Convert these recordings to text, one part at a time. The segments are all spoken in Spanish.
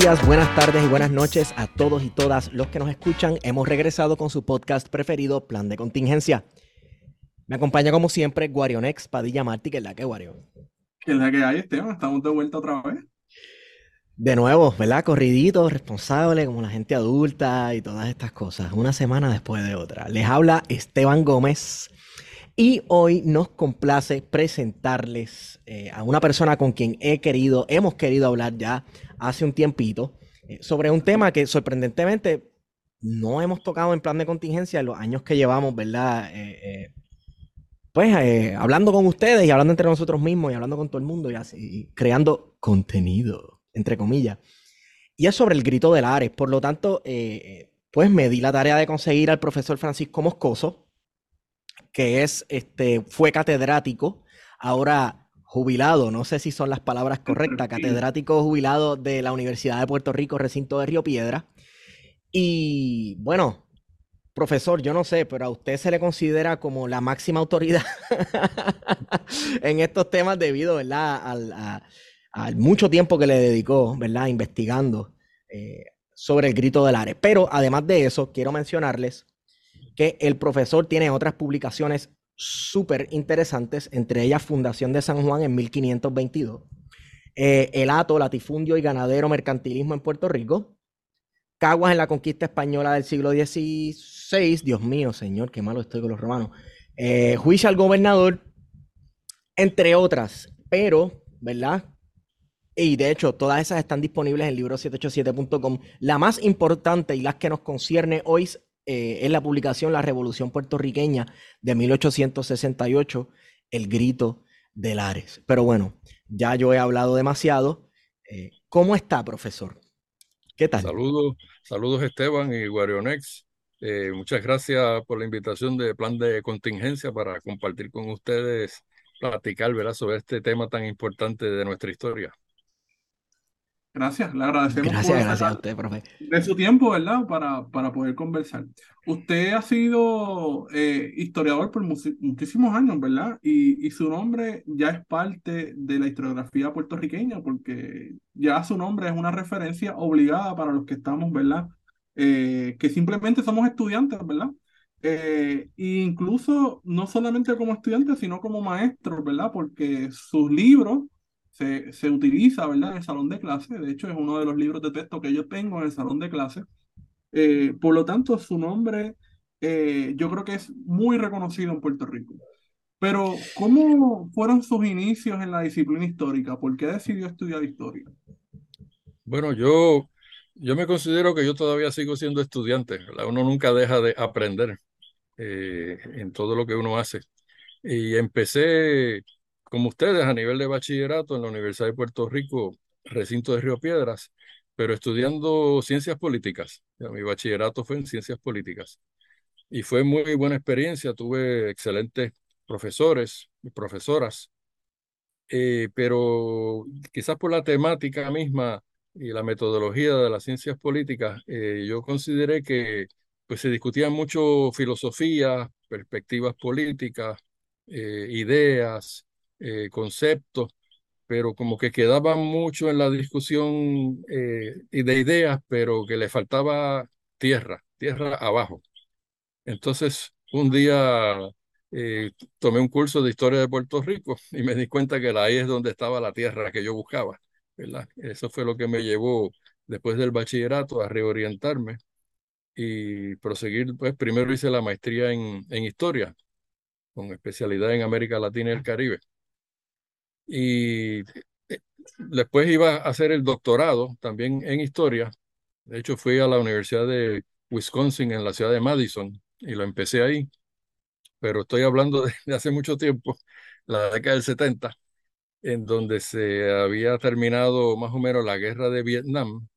Días, buenas tardes y buenas noches a todos y todas los que nos escuchan. Hemos regresado con su podcast preferido, Plan de Contingencia. Me acompaña como siempre Guarionex Padilla Martí, que es la que Guarion. Que es la que hay, Esteban. Estamos de vuelta otra vez. De nuevo, ¿verdad? Corridito, responsable, como la gente adulta y todas estas cosas. Una semana después de otra. Les habla Esteban Gómez. Y hoy nos complace presentarles eh, a una persona con quien he querido, hemos querido hablar ya hace un tiempito, eh, sobre un tema que sorprendentemente no hemos tocado en plan de contingencia en los años que llevamos, ¿verdad? Eh, pues hablando con ustedes y hablando entre nosotros mismos y hablando con todo el mundo y así, creando contenido, entre comillas. Y es sobre el grito del Ares. Por lo tanto, pues me di la tarea de conseguir al profesor Francisco Moscoso que es, este, fue catedrático, ahora jubilado, no sé si son las palabras correctas, catedrático jubilado de la Universidad de Puerto Rico, recinto de Río Piedra. Y bueno, profesor, yo no sé, pero a usted se le considera como la máxima autoridad en estos temas debido, ¿verdad? Al, mucho tiempo que le dedicó, ¿verdad? Investigando eh, sobre el grito del Ares. Pero además de eso, quiero mencionarles que el profesor tiene otras publicaciones súper interesantes, entre ellas Fundación de San Juan en 1522, eh, El Ato, Latifundio y Ganadero Mercantilismo en Puerto Rico, Caguas en la conquista española del siglo XVI, Dios mío, señor, qué malo estoy con los romanos, eh, Juicio al gobernador, entre otras, pero, ¿verdad? Y de hecho, todas esas están disponibles en libro787.com. La más importante y las que nos concierne hoy eh, en la publicación La Revolución Puertorriqueña de 1868, El Grito de Lares. Pero bueno, ya yo he hablado demasiado. Eh, ¿Cómo está, profesor? ¿Qué tal? Saludos, saludos Esteban y Guarionex. Eh, muchas gracias por la invitación de Plan de Contingencia para compartir con ustedes, platicar ¿verdad? sobre este tema tan importante de nuestra historia. Gracias, le agradecemos gracias, por gracias a usted, profe. de su tiempo, ¿verdad? Para, para poder conversar. Usted ha sido eh, historiador por muchísimos años, ¿verdad? Y, y, su nombre ya es parte de la historiografía puertorriqueña, porque ya su nombre es una referencia obligada para los que estamos, ¿verdad? Eh, que simplemente somos estudiantes, ¿verdad? Eh, e incluso no solamente como estudiantes, sino como maestros, ¿verdad? Porque sus libros se, utiliza, ¿verdad? En el salón de clase. De hecho, es uno de los libros de texto que yo tengo en el salón de clase. Eh, por lo tanto, su nombre eh, yo creo que es muy reconocido en Puerto Rico. Pero, ¿cómo fueron sus inicios en la disciplina histórica? ¿Por qué decidió estudiar historia? Bueno, yo, yo me considero que yo todavía sigo siendo estudiante. Uno nunca deja de aprender eh, en todo lo que uno hace. Y empecé como ustedes a nivel de bachillerato en la Universidad de Puerto Rico, recinto de Río Piedras, pero estudiando ciencias políticas. Mi bachillerato fue en ciencias políticas. Y fue muy buena experiencia, tuve excelentes profesores y profesoras, eh, pero quizás por la temática misma y la metodología de las ciencias políticas, eh, yo consideré que pues, se discutían mucho filosofía, perspectivas políticas, eh, ideas, eh, conceptos, pero como que quedaba mucho en la discusión eh, de ideas, pero que le faltaba tierra, tierra abajo. Entonces, un día eh, tomé un curso de historia de Puerto Rico y me di cuenta que ahí es donde estaba la tierra que yo buscaba. Eso fue lo que me llevó después del bachillerato a reorientarme y proseguir, pues primero hice la maestría en historia, con especialidad en América Latina y el Caribe. Y eh, después iba a hacer el doctorado también en historia. De hecho, fui a la Universidad de Wisconsin en la ciudad de Madison y lo empecé ahí. Pero estoy hablando de, hace mucho tiempo, la década del 70, en donde se había terminado más o menos la guerra de Vietnam.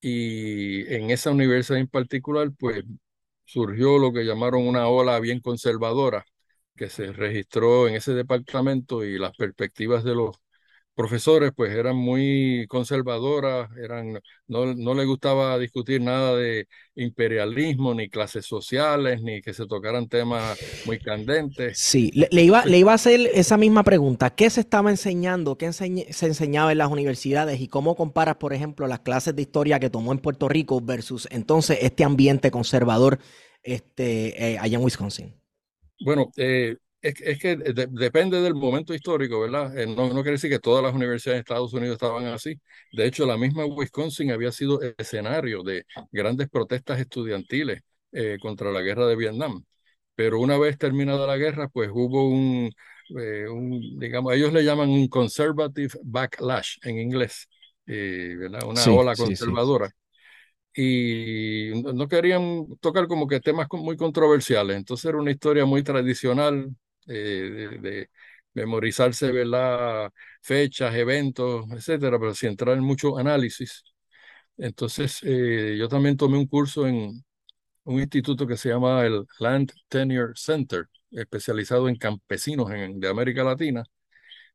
Y en esa universidad en particular, pues surgió lo que llamaron una ola bien conservadora que se registró en ese departamento y las perspectivas de los profesores pues eran muy conservadoras, eran, no, no les gustaba discutir nada de imperialismo, ni clases sociales, ni que se tocaran temas muy candentes. Sí, le, iba, le iba a hacer esa misma pregunta. ¿Qué se estaba enseñando? ¿Qué se enseñaba en las universidades? ¿Y cómo comparas, por ejemplo, las clases de historia que tomó en Puerto Rico versus entonces este ambiente conservador este, eh, allá en Wisconsin? Bueno, eh, es, que depende del momento histórico, ¿verdad? Eh, no, no, quiere decir que todas las universidades de Estados Unidos estaban así. De hecho, la misma Wisconsin había sido escenario de grandes protestas estudiantiles eh, contra la guerra de Vietnam. Pero una vez terminada la guerra, pues hubo un, eh, un digamos, ellos le llaman un conservative backlash en inglés, ¿verdad? Una ola conservadora. Y no querían tocar como que temas muy controversiales. Entonces era una historia muy tradicional, eh, de, memorizarse ¿verdad? fechas, eventos, etcétera, pero sin entrar en mucho análisis. Entonces, eh, yo también tomé un curso en un instituto que se llama el Land Tenure Center, especializado en campesinos de América Latina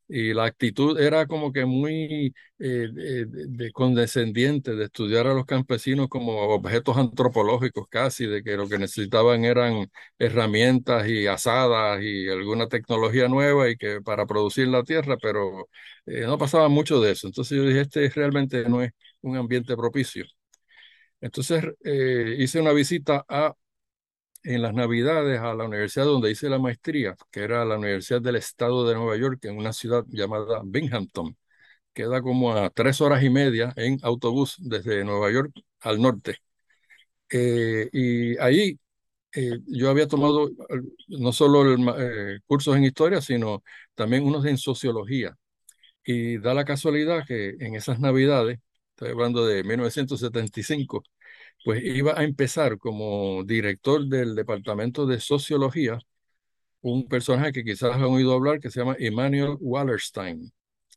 y la actitud era como que muy eh, de, condescendiente de estudiar a los campesinos como objetos antropológicos casi, de que lo que necesitaban eran herramientas y asadas y alguna tecnología nueva y que para producir la tierra, pero eh, no pasaba mucho de eso. Entonces yo dije, este realmente no es un ambiente propicio. Entonces eh, hice una visita a en las Navidades a la universidad donde hice la maestría, que era la Universidad del Estado de Nueva York, en una ciudad llamada Binghamton. Queda como a tres horas y media en autobús desde Nueva York al norte. Eh, y ahí eh, yo había tomado no solo eh, cursos en historia, sino también unos en sociología. Y da la casualidad que en esas Navidades, estoy hablando de 1975, pues iba a empezar como director del Departamento de Sociología un personaje que quizás han oído hablar que se llama Emmanuel Wallerstein,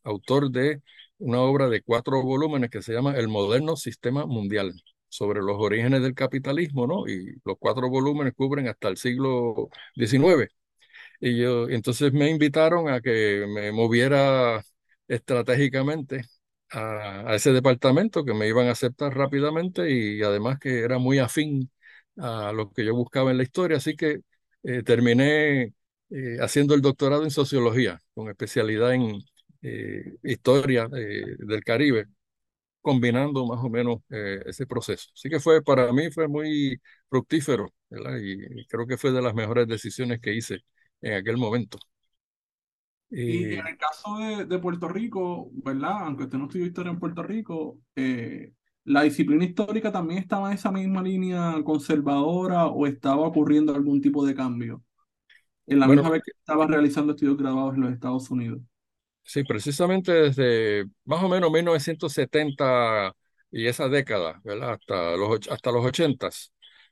autor de una obra de cuatro volúmenes que se llama El moderno sistema mundial, sobre los orígenes del capitalismo, ¿no? Y los cuatro volúmenes cubren hasta el siglo XIX. Y yo, entonces me invitaron a que me moviera estratégicamente a, ese departamento que me iban a aceptar rápidamente y además que era muy afín a lo que yo buscaba en la historia, así que eh, terminé eh, haciendo el doctorado en sociología con especialidad en eh, historia del Caribe, combinando más o menos ese proceso. Así que fue para mí fue muy fructífero y creo que fue de las mejores decisiones que hice en aquel momento. Y en el caso de, Puerto Rico, ¿verdad? Aunque usted no estudió historia en Puerto Rico, eh, ¿la disciplina histórica también estaba en esa misma línea conservadora o estaba ocurriendo algún tipo de cambio? En la misma vez que estaba realizando estudios graduados en los Estados Unidos. Sí, precisamente desde más o menos 1970 y esa década, ¿verdad? Hasta los, hasta los 80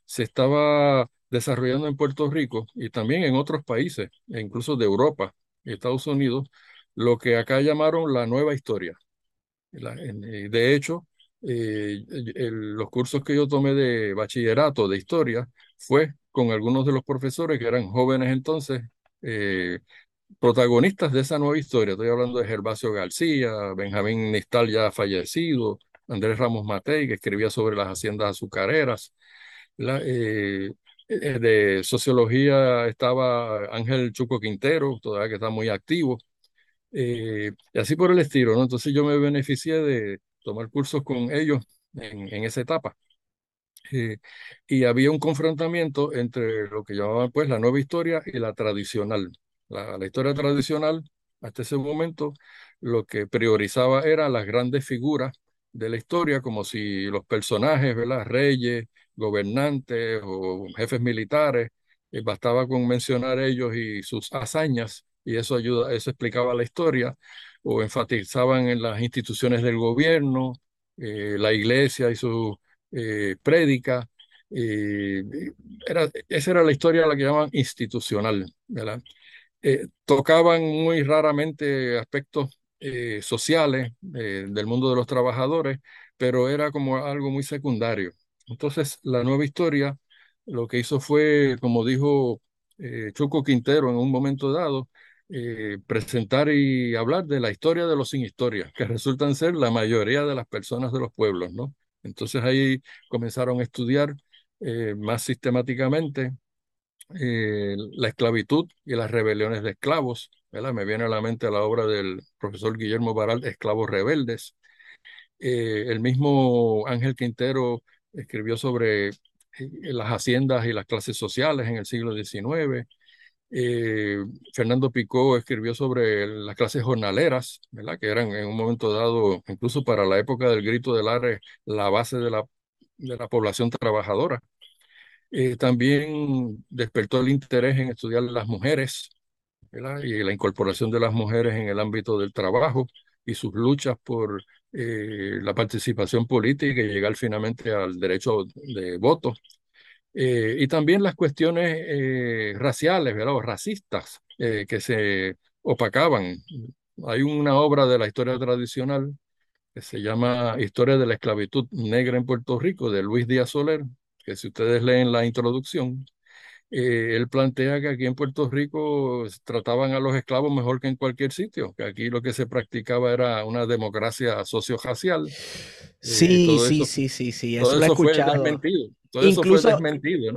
se estaba desarrollando en Puerto Rico y también en otros países, e incluso de Europa, Estados Unidos, lo que acá llamaron la nueva historia. Eh, de hecho, eh, los cursos que yo tomé de bachillerato de historia fue con algunos de los profesores que eran jóvenes entonces, eh, protagonistas de esa nueva historia. Estoy hablando de Gervasio García, Benjamín Nistal ya fallecido, Andrés Ramos Matei, que escribía sobre las haciendas azucareras. La, de sociología estaba Ángel Chuco Quintero, todavía que está muy activo, eh, y así por el estilo, ¿no? Entonces yo me beneficié de tomar cursos con ellos en, en esa etapa. Eh, y había un confrontamiento entre lo que llamaban pues la nueva historia y la tradicional. La, la historia tradicional, hasta ese momento, lo que priorizaba eran las grandes figuras de la historia, como si los personajes, ¿verdad? Reyes, gobernantes o jefes militares, eh, bastaba con mencionar ellos y sus hazañas, y eso ayuda, eso explicaba la historia, o enfatizaban en las instituciones del gobierno, eh, la iglesia y su eh, prédica. era, esa era la historia la que llaman institucional, ¿verdad? tocaban muy raramente aspectos sociales del mundo de los trabajadores, pero era como algo muy secundario. Entonces, la nueva historia lo que hizo fue, como dijo eh, Choco Quintero en un momento dado, presentar y hablar de la historia de los sin historia, que resultan ser la mayoría de las personas de los pueblos, ¿no? Entonces ahí comenzaron a estudiar más sistemáticamente la esclavitud y las rebeliones de esclavos, me viene a la mente la obra del profesor Guillermo Baral, Esclavos Rebeldes. Eh, el mismo Ángel Quintero escribió sobre eh, las haciendas y las clases sociales en el siglo XIX. Eh, Fernando Picó escribió sobre las clases jornaleras, ¿verdad? que eran en un momento dado, incluso para la época del grito del Ares, la base de la, de la población trabajadora. también despertó el interés en estudiar las mujeres, y la incorporación de las mujeres en el ámbito del trabajo y sus luchas por eh, la participación política y llegar finalmente al derecho de voto. Eh, y también las cuestiones eh, raciales, ¿verdad? o racistas que se opacaban. Hay una obra de la historia tradicional que se llama Historia de la esclavitud negra en Puerto Rico de Luis Díaz Soler, que si ustedes leen la introducción, eh, él plantea que aquí en Puerto Rico trataban a los esclavos mejor que en cualquier sitio, que aquí lo que se practicaba era una democracia socio-racial. Sí, sí, sí, sí, sí, eso, lo he escuchado. incluso,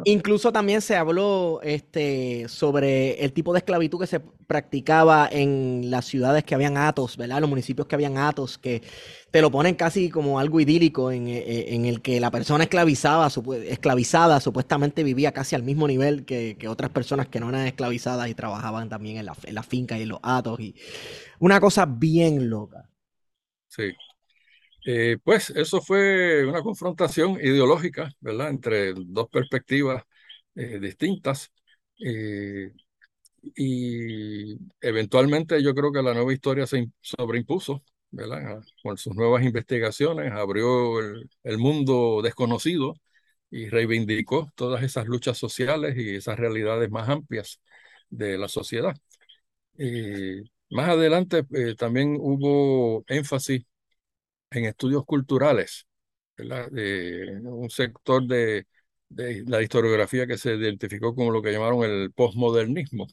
Incluso también se habló este, sobre el tipo de esclavitud que se practicaba en las ciudades que habían atos, ¿verdad? Los municipios que habían atos, que te lo ponen casi como algo idílico en, eh, el que la persona esclavizada, esclavizada supuestamente vivía casi al mismo nivel que, otras personas que no eran esclavizadas y trabajaban también en la, finca y en los atos. Y una cosa bien loca. Sí. Eh, pues eso fue una confrontación ideológica, ¿verdad? Entre dos perspectivas eh, distintas. Eh, y eventualmente yo creo que la nueva historia se sobreimpuso, Con sus nuevas investigaciones, abrió el, mundo desconocido y reivindicó todas esas luchas sociales y esas realidades más amplias de la sociedad. más adelante también hubo énfasis en estudios culturales, de un sector de, la historiografía que se identificó como lo que llamaron el postmodernismo,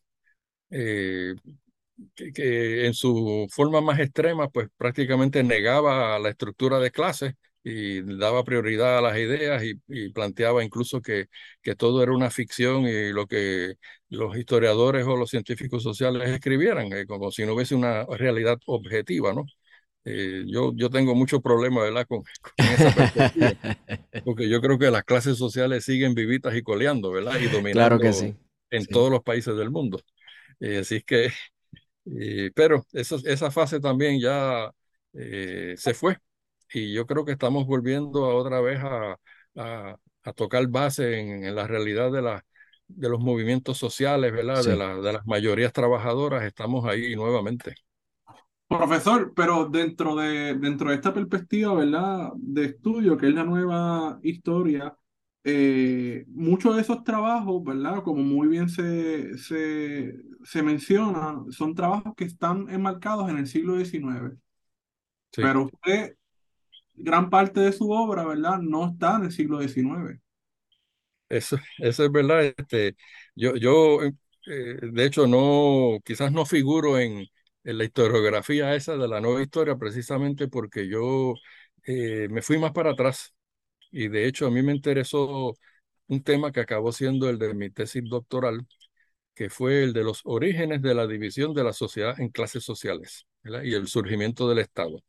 eh, que, en su forma más extrema, pues prácticamente negaba la estructura de clases y daba prioridad a las ideas y, planteaba incluso que, que, todo era una ficción y lo que los historiadores o los científicos sociales escribieran, eh, como si no hubiese una realidad objetiva, ¿no? Eh, yo, yo tengo mucho problema ¿verdad? Con, esa perspectiva, porque yo creo que las clases sociales siguen vivitas y coleando, ¿verdad? Y dominando claro que sí. en todos los países del mundo. Eh, así que, eh, pero eso, esa fase también ya se fue y yo creo que estamos volviendo otra vez a, a, a tocar base en, en, la realidad de, la, de los movimientos sociales, ¿verdad? De, la, de las mayorías trabajadoras, estamos ahí nuevamente. Profesor, pero dentro de, dentro de esta perspectiva, ¿verdad? De estudio, que es la nueva historia, eh, muchos de esos trabajos, ¿verdad? Como muy bien se, se, se menciona, son trabajos que están enmarcados en el siglo XIX. Pero usted, gran parte de su obra, ¿verdad? No está en el siglo XIX. Eso, eso es verdad. Este, yo, yo eh, de hecho, no, quizás no figuro en en la historiografía esa de la nueva historia precisamente porque yo eh, me fui más para atrás y de hecho a mí me interesó un tema que acabó siendo el de mi tesis doctoral, que fue el de los orígenes de la división de la sociedad en clases sociales y el surgimiento del Estado.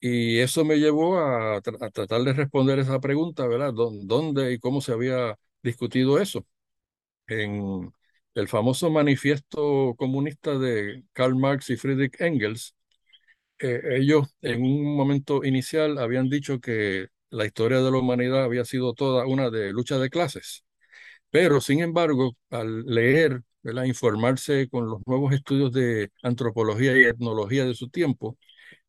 Y eso me llevó a, a, tratar de responder esa pregunta, ¿verdad? ¿Dónde y cómo se había discutido eso? En, el famoso manifiesto comunista de Karl Marx y Friedrich Engels, eh, ellos en un momento inicial habían dicho que la historia de la humanidad había sido toda una de lucha de clases, pero sin embargo, al leer, ¿verdad? informarse con los nuevos estudios de antropología y etnología de su tiempo,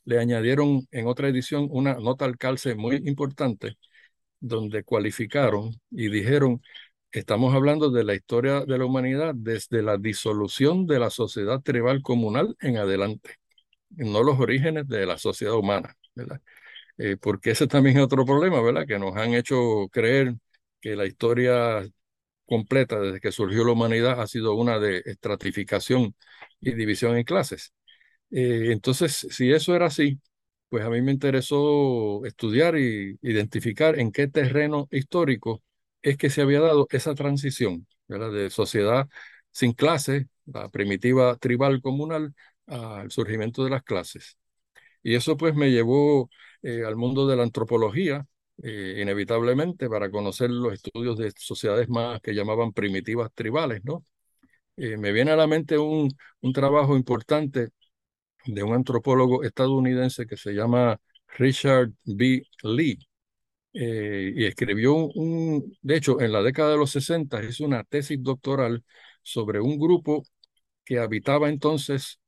le añadieron en otra edición una nota al calce muy importante, donde cualificaron y dijeron, estamos hablando de la historia de la humanidad desde la disolución de la sociedad tribal comunal en adelante, no los orígenes de la sociedad humana, ¿verdad? Eh, porque ese también es otro problema, ¿verdad? Que nos han hecho creer que la historia completa desde que surgió la humanidad ha sido una de estratificación y división en clases. Eh, entonces, si eso era así, pues a mí me interesó estudiar y identificar en qué terreno histórico es que se había dado esa transición ¿verdad? de sociedad sin clases, la primitiva tribal comunal, al surgimiento de las clases. Y eso pues me llevó eh, al mundo de la antropología, eh, inevitablemente, para conocer los estudios de sociedades más que llamaban primitivas tribales, ¿no? me viene a la mente un, un trabajo importante de un antropólogo estadounidense que se llama Richard B. Lee. Eh, y escribió un, de hecho, en la década de los 60 hizo una tesis doctoral sobre un grupo que habitaba entonces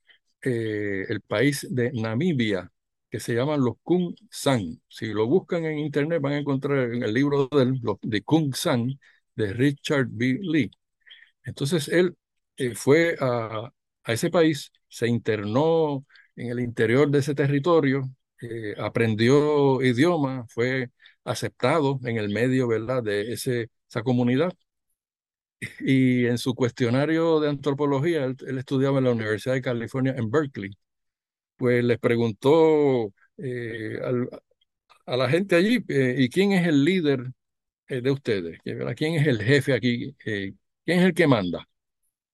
eh, el país de Namibia, que se llaman los Kung San. Si lo buscan en internet van a encontrar en el libro de, de Kung San de Richard B. Lee. Entonces él eh, fue a, a ese país, se internó en el interior de ese territorio, eh, aprendió idioma, fue aceptado en el medio ¿verdad? de ese, esa comunidad. Y en su cuestionario de antropología, él, estudiaba en la Universidad de California en Berkeley, pues les preguntó eh, a la gente allí, eh, ¿y quién es el líder de ustedes? ¿Quién es el jefe aquí? ¿Quién es el que manda?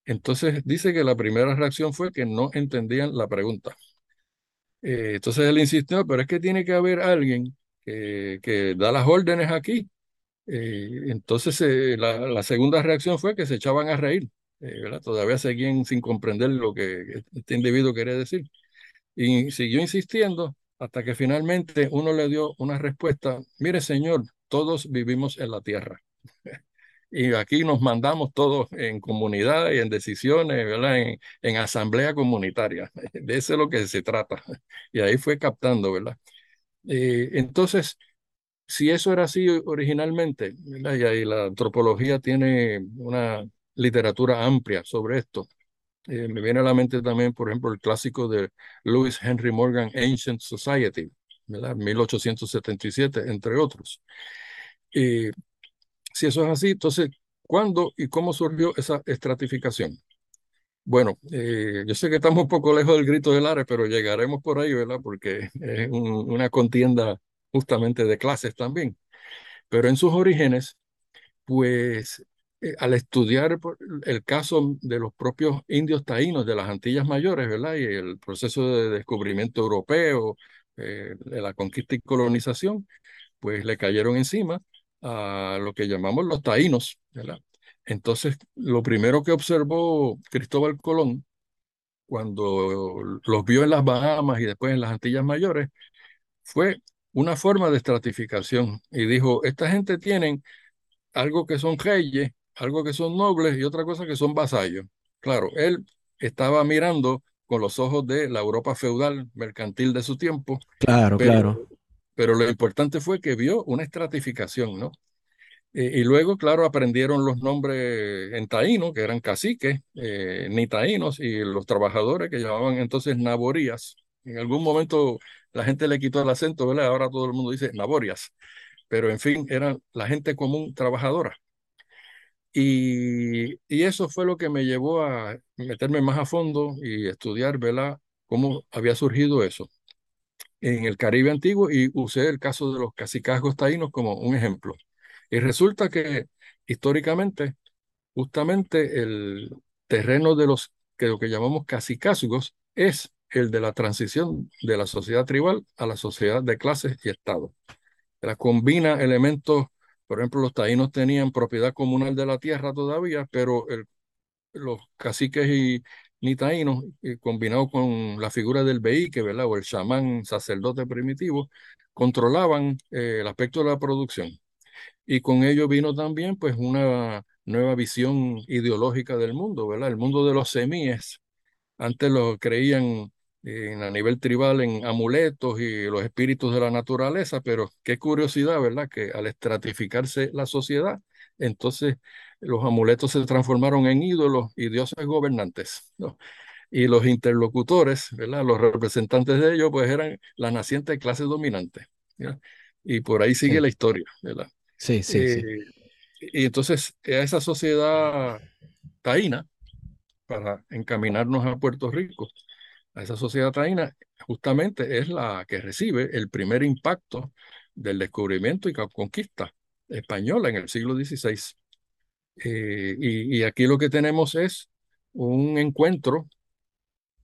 Entonces dice que la primera reacción fue que no entendían la pregunta. Eh, entonces él insistió, pero es que tiene que haber alguien que, da las órdenes aquí. Eh, entonces eh, la, segunda reacción fue que se echaban a reír. Todavía seguían sin comprender lo que este individuo quería decir. Y siguió insistiendo hasta que finalmente uno le dio una respuesta, mire señor, todos vivimos en la tierra. y aquí nos mandamos todos en comunidad y en decisiones, ¿verdad? En, asamblea comunitaria. De eso es lo que se trata. Y ahí fue captando, ¿verdad? Eh, entonces, si eso era así originalmente, ¿verdad? Y ahí la antropología tiene una literatura amplia sobre esto. Eh, me viene a la mente también, por ejemplo, el clásico de Lewis Henry Morgan, Ancient Society, ¿verdad? 1877, entre otros. Eh, si eso es así, entonces, ¿cuándo y cómo surgió esa estratificación? Bueno, eh, yo sé que estamos un poco lejos del grito del Ares, pero llegaremos por ahí, ¿verdad? Porque es una contienda justamente de clases también. Pero en sus orígenes, pues eh, al estudiar el caso de los propios indios taínos de las Antillas Mayores, ¿verdad? Y el proceso de descubrimiento europeo, eh, de la conquista y colonización, pues le cayeron encima a lo que llamamos los taínos, ¿verdad? Entonces, lo primero que observó Cristóbal Colón cuando los vio en las Bahamas y después en las Antillas Mayores fue una forma de estratificación y dijo, esta gente tienen algo que son reyes, algo que son nobles y otra cosa que son vasallos. Claro, él estaba mirando con los ojos de la Europa feudal mercantil de su tiempo. Claro, claro pero lo importante fue que vio una estratificación, ¿no? Eh, y luego, claro, aprendieron los nombres en taíno, que eran caciques, eh, ni taínos, y los trabajadores que llamaban entonces naborías. En algún momento la gente le quitó el acento, ¿verdad? Ahora todo el mundo dice naborias, pero en fin, eran la gente común trabajadora. Y, y eso fue lo que me llevó a meterme más a fondo y estudiar, ¿verdad? Cómo había surgido eso en el Caribe antiguo y usé el caso de los cacicazgos taínos como un ejemplo. Y resulta que históricamente, justamente el terreno de los que lo que llamamos cacicazgos es el de la transición de la sociedad tribal a la sociedad de clases y Estado. La combina elementos, por ejemplo, los taínos tenían propiedad comunal de la tierra todavía, pero los caciques y, ni taínos, combinado con la figura del beíque, ¿verdad? O el chamán sacerdote primitivo, controlaban el aspecto de la producción. Y con ello vino también, pues, una nueva visión ideológica del mundo, ¿verdad? El mundo de los semíes. Antes lo creían a nivel tribal en amuletos y los espíritus de la naturaleza, pero qué curiosidad, ¿verdad? Que al estratificarse la sociedad, entonces los amuletos se transformaron en ídolos y dioses gobernantes, ¿no? Y los interlocutores, ¿verdad? Los representantes de ellos, pues eran la naciente clase dominante, Y por ahí sigue la historia, ¿verdad? Sí, sí, sí. Eh, y entonces, a esa sociedad taína, para encaminarnos a Puerto Rico, esa sociedad taína, justamente es la que recibe el primer impacto del descubrimiento y conquista española en el siglo XVI. Eh, y, aquí lo que tenemos es un encuentro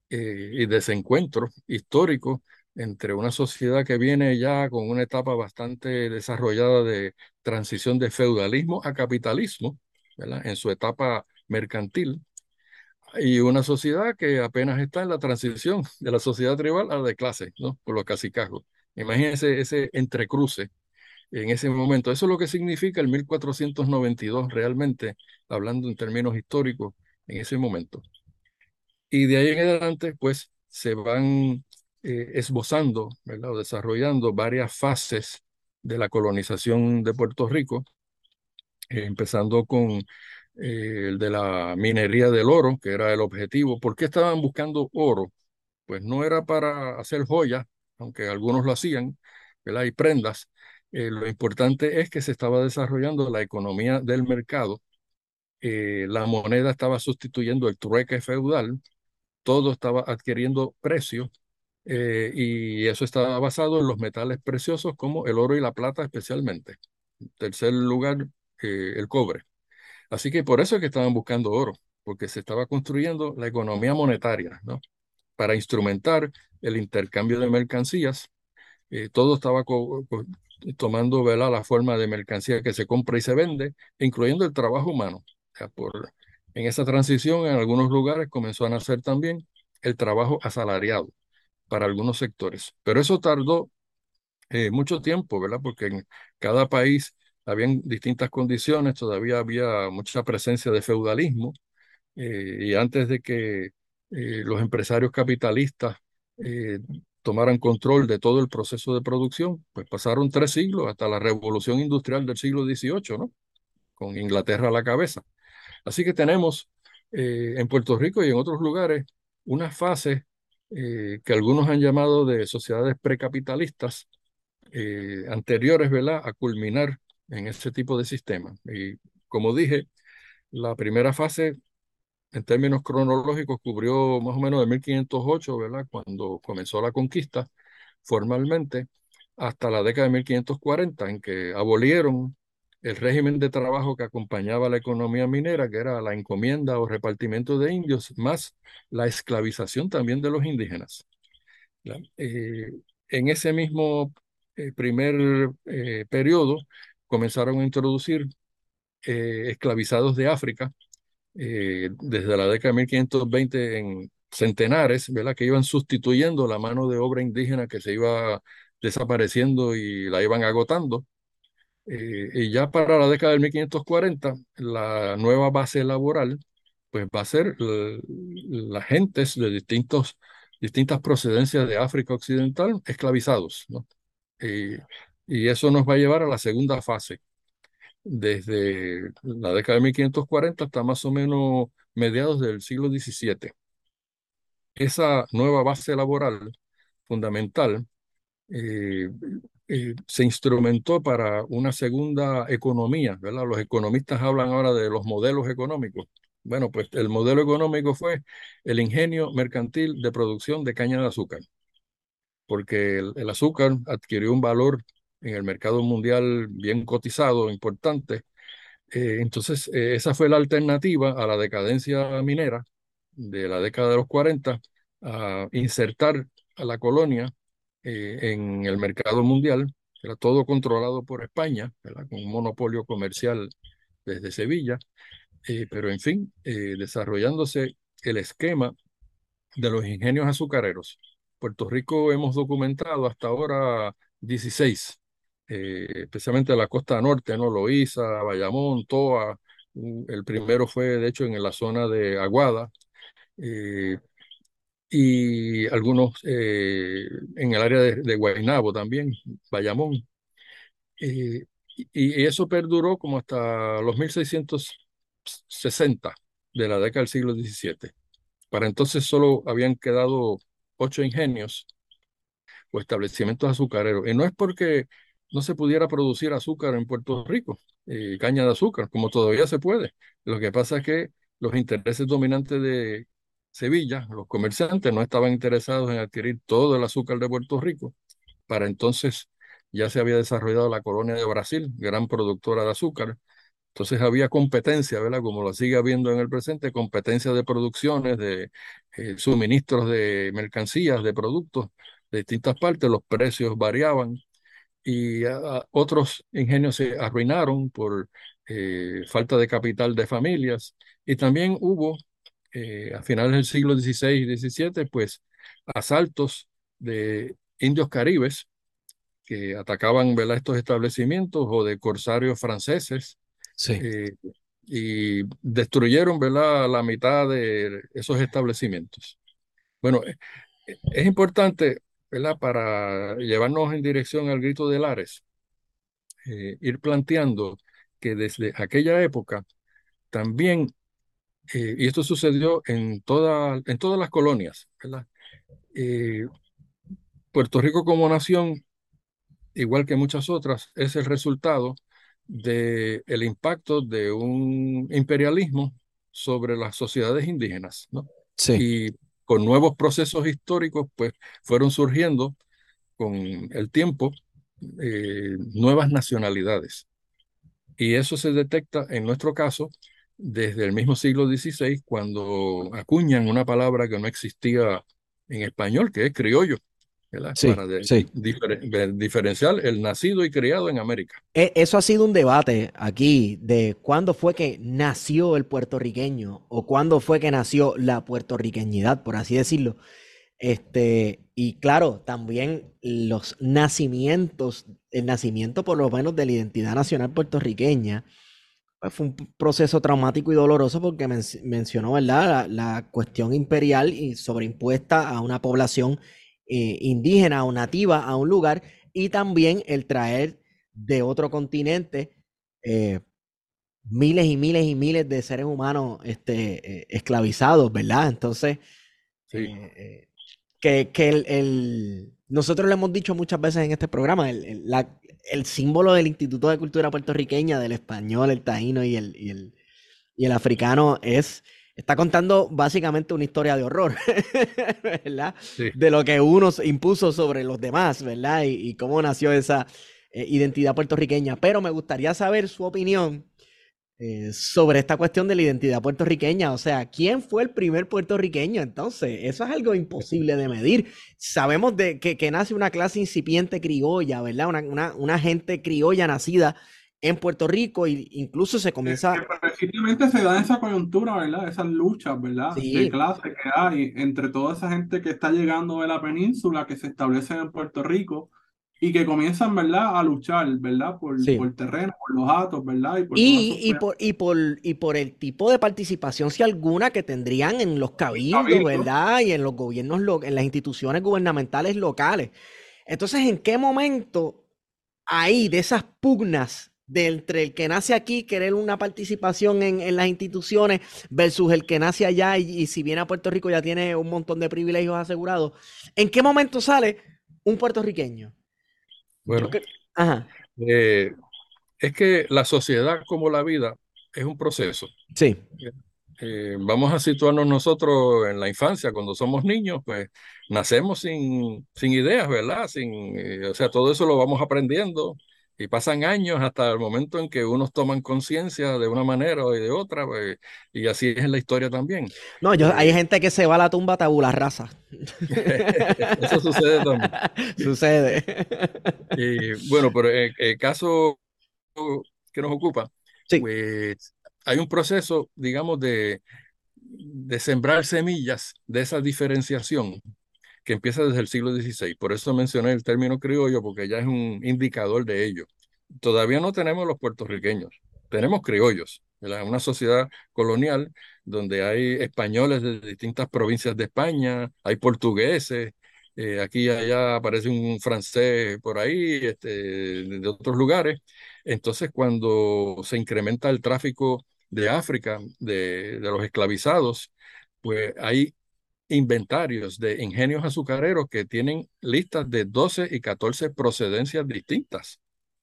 eh, y desencuentro histórico entre una sociedad que viene ya con una etapa bastante desarrollada de transición de feudalismo a capitalismo, en su etapa mercantil, y una sociedad que apenas está en la transición de la sociedad tribal a la de clase, ¿no? Por los cacicazgos. Imagínense ese entrecruce en ese momento. Eso es lo que significa el 1492 realmente, hablando en términos históricos, en ese momento. Y de ahí en adelante, pues, se van eh, esbozando, ¿verdad? O desarrollando varias fases de la colonización de Puerto Rico, eh, empezando con el de la minería del oro, que era el objetivo. ¿Por qué estaban buscando oro? Pues no era para hacer joyas, aunque algunos lo hacían, ¿verdad? Y prendas. Eh, lo importante es que se estaba desarrollando la economía del mercado. Eh, la moneda estaba sustituyendo el trueque feudal, todo estaba adquiriendo precio eh, y eso estaba basado en los metales preciosos como el oro y la plata especialmente. En tercer lugar, el cobre. Así que por eso es que estaban buscando oro, porque se estaba construyendo la economía monetaria, ¿no? Para instrumentar el intercambio de mercancías. Eh, todo estaba tomando la forma de mercancía que se compra y se vende, incluyendo el trabajo humano. en esa transición, en algunos lugares comenzó a nacer también el trabajo asalariado para algunos sectores. Pero eso tardó eh, mucho tiempo, ¿verdad? Porque en cada país habían distintas condiciones, todavía había mucha presencia de feudalismo, eh, y antes de que eh, los empresarios capitalistas eh, tomaran control de todo el proceso de producción, pues pasaron tres siglos hasta la revolución industrial del siglo XVIII, ¿no? Con Inglaterra a la cabeza. Así que tenemos en Puerto Rico y en otros lugares una fase que algunos han llamado de sociedades precapitalistas anteriores, ¿verdad?, a culminar en ese tipo de sistema. Y como dije, la primera fase en términos cronológicos cubrió más o menos de 1508, ¿verdad? Cuando comenzó la conquista formalmente, hasta la década de 1540, en que abolieron el régimen de trabajo que acompañaba la economía minera, que era la encomienda o repartimiento de indios, más la esclavización también de los indígenas. Eh, en ese mismo eh, primer eh, periodo comenzaron a introducir eh, esclavizados de África eh, desde la década de 1520 en centenares, ¿verdad? Que iban sustituyendo la mano de obra indígena que se iba desapareciendo y la iban agotando. Eh, y ya para la década de 1540, la nueva base laboral, pues va a ser las gentes de distintos, distintas procedencias de África Occidental esclavizados, ¿no? Y eso nos va a llevar a la segunda fase, desde la década de 1540 hasta más o menos mediados del siglo XVII. Esa nueva base laboral fundamental eh, eh, se instrumentó para una segunda economía, ¿verdad? Los economistas hablan ahora de los modelos económicos. Bueno, pues el modelo económico fue el ingenio mercantil de producción de caña de azúcar, porque el azúcar adquirió un valor en el mercado mundial bien cotizado, importante. Eh, entonces, eh, esa fue la alternativa a la decadencia minera de la década de los 40, a insertar a la colonia eh, en el mercado mundial, era todo controlado por España, con un monopolio comercial desde Sevilla, pero en fin, desarrollándose el esquema de los ingenios azucareros. Puerto Rico hemos documentado hasta ahora 16, eh, especialmente la costa norte, ¿no? Loíza, Bayamón, Toa. El primero fue, de hecho, en la zona de Aguada. Eh, y algunos eh, en el área de, de, Guaynabo también, Bayamón. y, y, eso perduró como hasta los 1660 de la década del siglo XVII. Para entonces solo habían quedado ocho ingenios o establecimientos azucareros. Y no es porque no se pudiera producir azúcar en Puerto Rico, eh, caña de azúcar, como todavía se puede. Lo que pasa es que los intereses dominantes de Sevilla, los comerciantes, no estaban interesados en adquirir todo el azúcar de Puerto Rico. Para entonces ya se había desarrollado la colonia de Brasil, gran productora de azúcar, entonces había competencia, ¿verdad? Como lo sigue habiendo en el presente, competencia de producciones, de eh, suministros de mercancías, de productos de distintas partes, los precios variaban y otros ingenios se arruinaron por eh, falta de capital de familias y también hubo eh, a finales del siglo XVI y XVII, pues asaltos de indios caribes que atacaban ¿verdad? estos establecimientos o de corsarios franceses Sí. eh, y destruyeron ¿verdad? la mitad de esos establecimientos. Bueno, eh, es importante ¿verdad? para llevarnos en dirección al grito de Lares, eh, ir planteando que desde aquella época también, eh, y esto sucedió en, toda, en todas las colonias, ¿verdad? Eh, Puerto Rico como nación, igual que muchas otras, es el resultado del el impacto de un imperialismo sobre las sociedades indígenas, ¿no? Sí. Y con nuevos procesos históricos, pues fueron surgiendo con el tiempo eh, nuevas nacionalidades. Y eso se detecta en nuestro caso desde el mismo siglo XVI, cuando acuñan una palabra que no existía en español, que es criollo. Sí, para de, sí. difer, diferenciar el nacido y criado en América. E, eso ha sido un debate aquí de cuándo fue que nació el puertorriqueño o cuándo fue que nació la puertorriqueñidad, por así decirlo. Este, y claro, también los nacimientos, el nacimiento por lo menos de la identidad nacional puertorriqueña, pues fue un proceso traumático y doloroso porque men mencionó, ¿verdad? La, la, cuestión imperial y sobreimpuesta a una población eh, indígena o nativa a un lugar y también el traer de otro continente eh, miles y miles y miles de seres humanos este, eh, esclavizados, ¿verdad? Entonces, sí. que, que el, el, nosotros lo hemos dicho muchas veces en este programa, el, el, la, el, símbolo del Instituto de Cultura Puertorriqueña, del español, el taíno y el, y el, y el africano es está contando básicamente una historia de horror, ¿verdad? Sí. De lo que uno impuso sobre los demás, ¿verdad? Y, y cómo nació esa eh, identidad puertorriqueña. Pero me gustaría saber su opinión eh, sobre esta cuestión de la identidad puertorriqueña. O sea, ¿quién fue el primer puertorriqueño? Entonces, eso es algo imposible de medir. Sabemos de que, que nace una clase incipiente criolla, ¿verdad? Una, una, una gente criolla nacida en Puerto Rico e incluso se comienza... Que precisamente se da esa coyuntura, ¿verdad? Esas luchas, ¿verdad? Sí. De clase que hay entre toda esa gente que está llegando de la península, que se establecen en Puerto Rico y que comienzan, ¿verdad? A luchar, ¿verdad? Por, Sí. por terreno, por los atos, ¿verdad? Y por Y, por, y, por, y por el tipo de participación, si alguna, que tendrían en los cabildos. ¿verdad? Y en los gobiernos, lo- en las instituciones gubernamentales locales. Entonces, ¿en qué momento ahí de esas pugnas de entre el que nace aquí, querer una participación en, en las instituciones, versus el que nace allá y, y si viene a Puerto Rico ya tiene un montón de privilegios asegurados? ¿En qué momento sale un puertorriqueño? Bueno, Ajá, eh, es que la sociedad como la vida es un proceso. sí, Eh, vamos a situarnos nosotros en la infancia, cuando somos niños, pues nacemos sin, sin ideas, ¿verdad? Sin, eh, o sea, todo eso lo vamos aprendiendo y pasan años hasta el momento en que unos toman conciencia de una manera o de otra, pues, y así es en la historia también. No, yo, hay Eh, gente que se va a la tumba tabula rasa. eso sucede también. Sucede. Y bueno, pero en el caso que nos ocupa, Sí. pues hay un proceso, digamos, de, de sembrar semillas de esa diferenciación empieza desde el siglo XVI. Por eso mencioné el término criollo, porque ya es un indicador de ello. Todavía no tenemos los puertorriqueños, tenemos criollos, una sociedad colonial donde hay españoles de distintas provincias de España, hay portugueses, eh, aquí y allá aparece un francés por ahí, este, de otros lugares. Entonces, cuando se incrementa el tráfico de África, de, de los esclavizados, pues hay inventarios de ingenios azucareros que tienen listas de 12 y 14 procedencias distintas.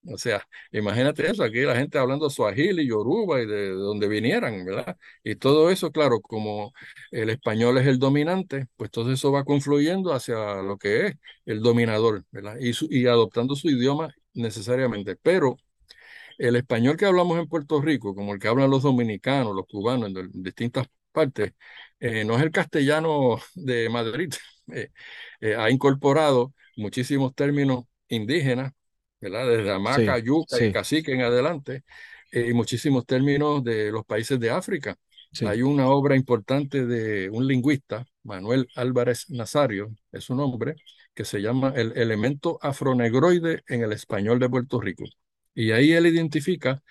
O sea, imagínate eso, aquí la gente hablando y yoruba y de, donde vinieran, ¿verdad? Y todo eso, claro, como el español es el dominante, pues todo eso va confluyendo hacia lo que es el dominador, ¿verdad? Y, y adoptando su idioma necesariamente. Pero el español que hablamos en Puerto Rico, como el que hablan los dominicanos, los cubanos, en distintas partes, eh, no es el castellano de Madrid. Eh, eh, ha incorporado muchísimos términos indígenas, ¿verdad? Desde hamaca, yuca y cacique en adelante, y muchísimos términos de los países de África. Hay una obra importante de un lingüista, Manuel Álvarez Nazario, es su nombre, que se llama El elemento afronegroide en el español de Puerto Rico. Y ahí él identifica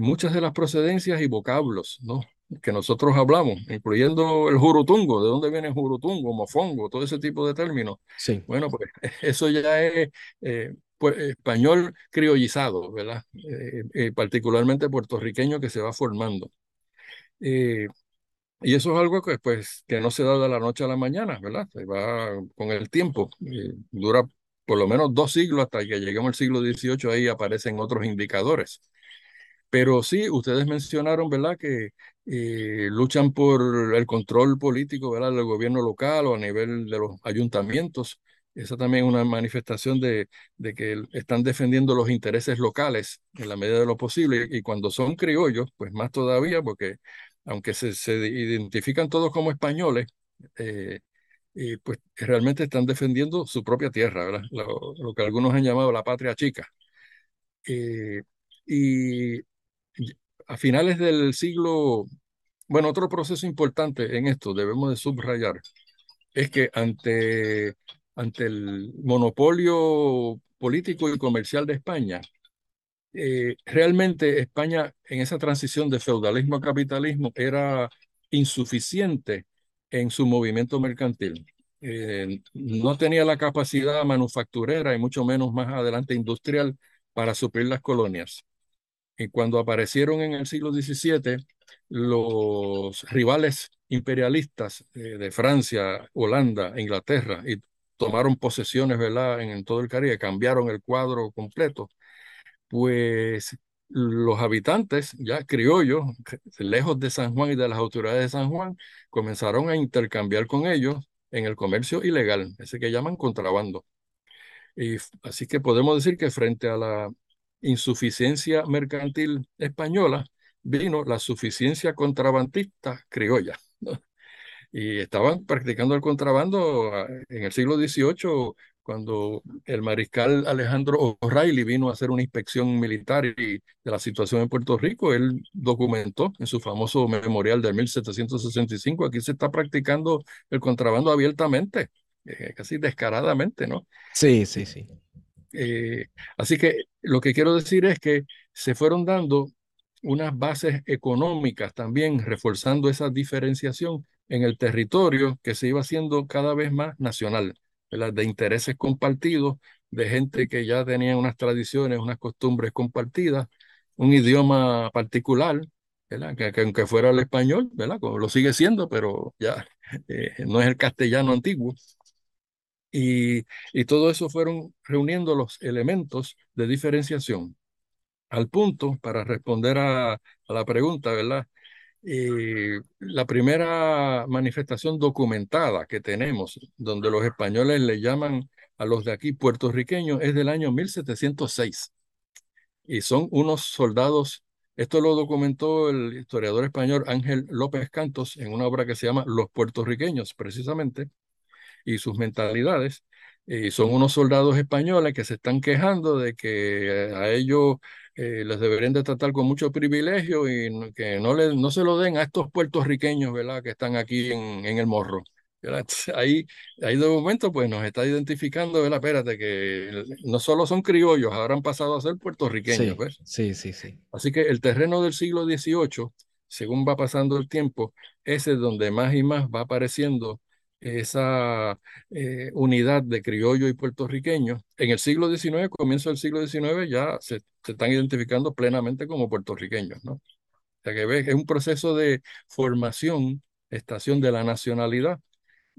muchas de las procedencias y vocablos, ¿no? Que nosotros hablamos, incluyendo el jurutungo, de dónde viene jurutungo, mofongo, todo ese tipo de términos. Sí. Bueno, pues eso ya es eh, pues, español criollizado, ¿verdad? Eh, eh, particularmente puertorriqueño que se va formando. y eso es algo que, pues, que no se da de la noche a la mañana, ¿verdad? Se va con el tiempo. dura por lo menos dos siglos hasta que lleguemos al siglo XVIII, ahí aparecen otros indicadores. Pero sí, ustedes mencionaron, ¿verdad?, que eh, luchan por el control político, ¿verdad?, del gobierno local o a nivel de los ayuntamientos. Esa también es una manifestación de, de que están defendiendo los intereses locales en la medida de lo posible. Y cuando son criollos, pues más todavía, porque aunque se, se identifican todos como españoles, eh, eh, pues realmente están defendiendo su propia tierra, ¿verdad? Lo, lo que algunos han llamado la patria chica. y a finales del siglo, bueno, otro proceso importante en esto, debemos de subrayar, es que ante, ante el monopolio político y comercial de España, eh, realmente España en esa transición de feudalismo a capitalismo era insuficiente en su movimiento mercantil. Eh, no tenía la capacidad manufacturera y mucho menos más adelante industrial para suplir las colonias. Y cuando aparecieron en el siglo XVII los rivales imperialistas eh, de Francia, Holanda, Inglaterra, y tomaron posesiones ¿verdad? En, en todo el Caribe, cambiaron el cuadro completo, pues los habitantes ya criollos, lejos de San Juan y de las autoridades de San Juan, comenzaron a intercambiar con ellos en el comercio ilegal, ese que llaman contrabando. Y así que podemos decir que frente a la insuficiencia mercantil española, vino la suficiencia contrabandista criolla. Y estaban practicando el contrabando ah, en el siglo XVIII, cuando el mariscal Alejandro O'Reilly vino a hacer una inspección militar de la situación en Puerto Rico. Él documentó en su famoso memorial de 1765, aquí se está practicando el contrabando abiertamente, eh, casi descaradamente, ¿no? Sí, sí, sí. Eh, así que lo que quiero decir es que se fueron dando unas bases económicas también, reforzando esa diferenciación en el territorio que se iba haciendo cada vez más nacional, de intereses compartidos, de gente que ya tenía unas tradiciones, unas costumbres compartidas, un idioma particular, Que, aunque fuera el español, ¿verdad? Como lo sigue siendo, pero ya eh, no es el castellano antiguo. Y, y todo eso fueron reuniendo los elementos de diferenciación. Al punto, para responder a, la pregunta, ¿verdad? Eh, la primera manifestación documentada que tenemos, donde los españoles le llaman a los de aquí puertorriqueños, es del año 1706. Y son unos soldados, esto lo documentó el historiador español Ángel López Cantos en una obra que se llama Los puertorriqueños, precisamente, y sus mentalidades. Y son unos soldados españoles que se están quejando de que a ellos eh, les deberían de tratar con mucho privilegio y que no, le, no se lo den a estos puertorriqueños, ¿verdad? Que están aquí en, en el morro. Ahí, ahí de momento pues nos está identificando, ¿verdad? Espérate, que no solo son criollos, ahora han pasado a ser puertorriqueños, ¿ves? Sí, sí, sí. Así que el terreno del siglo XVIII, según va pasando el tiempo, ese es donde más y más va apareciendo esa eh, unidad de criollo y puertorriqueño. En el siglo XIX, comienzo del siglo XIX, ya se, están identificando plenamente como puertorriqueños, ¿no? O sea que ves, es un proceso de formación, estación de la nacionalidad,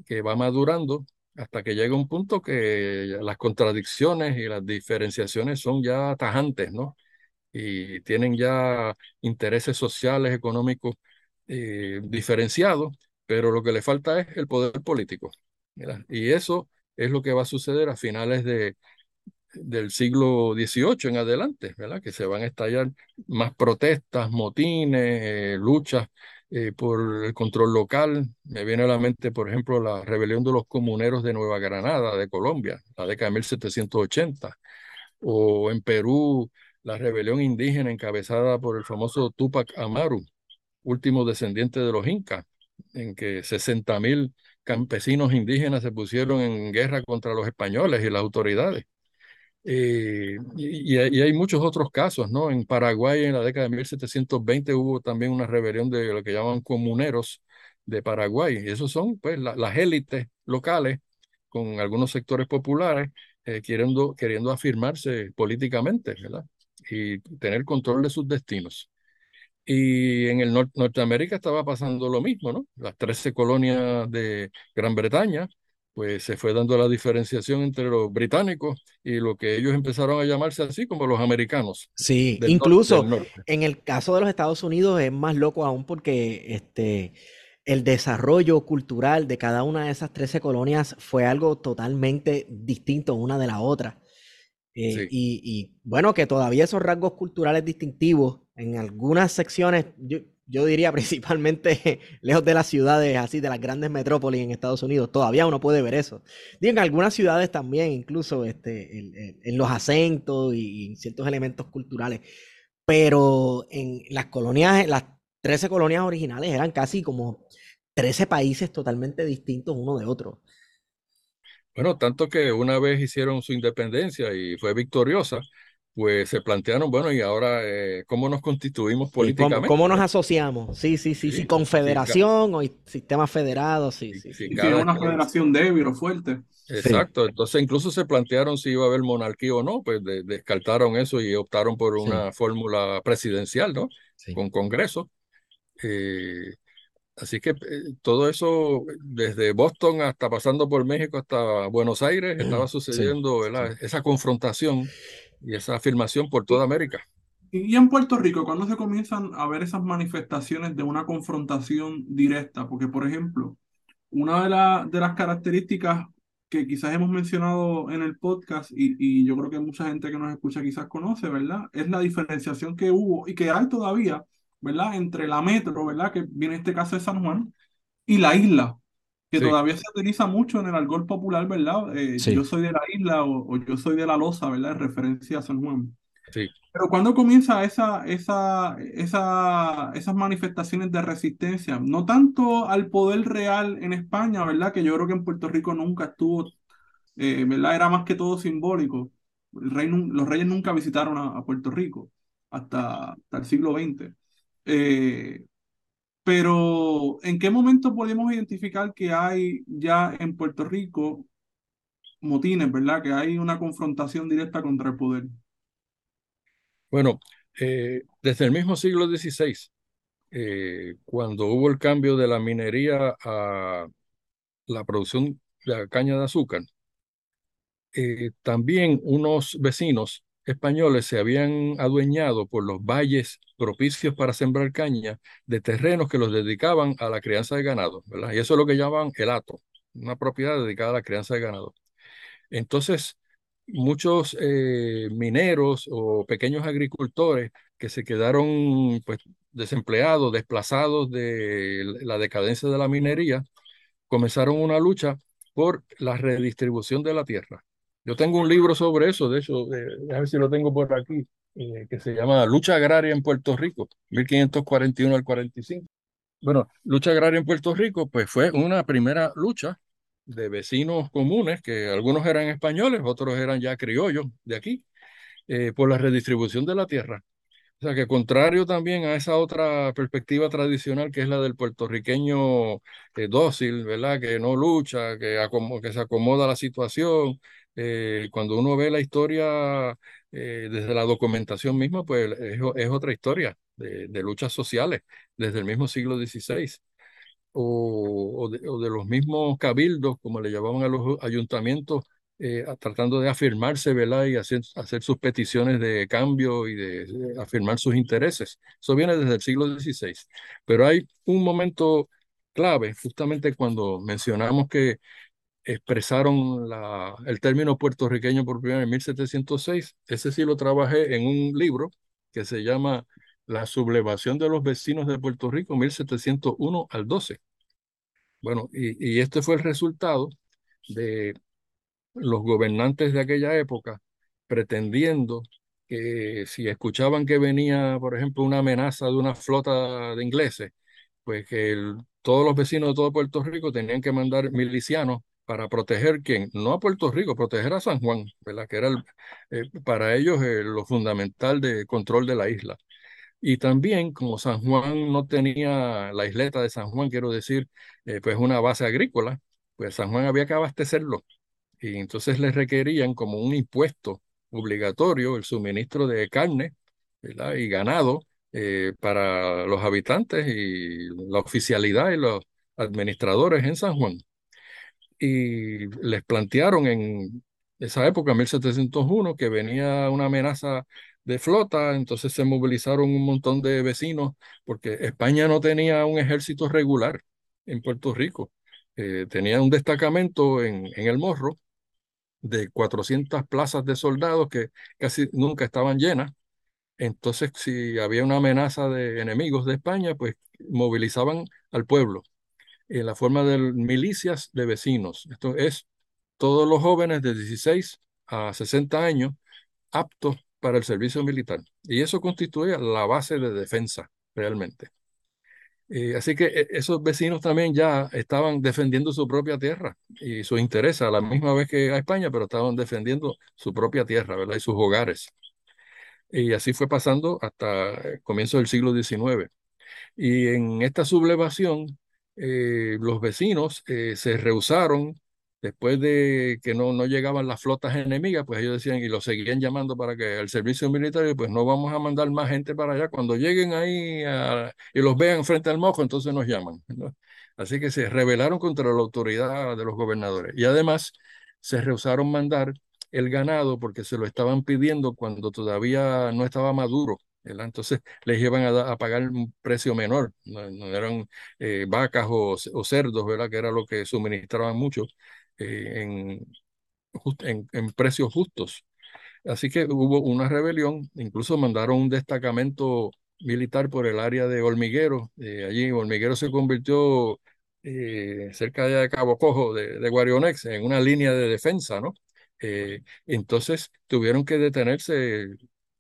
que va madurando hasta que llega un punto que las contradicciones y las diferenciaciones son ya tajantes, ¿no? Y tienen ya intereses sociales, económicos eh, diferenciados, pero lo que le falta es el poder político. Y eso es lo que va a suceder a finales de, del siglo XVIII en adelante, ¿verdad? Que se van a estallar más protestas, motines, eh, luchas eh, por el control local. Me viene a la mente, por ejemplo, la rebelión de los comuneros de Nueva Granada, de Colombia, la década de 1780. O en Perú, la rebelión indígena encabezada por el famoso Tupac Amaru, último descendiente de los incas, en que 60.000 campesinos indígenas se pusieron en guerra contra los españoles y las autoridades. Eh, y, hay muchos otros casos, ¿no? En Paraguay en la década de 1720 hubo también una rebelión de lo que llaman comuneros de Paraguay. Y esos son pues las élites locales con algunos sectores populares eh, queriendo, queriendo afirmarse políticamente, ¿verdad? Y tener control de sus destinos. Y en el Norteamérica estaba pasando lo mismo, ¿no? Las 13 colonias de Gran Bretaña pues se fue dando la diferenciación entre los británicos y lo que ellos empezaron a llamarse así como los americanos. Sí, incluso en el caso de los Estados Unidos es más loco aún porque este, el desarrollo cultural de cada una de esas 13 colonias fue algo totalmente distinto una de la otra. Eh, y, y, bueno, que todavía esos rasgos culturales distintivos en algunas secciones, yo, yo diría principalmente lejos de las ciudades, así de las grandes metrópolis en Estados Unidos, todavía uno puede ver eso. Digo, en algunas ciudades también, incluso este, en, los acentos y, en ciertos elementos culturales. Pero en las colonias, las 13 colonias originales eran casi como 13 países totalmente distintos uno de otro. Bueno, tanto que una vez hicieron su independencia y fue victoriosa, pues se plantearon, bueno, y ahora, eh, ¿cómo nos constituimos políticamente? ¿cómo, nos asociamos? Sí, sí, sí, sí, confederación o sistema federado, sí, sí. sí, una federación débil o fuerte. Exacto, entonces incluso se plantearon si iba a haber monarquía o no, pues descartaron eso y optaron por una fórmula presidencial, ¿no? Con Congreso. Eh, así que eh, todo eso, desde Boston hasta pasando por México hasta Buenos Aires, estaba sucediendo esa confrontación y esa afirmación por toda América. Y en Puerto Rico, cuando se comienzan a ver esas manifestaciones de una confrontación directa? Porque, por ejemplo, una de, de las características que quizás hemos mencionado en el podcast y, y, yo creo que mucha gente que nos escucha quizás conoce, ¿verdad? Es la diferenciación que hubo y que hay todavía, ¿verdad? Entre la metro, ¿verdad? Que viene este caso de San Juan y la isla que todavía se utiliza mucho en el alcohol popular, ¿verdad? Eh, yo soy de la isla o, yo soy de la loza, ¿verdad? En referencia a San Juan. Sí. Pero cuando comienza esa, esa, esa, esas manifestaciones de resistencia, no tanto al poder real en España, ¿verdad? Que yo creo que en Puerto Rico nunca estuvo, eh, ¿verdad? Era más que todo simbólico. El rey, los reyes nunca visitaron a, Puerto Rico hasta, hasta, el siglo XX. Eh, pero, ¿en qué momento podemos identificar que hay ya en Puerto Rico motines, ¿verdad? Que hay una confrontación directa contra el poder. Bueno, eh, desde el mismo siglo XVI, eh, cuando hubo el cambio de la minería a la producción de caña de azúcar, eh, también unos vecinos españoles se habían adueñado por los valles propicios para sembrar caña de terrenos que los dedicaban a la crianza de ganado, ¿verdad? Y eso es lo que llaman el hato, una propiedad dedicada a la crianza de ganado. Entonces, muchos eh, mineros o pequeños agricultores que se quedaron pues, desempleados, desplazados de la decadencia de la minería, comenzaron una lucha por la redistribución de la tierra. Yo tengo un libro sobre eso, de hecho, a ver si lo tengo por aquí, eh, que se llama Lucha Agraria en Puerto Rico, 1541 al 45. Bueno, lucha agraria en Puerto Rico, pues fue una primera lucha de vecinos comunes, que algunos eran españoles, otros eran ya criollos de aquí, eh, por la redistribución de la tierra. O sea que contrario también a esa otra perspectiva tradicional que es la del puertorriqueño eh, dócil, ¿verdad? Que no lucha, que, que se acomoda la situación. Eh, cuando uno ve la historia eh, desde la documentación misma, pues es, otra historia de, luchas sociales desde el mismo siglo XVI. O, de, o, de, los mismos cabildos, como le llamaban a los ayuntamientos, eh, tratando de afirmarse, ¿verdad? Y hacer, hacer sus peticiones de cambio y de, afirmar sus intereses. Eso viene desde el siglo XVI. Pero hay un momento clave, justamente cuando mencionamos que expresaron el término puertorriqueño por primera vez en 1706. Ese sí lo trabajé en un libro que se llama La sublevación de los vecinos de Puerto Rico, 1701 al 12. Bueno, y este fue el resultado de los gobernantes de aquella época pretendiendo que si escuchaban que venía, por ejemplo, una amenaza de una flota de ingleses, pues que todos los vecinos de todo Puerto Rico tenían que mandar milicianos para proteger quién, no a Puerto Rico, proteger a San Juan, ¿verdad? Que era eh, para ellos eh, lo fundamental de control de la isla. Y también, como San Juan no tenía, la isleta de San Juan, quiero decir, eh, pues una base agrícola, pues San Juan había que abastecerlo y entonces les requerían como un impuesto obligatorio el suministro de carne y ganado para los habitantes y la oficialidad y los administradores en San Juan. Y les plantearon en esa época, 1701, que venía una amenaza de flota, entonces se movilizaron un montón de vecinos, porque España no tenía un ejército regular en Puerto Rico. Eh, tenía un destacamento en, en el Morro de 400 plazas de soldados que casi nunca estaban llenas. Entonces, si había una amenaza de enemigos de España, pues movilizaban al pueblo en la forma de milicias de vecinos. Esto es todos los jóvenes de 16 a 60 años aptos para el servicio militar. Y eso constituía la base de defensa realmente. Eh, así que eh, esos vecinos también ya estaban defendiendo su propia tierra y su interés a la misma vez que a España, pero estaban defendiendo su propia tierra, ¿verdad? Y sus hogares. Y así fue pasando hasta el comienzo del siglo XIX. Y en esta sublevación, eh, los vecinos se rehusaron Después de que no, no llegaban las flotas enemigas, pues ellos decían y lo seguían llamando para que el servicio militar, pues no vamos a mandar más gente para allá. Cuando lleguen ahí y los vean frente al mojo, entonces nos llaman. Así que se rebelaron contra la autoridad de los gobernadores. Y además se rehusaron mandar el ganado porque se lo estaban pidiendo cuando todavía no estaba maduro. Entonces les iban a, pagar un precio menor, no, eran eh, vacas o, cerdos, ¿verdad? que era lo que suministraban mucho. Eh, en, precios justos. Así que hubo una rebelión, incluso mandaron un destacamento militar por el área de Hormiguero. Eh, allí Hormiguero se convirtió cerca de Cabo Cojo, de, de, Guarionex, en una línea de defensa, ¿no? entonces tuvieron que detenerse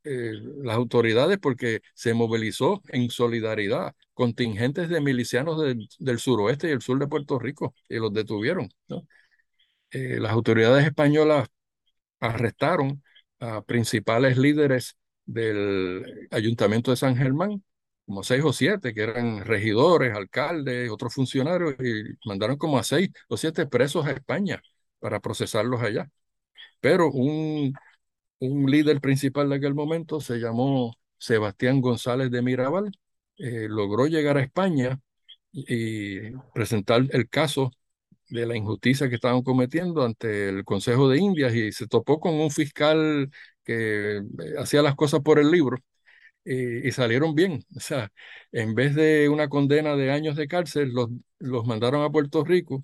las autoridades porque se movilizó en solidaridad contingentes de milicianos del, del suroeste y el sur de Puerto Rico y los detuvieron. Eh, las autoridades españolas arrestaron a principales líderes del ayuntamiento de San Germán, como seis o siete, que eran regidores, alcaldes, otros funcionarios, y mandaron como a seis o siete presos a España para procesarlos allá. Pero un, un líder principal de aquel momento se llamó Sebastián González de Mirabal, eh, logró llegar a España y presentar el caso de la injusticia que estaban cometiendo ante el Consejo de Indias y se topó con un fiscal que eh, hacía las cosas por el libro y, salieron bien. O sea, en vez de una condena de años de cárcel, los, los mandaron a Puerto Rico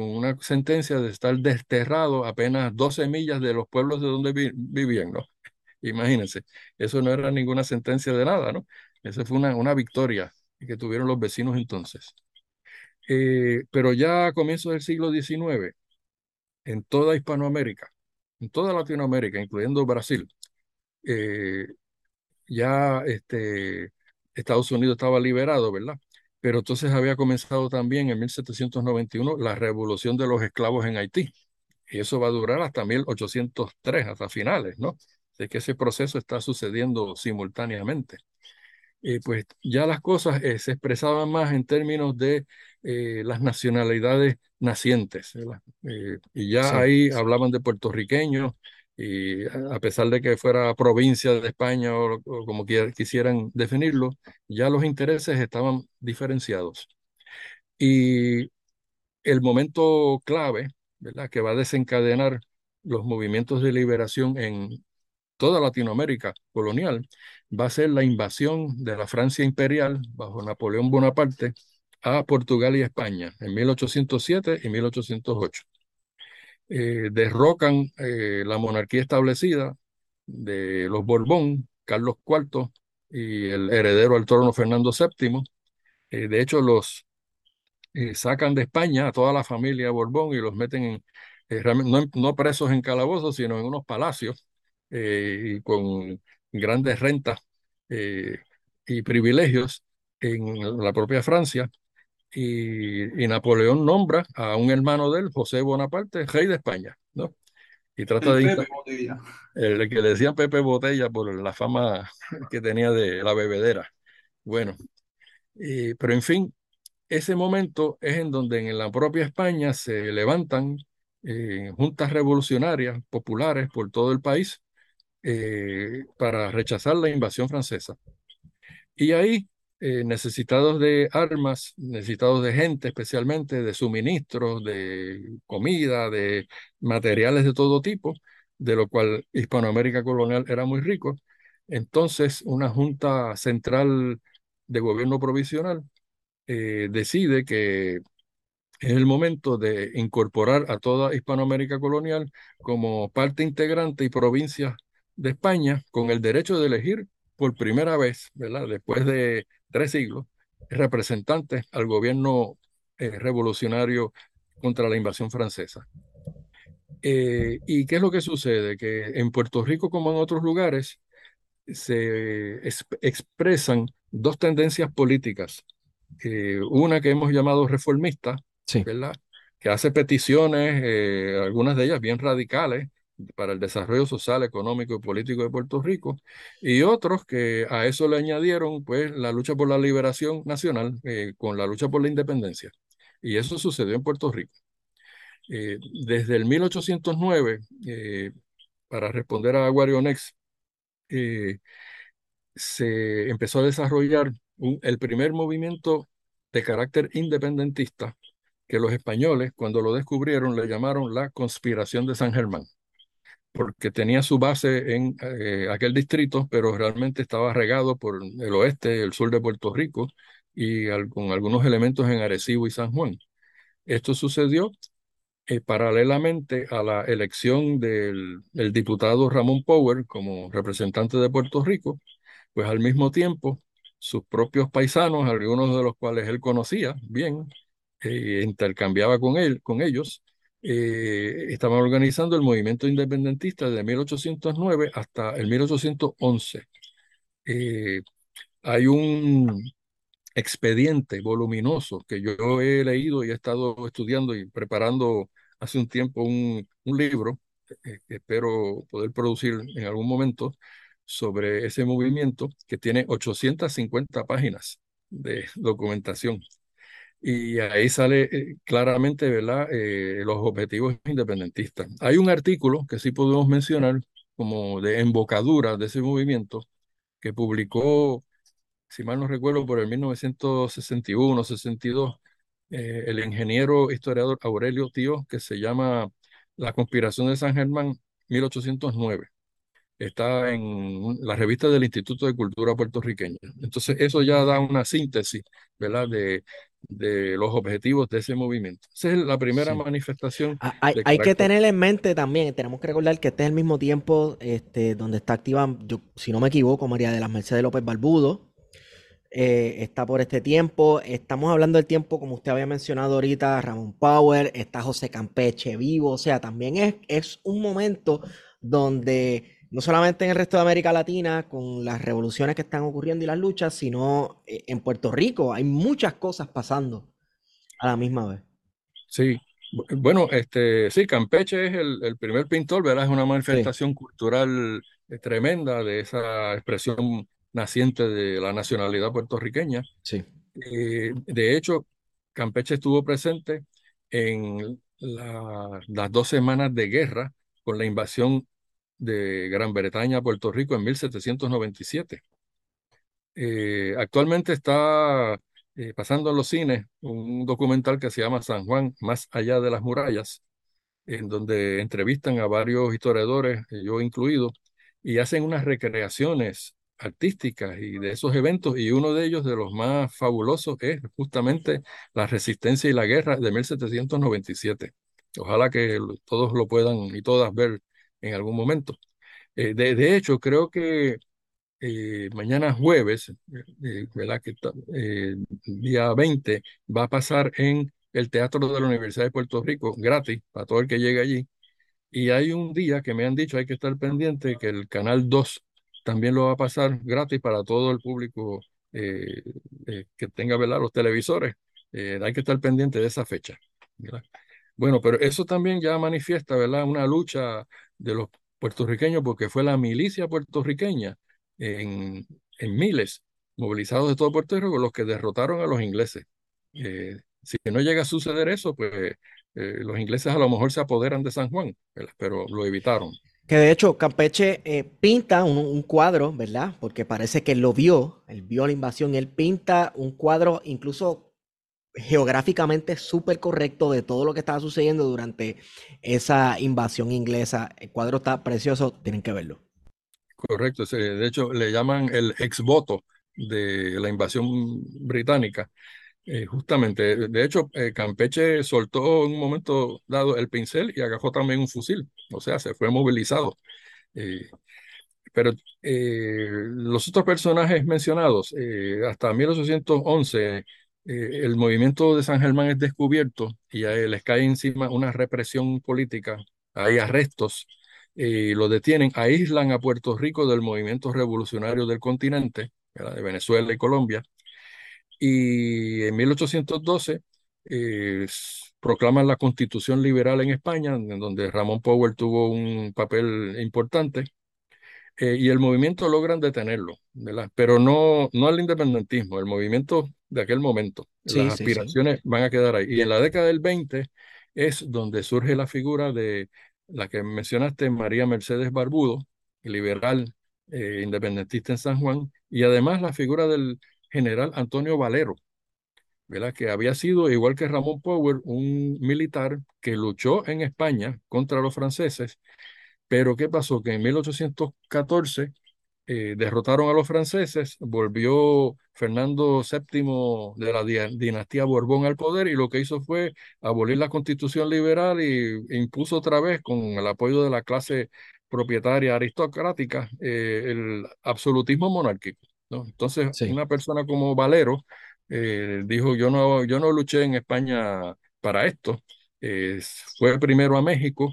con una sentencia de estar desterrado apenas 12 millas de los pueblos de donde vivían, ¿no? Imagínense, eso no era ninguna sentencia de nada, ¿no? Esa fue una, una victoria que tuvieron los vecinos entonces. Eh, pero ya a comienzos del siglo XIX, en toda Hispanoamérica, en toda Latinoamérica, incluyendo Brasil. Eh, ya este, Estados Unidos estaba liberado, ¿verdad? Pero entonces había comenzado también en 1791 la revolución de los esclavos en Haití. Y eso va a durar hasta 1803, hasta finales, ¿no? De que ese proceso está sucediendo simultáneamente. Eh, pues ya las cosas eh, se expresaban más en términos de eh, las nacionalidades nacientes, y ya ahí hablaban de puertorriqueños, y a pesar de que fuera provincia de España o, como quisieran definirlo, ya los intereses estaban diferenciados. Y el momento clave, ¿verdad? que va a desencadenar los movimientos de liberación en toda Latinoamérica colonial, va a ser la invasión de la Francia imperial bajo Napoleón Bonaparte a Portugal y España en 1807 y 1808. Eh, derrocan eh, la monarquía establecida de los Borbón, Carlos IV y el heredero al trono Fernando VII. Eh, de hecho, los sacan de España a toda la familia Borbón y los meten en, no, no, presos en calabozos, sino en unos palacios y con grandes rentas y privilegios en la propia Francia y, Napoleón nombra a un hermano de él, José Bonaparte, rey de España, ¿no? Y trata el de... Pepe Botella. El, que le decían Pepe Botella por la fama que tenía de la bebedera. Bueno, pero en fin, ese momento es en donde en la propia España se levantan eh, juntas revolucionarias populares por todo el país eh, para rechazar la invasión francesa. Y ahí eh, necesitados de armas, necesitados de gente especialmente, de suministros, de comida, de materiales de todo tipo, de lo cual Hispanoamérica colonial era muy rico. Entonces, una junta central de gobierno provisional eh, decide que es el momento de incorporar a toda Hispanoamérica colonial como parte integrante y provincia de España con el derecho de elegir por primera vez, ¿verdad? Después de tres siglos, representantes al gobierno eh, revolucionario contra la invasión francesa. Eh, ¿Y qué es lo que sucede? Que en Puerto Rico, como en otros lugares, se expresan dos tendencias políticas. Eh, una que hemos llamado reformista, ¿verdad? que hace peticiones, algunas de ellas bien radicales, para el desarrollo social, económico y político de Puerto Rico, y otros que a eso le añadieron pues la lucha por la liberación nacional eh, con la lucha por la independencia. Y eso sucedió en Puerto Rico. Eh, desde el 1809, eh, para responder a Guarionex, se empezó a desarrollar el primer movimiento de carácter independentista que los españoles, cuando lo descubrieron, le llamaron la conspiración de San Germán porque tenía su base en eh, aquel distrito, pero realmente estaba regado por el oeste, el sur de Puerto Rico y con algunos elementos en Arecibo y San Juan. Esto sucedió eh, paralelamente a la elección del, diputado Ramón Power como representante de Puerto Rico, pues al mismo tiempo sus propios paisanos, algunos de los cuales él conocía bien, eh, intercambiaba con él, con ellos, eh, estaban organizando el movimiento independentista de 1809 hasta el 1811. Eh, hay un expediente voluminoso que yo he leído y he estado estudiando y preparando hace un tiempo un, libro eh, que espero poder producir en algún momento sobre ese movimiento que tiene 850 páginas de documentación. Y ahí sale eh, claramente, ¿verdad?, eh, los objetivos independentistas. Hay un artículo que sí podemos mencionar como de embocadura de ese movimiento que publicó, si mal no recuerdo, por el 1961-62, eh, el ingeniero historiador Aurelio Tío, que se llama La conspiración de San Germán 1809 está en la revista del Instituto de Cultura Puertorriqueña. Entonces, eso ya da una síntesis, ¿verdad?, de, de los objetivos de ese movimiento. Esa es la primera manifestación. Ah, hay, que tener en mente también, tenemos que recordar que este es el mismo tiempo este, donde está activa, yo, si no me equivoco, María de las Mercedes López Balbudo, eh, está por este tiempo. Estamos hablando del tiempo, como usted había mencionado ahorita, Ramón Power, está José Campeche vivo. O sea, también es, es un momento donde no solamente en el resto de América Latina, con las revoluciones que están ocurriendo y las luchas, sino eh, en Puerto Rico hay muchas cosas pasando a la misma vez. Sí, bueno, este, sí, Campeche es el, primer pintor, ¿verdad? Es una manifestación cultural eh, tremenda de esa expresión naciente de la nacionalidad puertorriqueña. Sí. Eh, de hecho, Campeche estuvo presente en las dos semanas de guerra con la invasión de Gran Bretaña a Puerto Rico en 1797. Eh, actualmente está eh, pasando en los cines un documental que se llama San Juan, más allá de las murallas, en donde entrevistan a varios historiadores, eh, yo incluido, y hacen unas recreaciones artísticas y de esos eventos, y uno de ellos, de los más fabulosos, es justamente la resistencia y la guerra de 1797. Ojalá que todos lo puedan y todas ver en algún momento. Eh, de, hecho, creo que eh, mañana jueves, eh, ¿verdad? Que día 20, va a pasar en el Teatro de la Universidad de Puerto Rico, gratis, para todo el que llegue allí. Y hay un día que me han dicho, hay que estar pendiente, que el Canal 2 también lo va a pasar gratis para todo el público que tenga ¿verdad? los televisores. hay que estar pendiente de esa fecha. Bueno, pero eso también ya manifiesta ¿verdad? una lucha de los puertorriqueños, porque fue la milicia puertorriqueña en, en miles, movilizados de todo Puerto Rico, los que derrotaron a los ingleses. Eh, si no llega a suceder eso, pues eh, los ingleses a lo mejor se apoderan de San Juan, pero lo evitaron. Que de hecho Campeche eh, pinta un, un, cuadro, ¿verdad? Porque parece que lo vio, él vio la invasión, él pinta un cuadro incluso geográficamente súper correcto de todo lo que estaba sucediendo durante esa invasión inglesa. El cuadro está precioso, tienen que verlo. Correcto, de hecho le llaman el ex voto de la invasión británica. Eh, justamente, de hecho, eh, Campeche soltó en un momento dado el pincel y agajó también un fusil, o sea, se fue movilizado. Eh, pero los otros personajes mencionados, hasta 1811, eh, el movimiento de San Germán es descubierto y a él les cae encima una represión política, hay arrestos, y lo detienen, aíslan a Puerto Rico del movimiento revolucionario del continente, de Venezuela y Colombia, y en 1812 eh, proclaman la Constitución Liberal en España, en donde Ramón Powell tuvo un papel importante, eh, y el movimiento logran detenerlo, ¿verdad? Pero no, no el independentismo, el movimiento de aquel momento. Las aspiraciones van a quedar ahí. Y en la década del 20 es donde surge la figura de la que mencionaste, María Mercedes Barbudo, liberal eh, independentista en San Juan, y además la figura del general Antonio Valero, ¿verdad? que había sido, igual que Ramón Power, un militar que luchó en España contra los franceses pero ¿qué pasó? Que en 1814 eh, derrotaron a los franceses, volvió Fernando VII de la dinastía Borbón al poder y lo que hizo fue abolir la constitución liberal y, e impuso otra vez, con el apoyo de la clase propietaria aristocrática, eh, el absolutismo monárquico. ¿no? Entonces, una persona como Valero eh, dijo, yo no, yo no luché en España para esto. fue primero a México,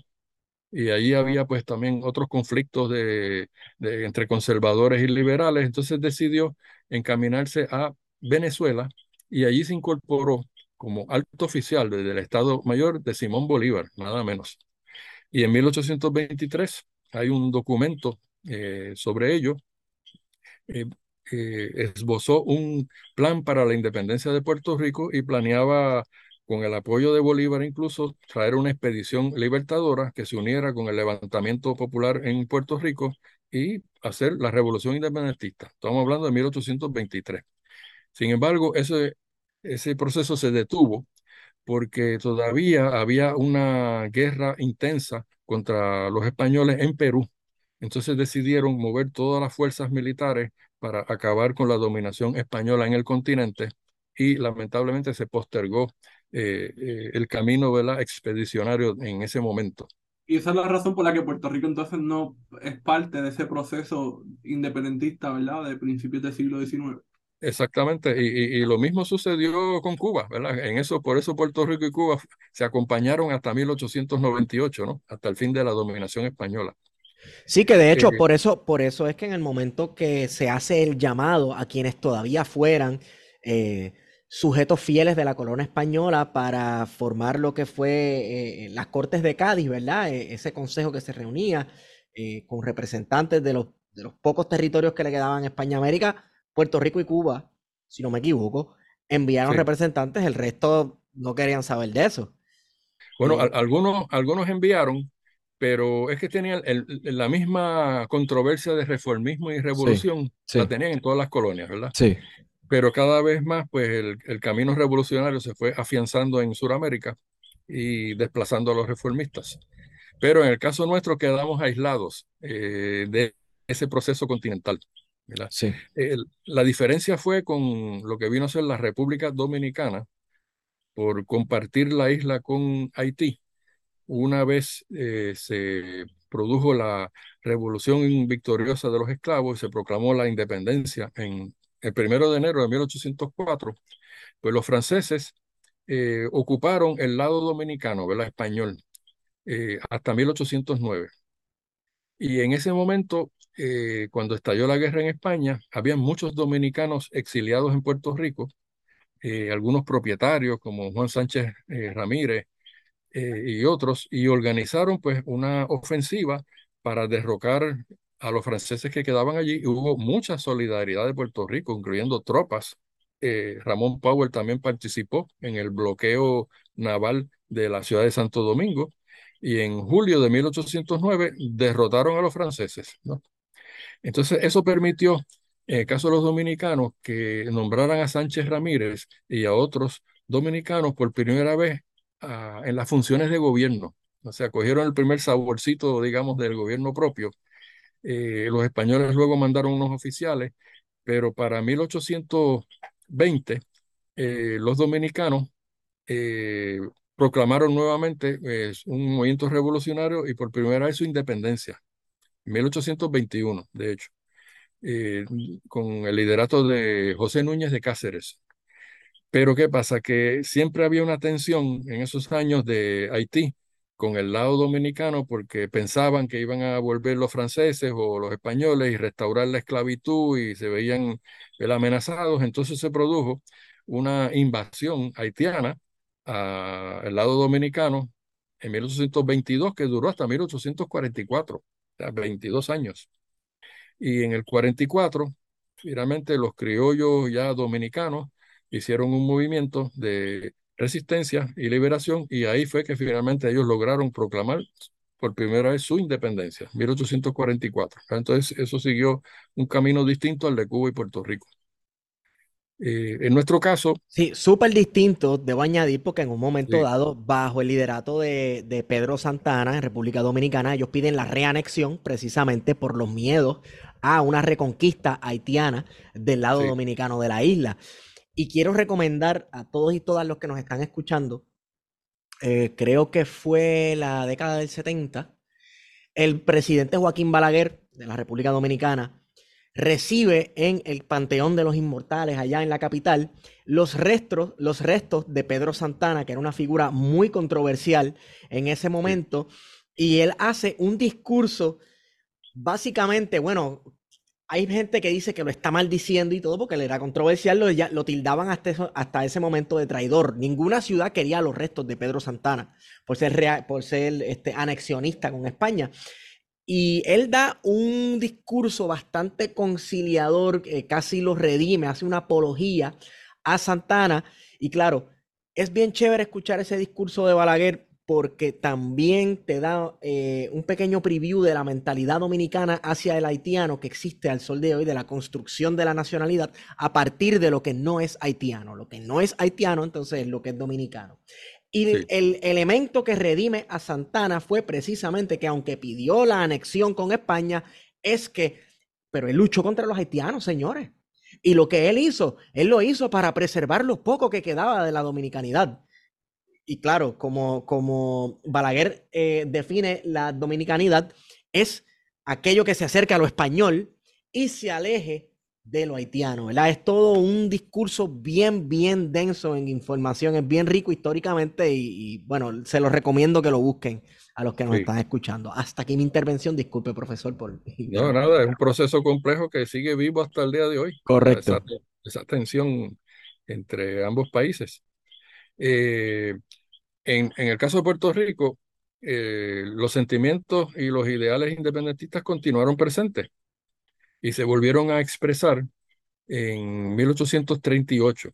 y ahí había pues también otros conflictos de, entre conservadores y liberales, entonces decidió encaminarse a Venezuela y allí se incorporó como alto oficial del Estado Mayor de Simón Bolívar, nada menos. Y en 1823 hay un documento eh, sobre ello. Eh, eh, esbozó un plan para la independencia de Puerto Rico y planeaba con el apoyo de Bolívar incluso, traer una expedición libertadora que se uniera con el levantamiento popular en Puerto Rico y hacer la revolución independentista. Estamos hablando de 1823. Sin embargo, ese, ese proceso se detuvo porque todavía había una guerra intensa contra los españoles en Perú. Entonces decidieron mover todas las fuerzas militares para acabar con la dominación española en el continente y lamentablemente se postergó eh, eh, el camino ¿verdad? expedicionario en ese momento. Y esa es la razón por la que Puerto Rico entonces no es parte de ese proceso independentista, ¿verdad? De principios del siglo XIX. Exactamente, y, y, lo mismo sucedió con Cuba, ¿verdad? En eso, por eso Puerto Rico y Cuba se acompañaron hasta 1898, ¿no? Hasta el fin de la dominación española. Sí, que de hecho, eh, por eso, por eso es que en el momento que se hace el llamado a quienes todavía fueran eh, sujetos fieles de la corona española para formar lo que fue eh, las Cortes de Cádiz, ¿verdad? E, ese consejo que se reunía con representantes de los, de los pocos territorios que le quedaban a España América Puerto Rico y Cuba, si no me equivoco, enviaron representantes, el resto no querían saber de eso. Bueno, eh, algunos, algunos enviaron, pero es que tenían la misma controversia de reformismo y revolución, la tenían en todas las colonias, ¿verdad? Sí. Pero cada vez más, pues el, el camino revolucionario se fue afianzando en Sudamérica y desplazando a los reformistas. Pero en el caso nuestro quedamos aislados eh, de ese proceso continental. Sí. la diferencia fue con lo que vino a ser la República Dominicana por compartir la isla con Haití. Una vez eh, se produjo la revolución victoriosa de los esclavos y se proclamó la independencia en el primero de enero de 1804, pues los franceses eh, ocuparon el lado dominicano, ¿verdad? Español, eh, hasta 1809. Y en ese momento eh, cuando estalló la guerra en España, había muchos dominicanos exiliados en Puerto Rico, algunos propietarios como Juan Sánchez Ramírez y otros, y organizaron pues una ofensiva para derrocar a los franceses que quedaban allí. Hubo mucha solidaridad de Puerto Rico, incluyendo tropas. Ramón Powell también participó en el bloqueo naval de la ciudad de Santo Domingo y en julio de 1809 derrotaron a los franceses. Entonces, eso permitió, en el caso de los dominicanos, que nombraran a Sánchez Ramírez y a otros dominicanos por primera vez ah, en las funciones de gobierno. O sea, cogieron el primer saborcito, digamos, del gobierno propio. Eh, los españoles luego mandaron unos oficiales, pero para 1820 eh, los dominicanos eh, proclamaron nuevamente un movimiento revolucionario y por primera vez su independencia. 1821, de hecho, con el liderato de José Núñez de Cáceres. Pero ¿qué pasa? Que siempre había una tensión en esos años de Haití con el lado dominicano porque pensaban que iban a volver los franceses o los españoles y restaurar la esclavitud y se veían amenazados. Entonces se produjo una invasión haitiana al lado dominicano en 1822 que duró hasta 1844. 22 años. Y en el 44, finalmente los criollos ya dominicanos hicieron un movimiento de resistencia y liberación y ahí fue que finalmente ellos lograron proclamar por primera vez su independencia, 1844. Entonces eso siguió un camino distinto al de Cuba y Puerto Rico. Eh, en nuestro caso. Sí, súper distinto, debo añadir, porque en un momento dado, bajo el liderato de, Pedro Santana en República Dominicana, ellos piden la reanexión precisamente por los miedos a una reconquista haitiana del lado dominicano de la isla. Y quiero recomendar a todos y todas los que nos están escuchando, eh, creo que fue la década del 70, el presidente Joaquín Balaguer de la República Dominicana recibe en el Panteón de los Inmortales, allá en la capital, los restos, los restos de Pedro Santana, que era una figura muy controversial en ese momento, y él hace un discurso, básicamente, bueno, hay gente que dice que lo está maldiciendo y todo porque él era controversial, lo, lo tildaban hasta, ese momento de traidor. Ninguna ciudad quería los restos de Pedro Santana por ser, por ser este, anexionista con España. Y él da un discurso bastante conciliador, que casi lo redime, hace una apología a Santana. Y claro, es bien chévere escuchar ese discurso de Balaguer porque también te da eh, un pequeño preview de la mentalidad dominicana hacia el haitiano que existe al sol de hoy, de la construcción de la nacionalidad a partir de lo que no es haitiano. Lo que no es haitiano, entonces, es lo que es dominicano. Y el elemento que redime a Santana fue precisamente que aunque pidió la anexión con España, es que, pero él luchó contra los haitianos, señores. Y lo que él hizo, él lo hizo para preservar lo poco que quedaba de la dominicanidad. Y claro, como, como Balaguer eh, define la dominicanidad, es aquello que se acerca a lo español y se aleje de lo haitiano, ¿verdad? Es todo un discurso bien, bien denso en información, es bien rico históricamente y, bueno, se los recomiendo que lo busquen a los que nos están escuchando. Hasta aquí mi intervención, disculpe profesor por... No, nada, es un proceso complejo que sigue vivo hasta el día de hoy. Correcto. Esa, tensión entre ambos países. Eh, en, en, el caso de Puerto Rico, eh, los sentimientos y los ideales independentistas continuaron presentes y se volvieron a expresar en 1838,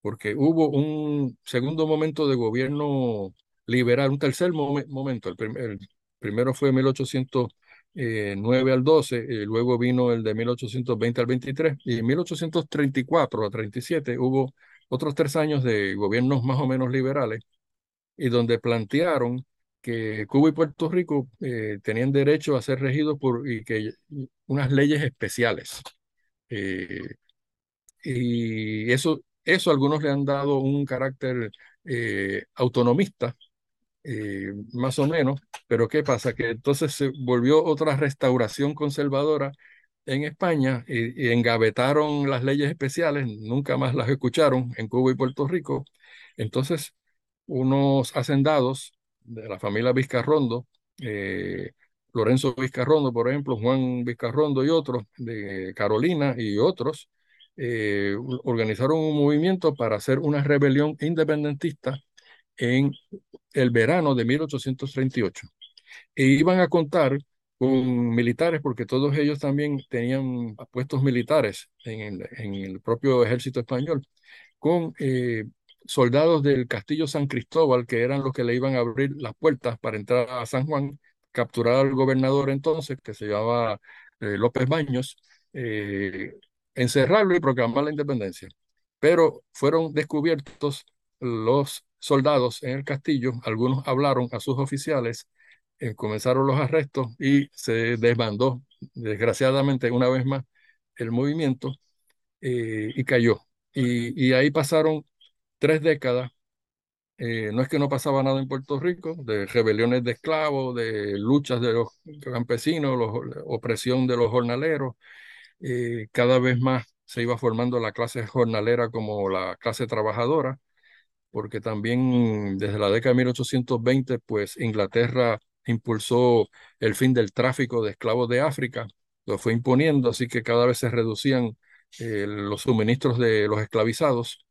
porque hubo un segundo momento de gobierno liberal, un tercer momento. El, primero fue 1809 al 12, y luego vino el de 1820 al 23, y en 1834 a 37 hubo otros tres años de gobiernos más o menos liberales, y donde plantearon que Cuba y Puerto Rico eh, tenían derecho a ser regidos por y que, unas leyes especiales. Eh, y eso, eso algunos le han dado un carácter eh, autonomista, más o menos, pero ¿qué pasa? Que entonces se volvió otra restauración conservadora en España y, y, engavetaron las leyes especiales, nunca más las escucharon en Cuba y Puerto Rico. Entonces, unos hacendados de la familia Vizcarrondo, eh, Lorenzo Vizcarrondo, por ejemplo, Juan Vizcarrondo y otros, de Carolina y otros, eh, organizaron un movimiento para hacer una rebelión independentista en el verano de 1838. E iban a contar con militares, porque todos ellos también tenían puestos militares en el, propio ejército español, con eh, soldados del castillo San Cristóbal, que eran los que le iban a abrir las puertas para entrar a San Juan, capturar al gobernador entonces, que se llamaba eh, López Baños, eh, encerrarlo y proclamar la independencia. Pero fueron descubiertos los soldados en el castillo, algunos hablaron a sus oficiales, eh, comenzaron los arrestos y se desbandó, desgraciadamente, una vez más el movimiento y cayó. Y, y ahí pasaron tres décadas, eh, no es que no pasaba nada en Puerto Rico, de rebeliones de esclavos, de luchas de los campesinos, la opresión de los jornaleros, eh, cada vez más se iba formando la clase jornalera como la clase trabajadora, porque también desde la década de 1820, pues Inglaterra impulsó el fin del tráfico de esclavos de África, lo fue imponiendo, así que cada vez se reducían eh, los suministros de los esclavizados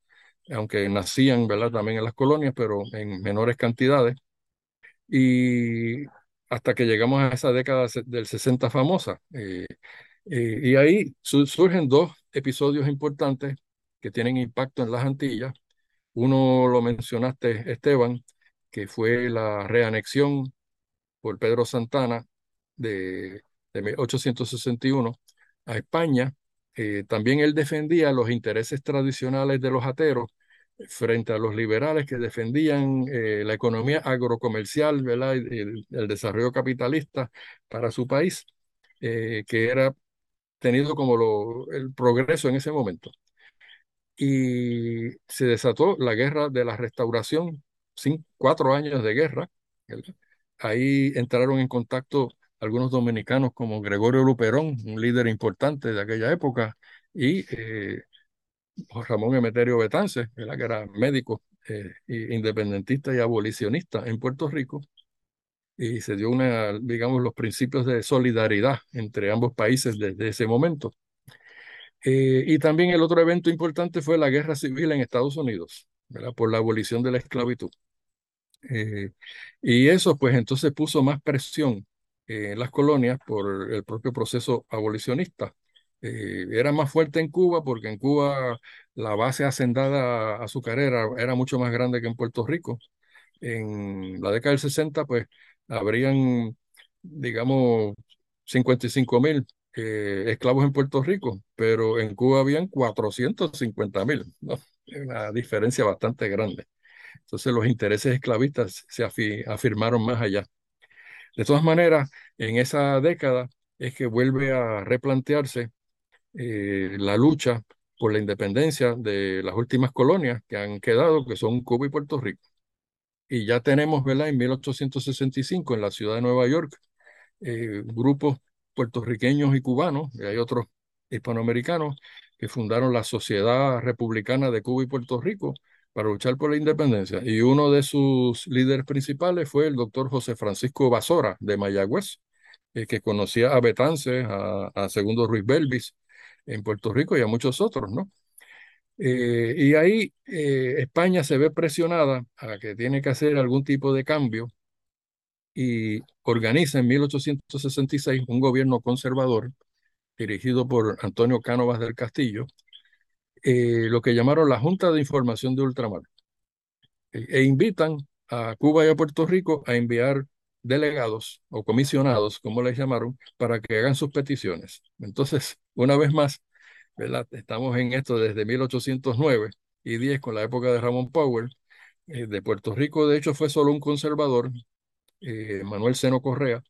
aunque nacían ¿verdad? también en las colonias, pero en menores cantidades. Y hasta que llegamos a esa década del 60 famosa. Eh, eh, y ahí surgen dos episodios importantes que tienen impacto en las Antillas. Uno lo mencionaste, Esteban, que fue la reanexión por Pedro Santana de, de 1861 a España. Eh, también él defendía los intereses tradicionales de los ateros frente a los liberales que defendían eh, la economía agrocomercial, ¿verdad? Y el, desarrollo capitalista para su país, eh, que era tenido como el progreso en ese momento. Y se desató la guerra de la restauración, sin, cuatro años de guerra. Ahí entraron en contacto algunos dominicanos como Gregorio Luperón, un líder importante de aquella época, y eh, Ramón Emeterio Betance, que era médico eh, independentista y abolicionista en Puerto Rico, y se dio una, digamos, los principios de solidaridad entre ambos países desde ese momento. Eh, y también el otro evento importante fue la guerra civil en Estados Unidos, ¿verdad? por la abolición de la esclavitud. Eh, y eso, pues entonces puso más presión en las colonias por el propio proceso abolicionista. Eh, era más fuerte en Cuba porque en Cuba la base hacendada azucarera era mucho más grande que en Puerto Rico. En la década del 60, pues, habrían, digamos, 55 mil eh, esclavos en Puerto Rico, pero en Cuba habían 450 mil, ¿no? Una diferencia bastante grande. Entonces los intereses esclavistas se afirmaron más allá. De todas maneras, en esa década es que vuelve a replantearse eh, la lucha por la independencia de las últimas colonias que han quedado, que son Cuba y Puerto Rico. Y ya tenemos, ¿verdad? En 1865, en la ciudad de Nueva York, eh, grupos puertorriqueños y cubanos, y hay otros hispanoamericanos que fundaron la Sociedad Republicana de Cuba y Puerto Rico para luchar por la independencia. Y uno de sus líderes principales fue el doctor José Francisco Basora de Mayagüez, eh, que conocía a Betance, a, a, Segundo Ruiz Belvis en Puerto Rico y a muchos otros, ¿no? Eh, y ahí eh, España se ve presionada a que tiene que hacer algún tipo de cambio y organiza en 1866 un gobierno conservador dirigido por Antonio Cánovas del Castillo, eh, lo que llamaron la Junta de Información de Ultramar, e, e invitan a Cuba y a Puerto Rico a enviar delegados o comisionados, como les llamaron, para que hagan sus peticiones. Entonces, una vez más, estamos en esto desde 1809 y 10 con la época de Ramón Powell. Eh, de Puerto Rico, de hecho, fue solo un conservador, eh, Manuel Seno Correa,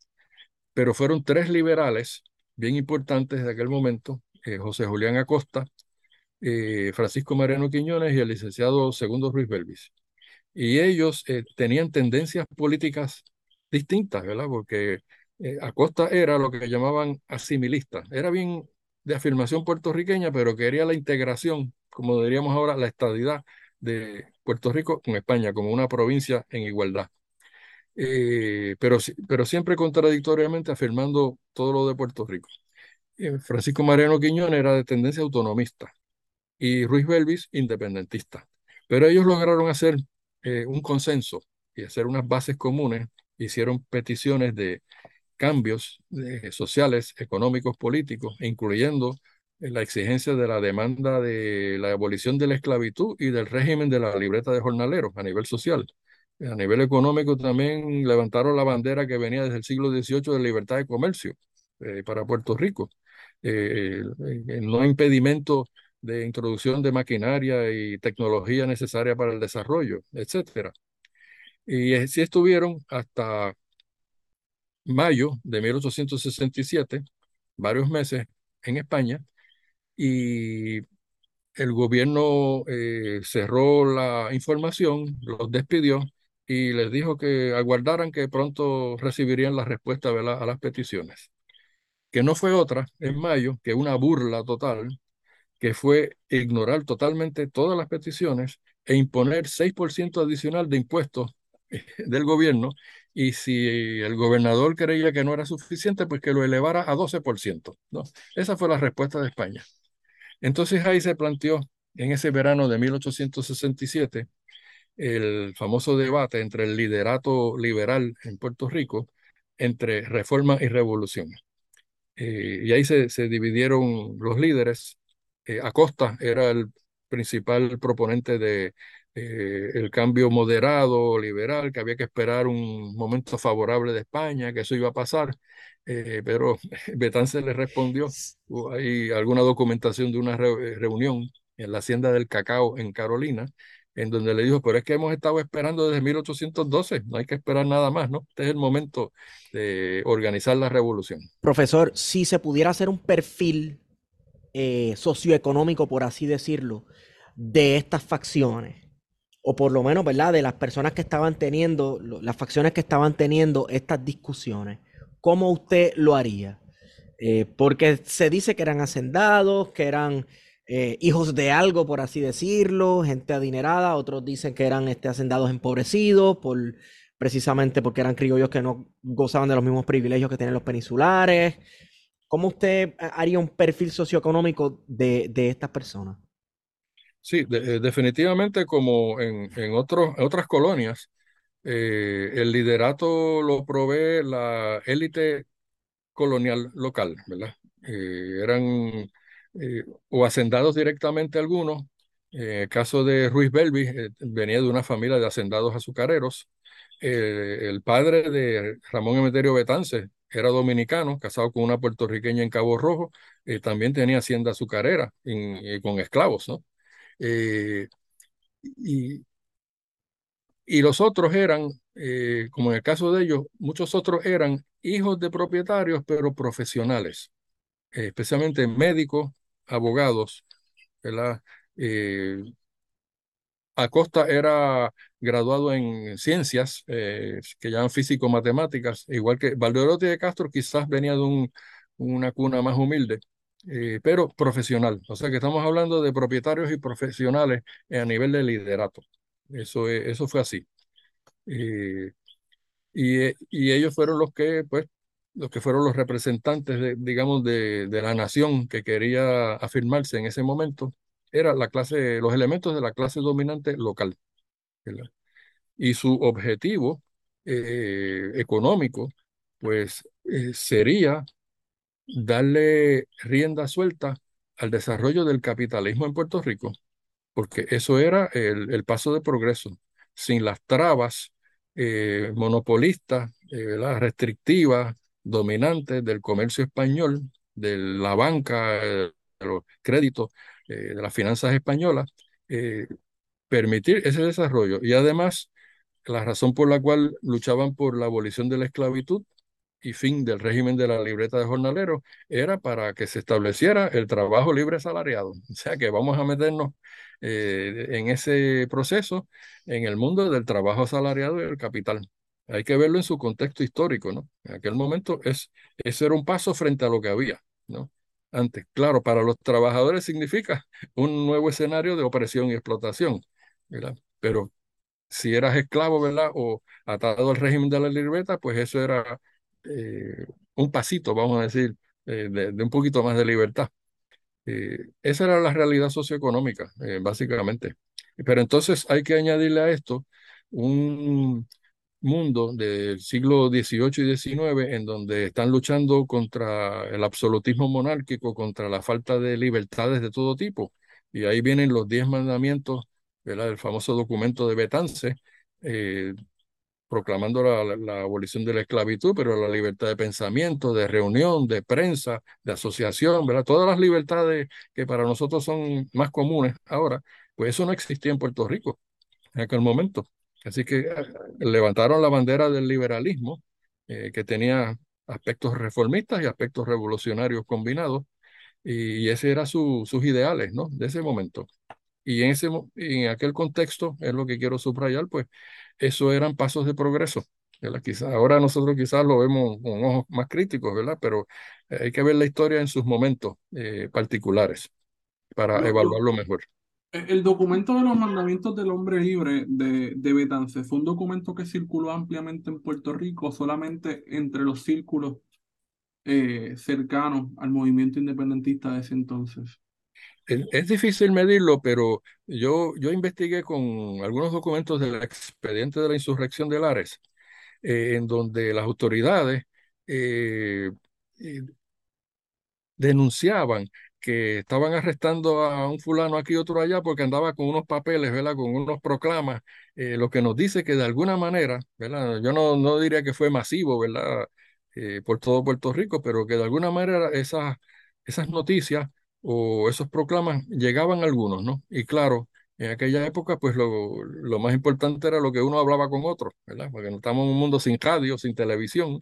pero fueron tres liberales bien importantes de aquel momento, José Julián Acosta, Francisco Mariano Quiñones y el licenciado Segundo Ruiz Belvis. Y ellos tenían tendencias políticas distintas, ¿verdad? Porque Acosta era lo que llamaban asimilista, era bien de afirmación puertorriqueña, pero quería la integración, como diríamos ahora, la estadidad de Puerto Rico con España como una provincia en igualdad. Eh, pero, siempre contradictoriamente afirmando todo lo de Puerto Rico. Eh, Francisco Mariano Quiñón era de tendencia autonomista y Ruiz Belvis independentista. Pero ellos lograron hacer eh, un consenso y hacer unas bases comunes, hicieron peticiones de cambios sociales, económicos, políticos, incluyendo la exigencia de la demanda de la abolición de la esclavitud y del régimen de la libreta de jornaleros a nivel social. A nivel económico también levantaron la bandera que venía desde el siglo XVIII de libertad de comercio eh, para Puerto Rico. Eh, el no impedimento de introducción de maquinaria y tecnología necesaria para el desarrollo, etc. Y así estuvieron hasta mayo de 1867, varios meses en España, y el gobierno eh, cerró la información, los despidió y les dijo que aguardaran que pronto recibirían la respuesta a las peticiones. Que no fue otra en mayo que una burla total, que fue ignorar totalmente todas las peticiones e imponer 6% adicional de impuestos del gobierno y si el gobernador creía que no era suficiente, pues que lo elevara a 12%. ¿no? Esa fue la respuesta de España. Entonces ahí se planteó en ese verano de 1867 el famoso debate entre el liderato liberal en Puerto Rico, entre reforma y revolución. Eh, y ahí se, se, dividieron los líderes. Eh, Acosta era el principal proponente de eh, el cambio moderado, liberal, que había que esperar un momento favorable de España, que eso iba a pasar, eh, pero Betance le respondió, hay alguna documentación de una eh, reunión en la hacienda del cacao en Carolina, en donde le dijo, pero es que hemos estado esperando desde 1812, no hay que esperar nada más, ¿no? Este es el momento de organizar la revolución. Profesor, si se pudiera hacer un perfil socioeconómico, por así decirlo, de estas facciones, o por lo menos, ¿verdad? De las personas que estaban teniendo, las facciones que estaban teniendo estas discusiones. ¿Cómo usted lo haría? Eh, porque se dice que eran hacendados, que eran eh, hijos de algo, por así decirlo, gente adinerada, otros dicen que eran este, hacendados empobrecidos, por, precisamente porque eran criollos que no gozaban de los mismos privilegios que tienen los peninsulares. ¿Cómo usted haría un perfil socioeconómico de, de estas personas? Sí, eh, definitivamente como en, en, otras colonias, eh, el liderato lo provee la élite colonial local, ¿verdad? Eh, eran o hacendados directamente algunos. En el caso de Ruiz Belvis, venía de una familia de hacendados azucareros. el padre de Ramón Emeterio Betance era dominicano, casado con una puertorriqueña en Cabo Rojo, también tenía hacienda azucarera con esclavos, ¿no? Eh, y, y, los otros eran, eh, como en el caso de ellos, muchos otros eran hijos de propietarios, pero profesionales, eh, especialmente médicos, abogados, ¿verdad? Acosta era graduado en ciencias, que llaman físico-matemáticas, igual que Valderotti de Castro quizás venía de un, una cuna más humilde, pero profesional. O sea que estamos hablando de propietarios y profesionales a nivel de liderato. Eso, eso fue así. y, y ellos fueron los que, pues, los que fueron los representantes, digamos, de, la nación que quería afirmarse en ese momento, era la clase, los elementos de la clase dominante local. Y su objetivo eh, económico, pues, eh, sería darle rienda suelta al desarrollo del capitalismo en Puerto Rico, porque eso era el, el paso de progreso, sin las trabas eh, monopolistas, restrictivas, dominantes del comercio español, de la banca, de los créditos, de las finanzas españolas, permitir ese desarrollo. Y además, la razón por la cual luchaban por la abolición de la esclavitud y fin del régimen de la libreta de jornaleros era para que se estableciera el trabajo libre asalariado. O sea que vamos a meternos eh, en ese proceso en el mundo del trabajo asalariado y el capital. Hay que verlo en su contexto histórico, ¿no? En aquel momento es, ese era un paso frente a lo que había, ¿no? Antes, claro, para los trabajadores significa un nuevo escenario de opresión y explotación, ¿verdad? Pero si eras esclavo, ¿verdad? O atado al régimen de la libreta, pues eso era eh, un pasito, vamos a decir, eh, de, un poquito más de libertad. Eh, esa era la realidad socioeconómica, básicamente. Pero entonces hay que añadirle a esto un mundo del siglo XVIII y XIX en donde están luchando contra el absolutismo monárquico, contra la falta de libertades de todo tipo. Y ahí vienen los diez mandamientos, ¿verdad? el famoso documento de Betance, proclamando la, abolición de la esclavitud, pero la libertad de pensamiento, de reunión, de prensa, de asociación, ¿verdad? Todas las libertades que para nosotros son más comunes ahora, pues eso no existía en Puerto Rico en aquel momento. Así que eh, levantaron la bandera del liberalismo, eh, que tenía aspectos reformistas y aspectos revolucionarios combinados, y, ese eran sus ideales, ¿no? De ese momento. Y en, ese, en aquel contexto, es lo que quiero subrayar, pues eso eran pasos de progreso. Quizá, ahora nosotros quizás lo vemos con ojos más críticos, ¿verdad? Pero eh, hay que ver la historia en sus momentos eh, particulares para evaluarlo mejor. E, el documento de los mandamientos del hombre libre de, de Betance fue un documento que circuló ampliamente en Puerto Rico, solamente entre los círculos eh, cercanos al movimiento independentista de ese entonces. Es, difícil medirlo, pero yo, yo investigué con algunos documentos del expediente de la insurrección de Lares, eh, en donde las autoridades eh, eh, denunciaban que estaban arrestando a un fulano aquí y otro allá porque andaba con unos papeles, ¿verdad? Con unos proclamas, lo que nos dice que de alguna manera, ¿verdad? Yo no, no diría que fue masivo, ¿verdad? por todo Puerto Rico, pero que de alguna manera esas, esas noticias o esos proclamas llegaban algunos, ¿no? Y claro, en aquella época, pues lo, lo, más importante era lo que uno hablaba con otro, ¿verdad? Porque no estamos en un mundo sin radio, sin televisión,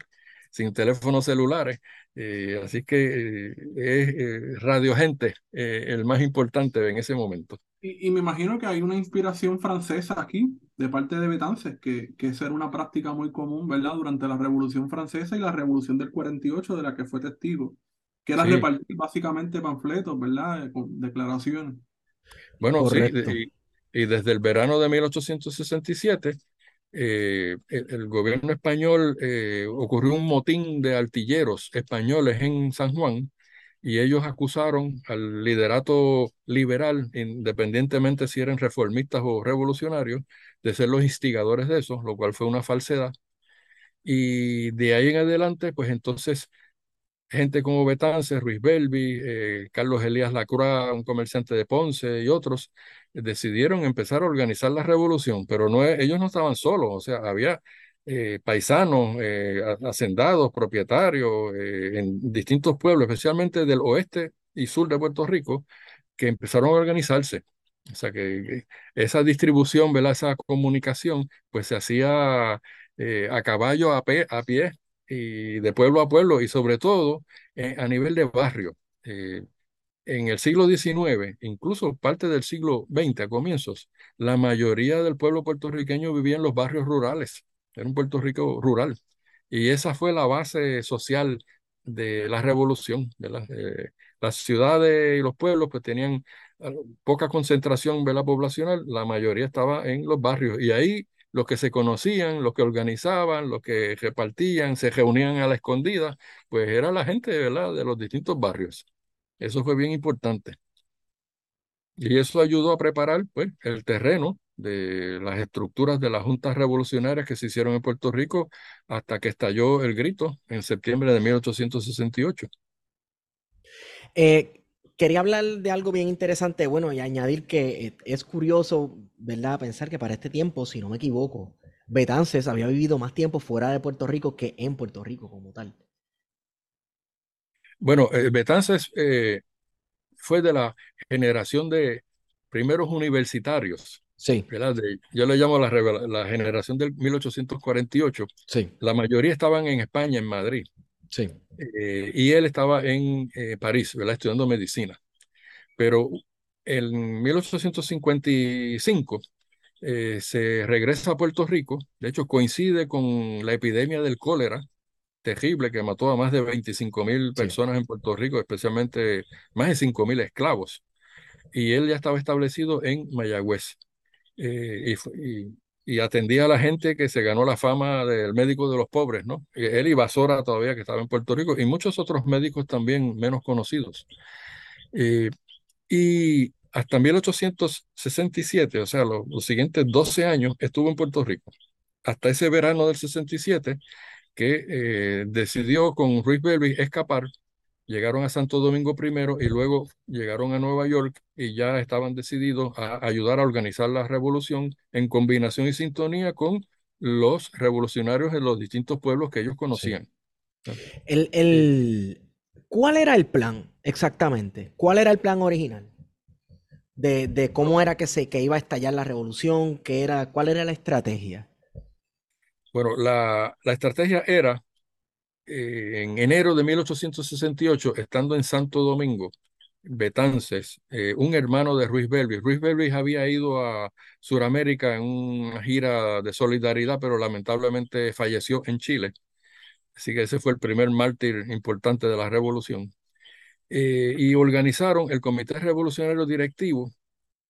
sin teléfonos celulares, eh, así que eh, es eh, radio gente el más importante en ese momento. Y, y, me imagino que hay una inspiración francesa aquí, de parte de Betances, que, que esa era una práctica muy común, ¿verdad? Durante la Revolución Francesa y la Revolución del 48, de la que fue testigo que era repartir básicamente panfletos, ¿verdad? Con declaraciones. Bueno, sí, y, desde el verano de 1867, eh, el, gobierno español eh, ocurrió un motín de artilleros españoles en San Juan y ellos acusaron al liderato liberal, independientemente si eran reformistas o revolucionarios, de ser los instigadores de eso, lo cual fue una falsedad. Y de ahí en adelante, pues entonces gente como Betance, Ruiz Belvi, eh, Carlos Elías Lacroix, un comerciante de Ponce y otros, decidieron empezar a organizar la revolución, pero no, ellos no estaban solos, o sea, había eh, paisanos, hacendados, propietarios en distintos pueblos, especialmente del oeste y sur de Puerto Rico, que empezaron a organizarse. O sea que esa distribución, ¿verdad? esa comunicación, pues se hacía a caballo, a pie, a pie y de pueblo a pueblo y sobre todo eh, a nivel de barrio. Eh, en el siglo XIX, incluso parte del siglo XX a comienzos, la mayoría del pueblo puertorriqueño vivía en los barrios rurales. Era un Puerto Rico rural. Y esa fue la base social de la revolución. Eh, las ciudades y los pueblos pues tenían ah, poca concentración de la poblacional, la mayoría estaba en los barrios y ahí los que se conocían, los que organizaban, los que repartían, se reunían a la escondida, pues era la gente, ¿verdad?, de los distintos barrios. Eso fue bien importante. Y eso ayudó a preparar, pues, el terreno de las estructuras de las juntas revolucionarias que se hicieron en Puerto Rico hasta que estalló el grito en septiembre de 1868. Eh, quería hablar de algo bien interesante, bueno, y añadir que eh, es curioso, ¿verdad? Pensar que para este tiempo, si no me equivoco, Betances había vivido más tiempo fuera de Puerto Rico que en Puerto Rico como tal. Bueno, eh, Betances fue de la generación de primeros universitarios Sí. yo le llamo la, la, generación del 1848. Sí. La mayoría estaban en España, en Madrid. Sí. Eh, y él estaba en eh, París, ¿verdad? Estudiando medicina. Pero en 1855 eh, se regresa a Puerto Rico. De hecho, coincide con la epidemia del cólera terrible que mató a más de 25 mil personas en Puerto Rico, especialmente más de 5 mil esclavos. Y él ya estaba establecido en Mayagüez. Eh, y, atendía a la gente que se ganó la fama del médico de los pobres, ¿no? Él y Basora todavía que estaba en Puerto Rico y muchos otros médicos también menos conocidos. Eh, y hasta 1867, o sea, los, siguientes 12 años, estuvo en Puerto Rico. Hasta ese verano del 67, que eh, decidió con Ruiz Belvi escapar llegaron a Santo Domingo primero y luego llegaron a Nueva York y ya estaban decididos a ayudar a organizar la revolución en combinación y sintonía con los revolucionarios en los distintos pueblos que ellos conocían. El, el, ¿Cuál era el plan exactamente? ¿Cuál era el plan original? De, de cómo era que, se, que iba a estallar la revolución, ¿Qué era, cuál era la estrategia. Bueno, la, estrategia era eh, en enero de 1868, estando en Santo Domingo, Betances, eh, un hermano de Ruiz Belvis. Ruiz Belvis había ido a Sudamérica en una gira de solidaridad, pero lamentablemente falleció en Chile. Así que ese fue el primer mártir importante de la revolución. Eh, y organizaron el Comité Revolucionario Directivo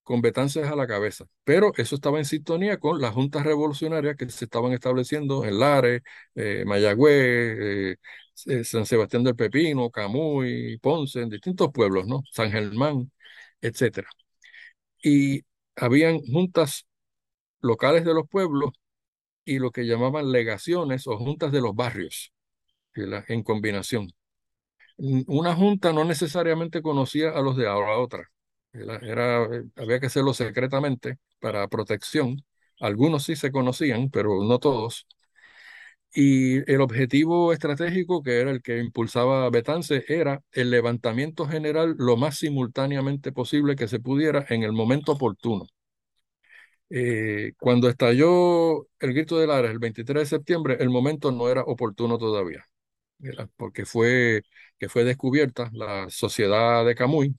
con Betances a la cabeza. Pero eso estaba en sintonía con las juntas revolucionarias que se estaban estableciendo en Lares, eh, Mayagüez, eh, eh, San Sebastián del Pepino, Camuy, Ponce, en distintos pueblos, ¿no? San Germán, etc. Y habían juntas locales de los pueblos y lo que llamaban legaciones o juntas de los barrios, en combinación. Una junta no necesariamente conocía a los de ahora otra era, había que hacerlo secretamente para protección. Algunos sí se conocían, pero no todos. Y el objetivo estratégico, que era el que impulsaba Betance, era el levantamiento general lo más simultáneamente posible que se pudiera en el momento oportuno. Eh, cuando estalló el grito de Lares el 23 de septiembre, el momento no era oportuno todavía, porque fue que fue descubierta la sociedad de Camuy,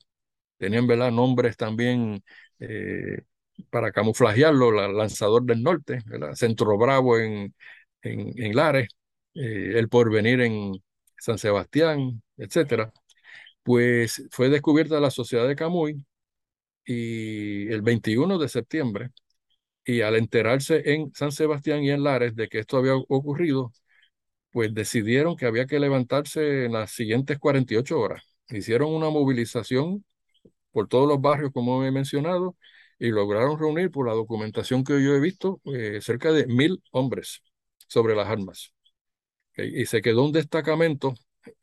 tenían ¿verdad? nombres también eh, para camuflajearlo, la Lanzador del Norte, Centro Bravo en, en, Lares, eh, El Porvenir en San Sebastián, etc. Pues fue descubierta la sociedad de Camuy y el 21 de septiembre, y al enterarse en San Sebastián y en Lares de que esto había ocurrido, pues decidieron que había que levantarse en las siguientes 48 horas. Hicieron una movilización por todos los barrios, como he mencionado, y lograron reunir, por la documentación que yo he visto, eh, cerca de mil hombres sobre las armas. Y se quedó un destacamento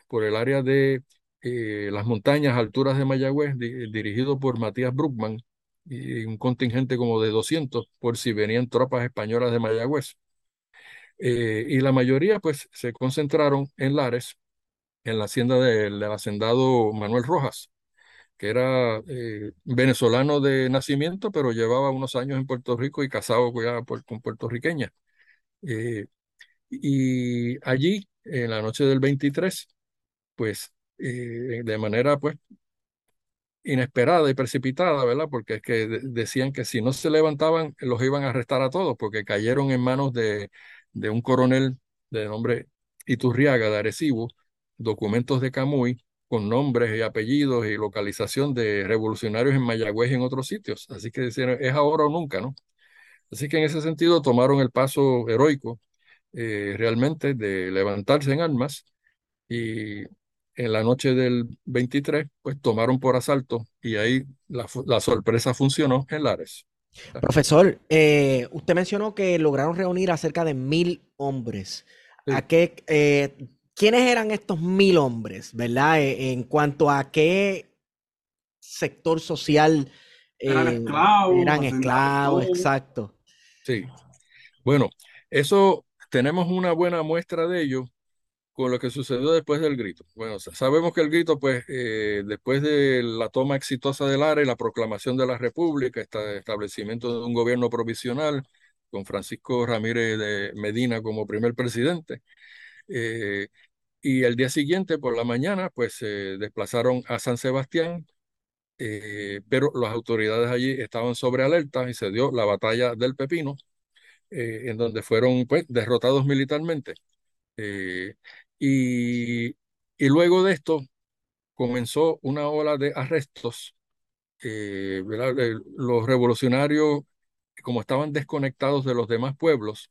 por el área de eh, las montañas, alturas de Mayagüez, dirigido por Matías Bruckman, y un contingente como de 200, por si venían tropas españolas de Mayagüez. Eh, y la mayoría, pues, se concentraron en Lares, en la hacienda del hacendado Manuel Rojas, que era eh, venezolano de nacimiento, pero llevaba unos años en Puerto Rico y casado con puertorriqueña. Eh, y allí, en la noche del 23, pues eh, de manera pues inesperada y precipitada, ¿verdad? Porque es que decían que si no se levantaban, los iban a arrestar a todos, porque cayeron en manos de, de un coronel de nombre Iturriaga de Arecibo, documentos de Camuy, con nombres y apellidos y localización de revolucionarios en Mayagüez y en otros sitios. Así que es ahora o nunca, ¿no? Así que en ese sentido tomaron el paso heroico eh, realmente de levantarse en armas y en la noche del 23, pues tomaron por asalto y ahí la, la sorpresa funcionó en Lares. Profesor, eh, usted mencionó que lograron reunir a cerca de mil hombres. ¿A qué, eh, ¿Quiénes eran estos mil hombres, verdad? E, en cuanto a qué sector social eran esclavos. Eran esclavos, exacto. Sí. Bueno, eso tenemos una buena muestra de ello con lo que sucedió después del grito. Bueno, sabemos que el grito, pues, eh, después de la toma exitosa del área y la proclamación de la República, este establecimiento de un gobierno provisional con Francisco Ramírez de Medina como primer presidente, eh, y el día siguiente, por la mañana, pues se desplazaron a San Sebastián, eh, pero las autoridades allí estaban sobre alerta y se dio la batalla del Pepino, en donde fueron pues, derrotados militarmente. Y, y luego de esto comenzó una ola de arrestos. Eh, los revolucionarios, como estaban desconectados de los demás pueblos,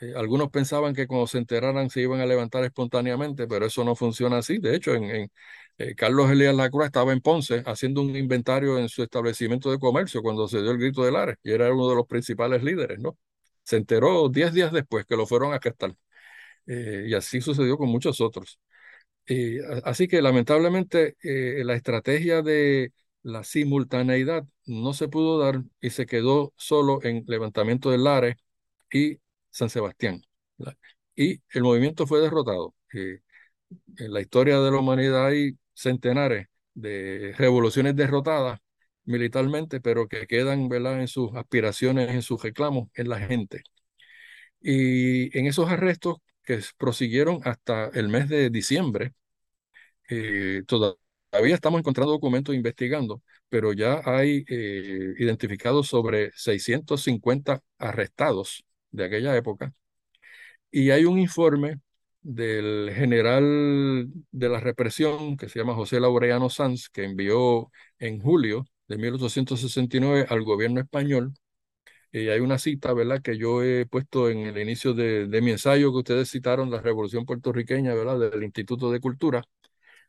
eh, algunos pensaban que cuando se enteraran se iban a levantar espontáneamente, pero eso no funciona así. De hecho, eh, Carlos Elías Lacroix estaba en Ponce haciendo un inventario en su establecimiento de comercio cuando se dio el grito de Lares y era uno de los principales líderes, ¿no? Se enteró diez días después que lo fueron a arrestar. Eh, y así sucedió con muchos otros. Así que lamentablemente eh, la estrategia de la simultaneidad no se pudo dar y se quedó solo en levantamiento de Lares y San Sebastián. Y el movimiento fue derrotado. en la historia de la humanidad hay centenares de revoluciones derrotadas militarmente, pero que quedan ¿verdad? en sus aspiraciones, en sus reclamos, en la gente. Y en esos arrestos que prosiguieron hasta el mes de diciembre. Eh, todavía estamos encontrando documentos investigando, pero ya hay eh, identificados sobre 650 arrestados de aquella época. Y hay un informe del general de la represión que se llama José Laureano Sanz, que envió en julio de 1869 al gobierno español y hay una cita, ¿verdad?, que yo he puesto en el inicio de, mi ensayo que ustedes citaron, la Revolución Puertorriqueña, ¿verdad?, del Instituto de Cultura.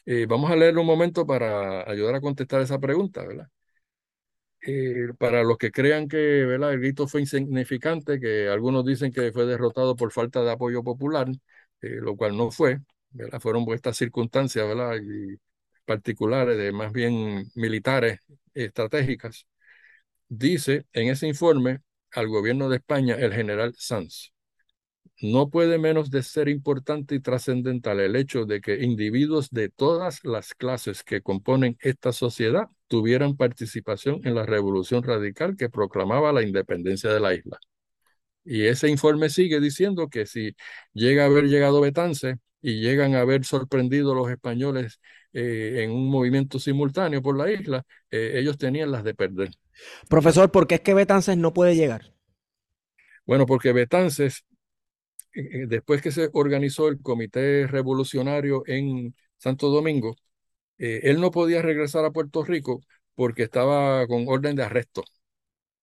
Eh, vamos a leerlo un momento para ayudar a contestar esa pregunta, ¿verdad? Eh, para los que crean que el grito fue insignificante, que algunos dicen que fue derrotado por falta de apoyo popular, eh, lo cual no fue, fueron estas circunstancias. Y particulares, de más bien militares, estratégicas. Dice en ese informe al gobierno de España el general Sanz. No puede menos de ser importante y trascendental el hecho de que individuos de todas las clases que componen esta sociedad tuvieran participación en la revolución radical que proclamaba la independencia de la isla. Y ese informe sigue diciendo que si llega a haber llegado Betance y llegan a haber sorprendido los españoles eh, en un movimiento simultáneo por la isla, eh, ellos tenían las de perder. Profesor, ¿por qué es que Betances no puede llegar? Bueno, porque Betances, después que se organizó el Comité Revolucionario en Santo Domingo, eh, él no podía regresar a Puerto Rico porque estaba con orden de arresto.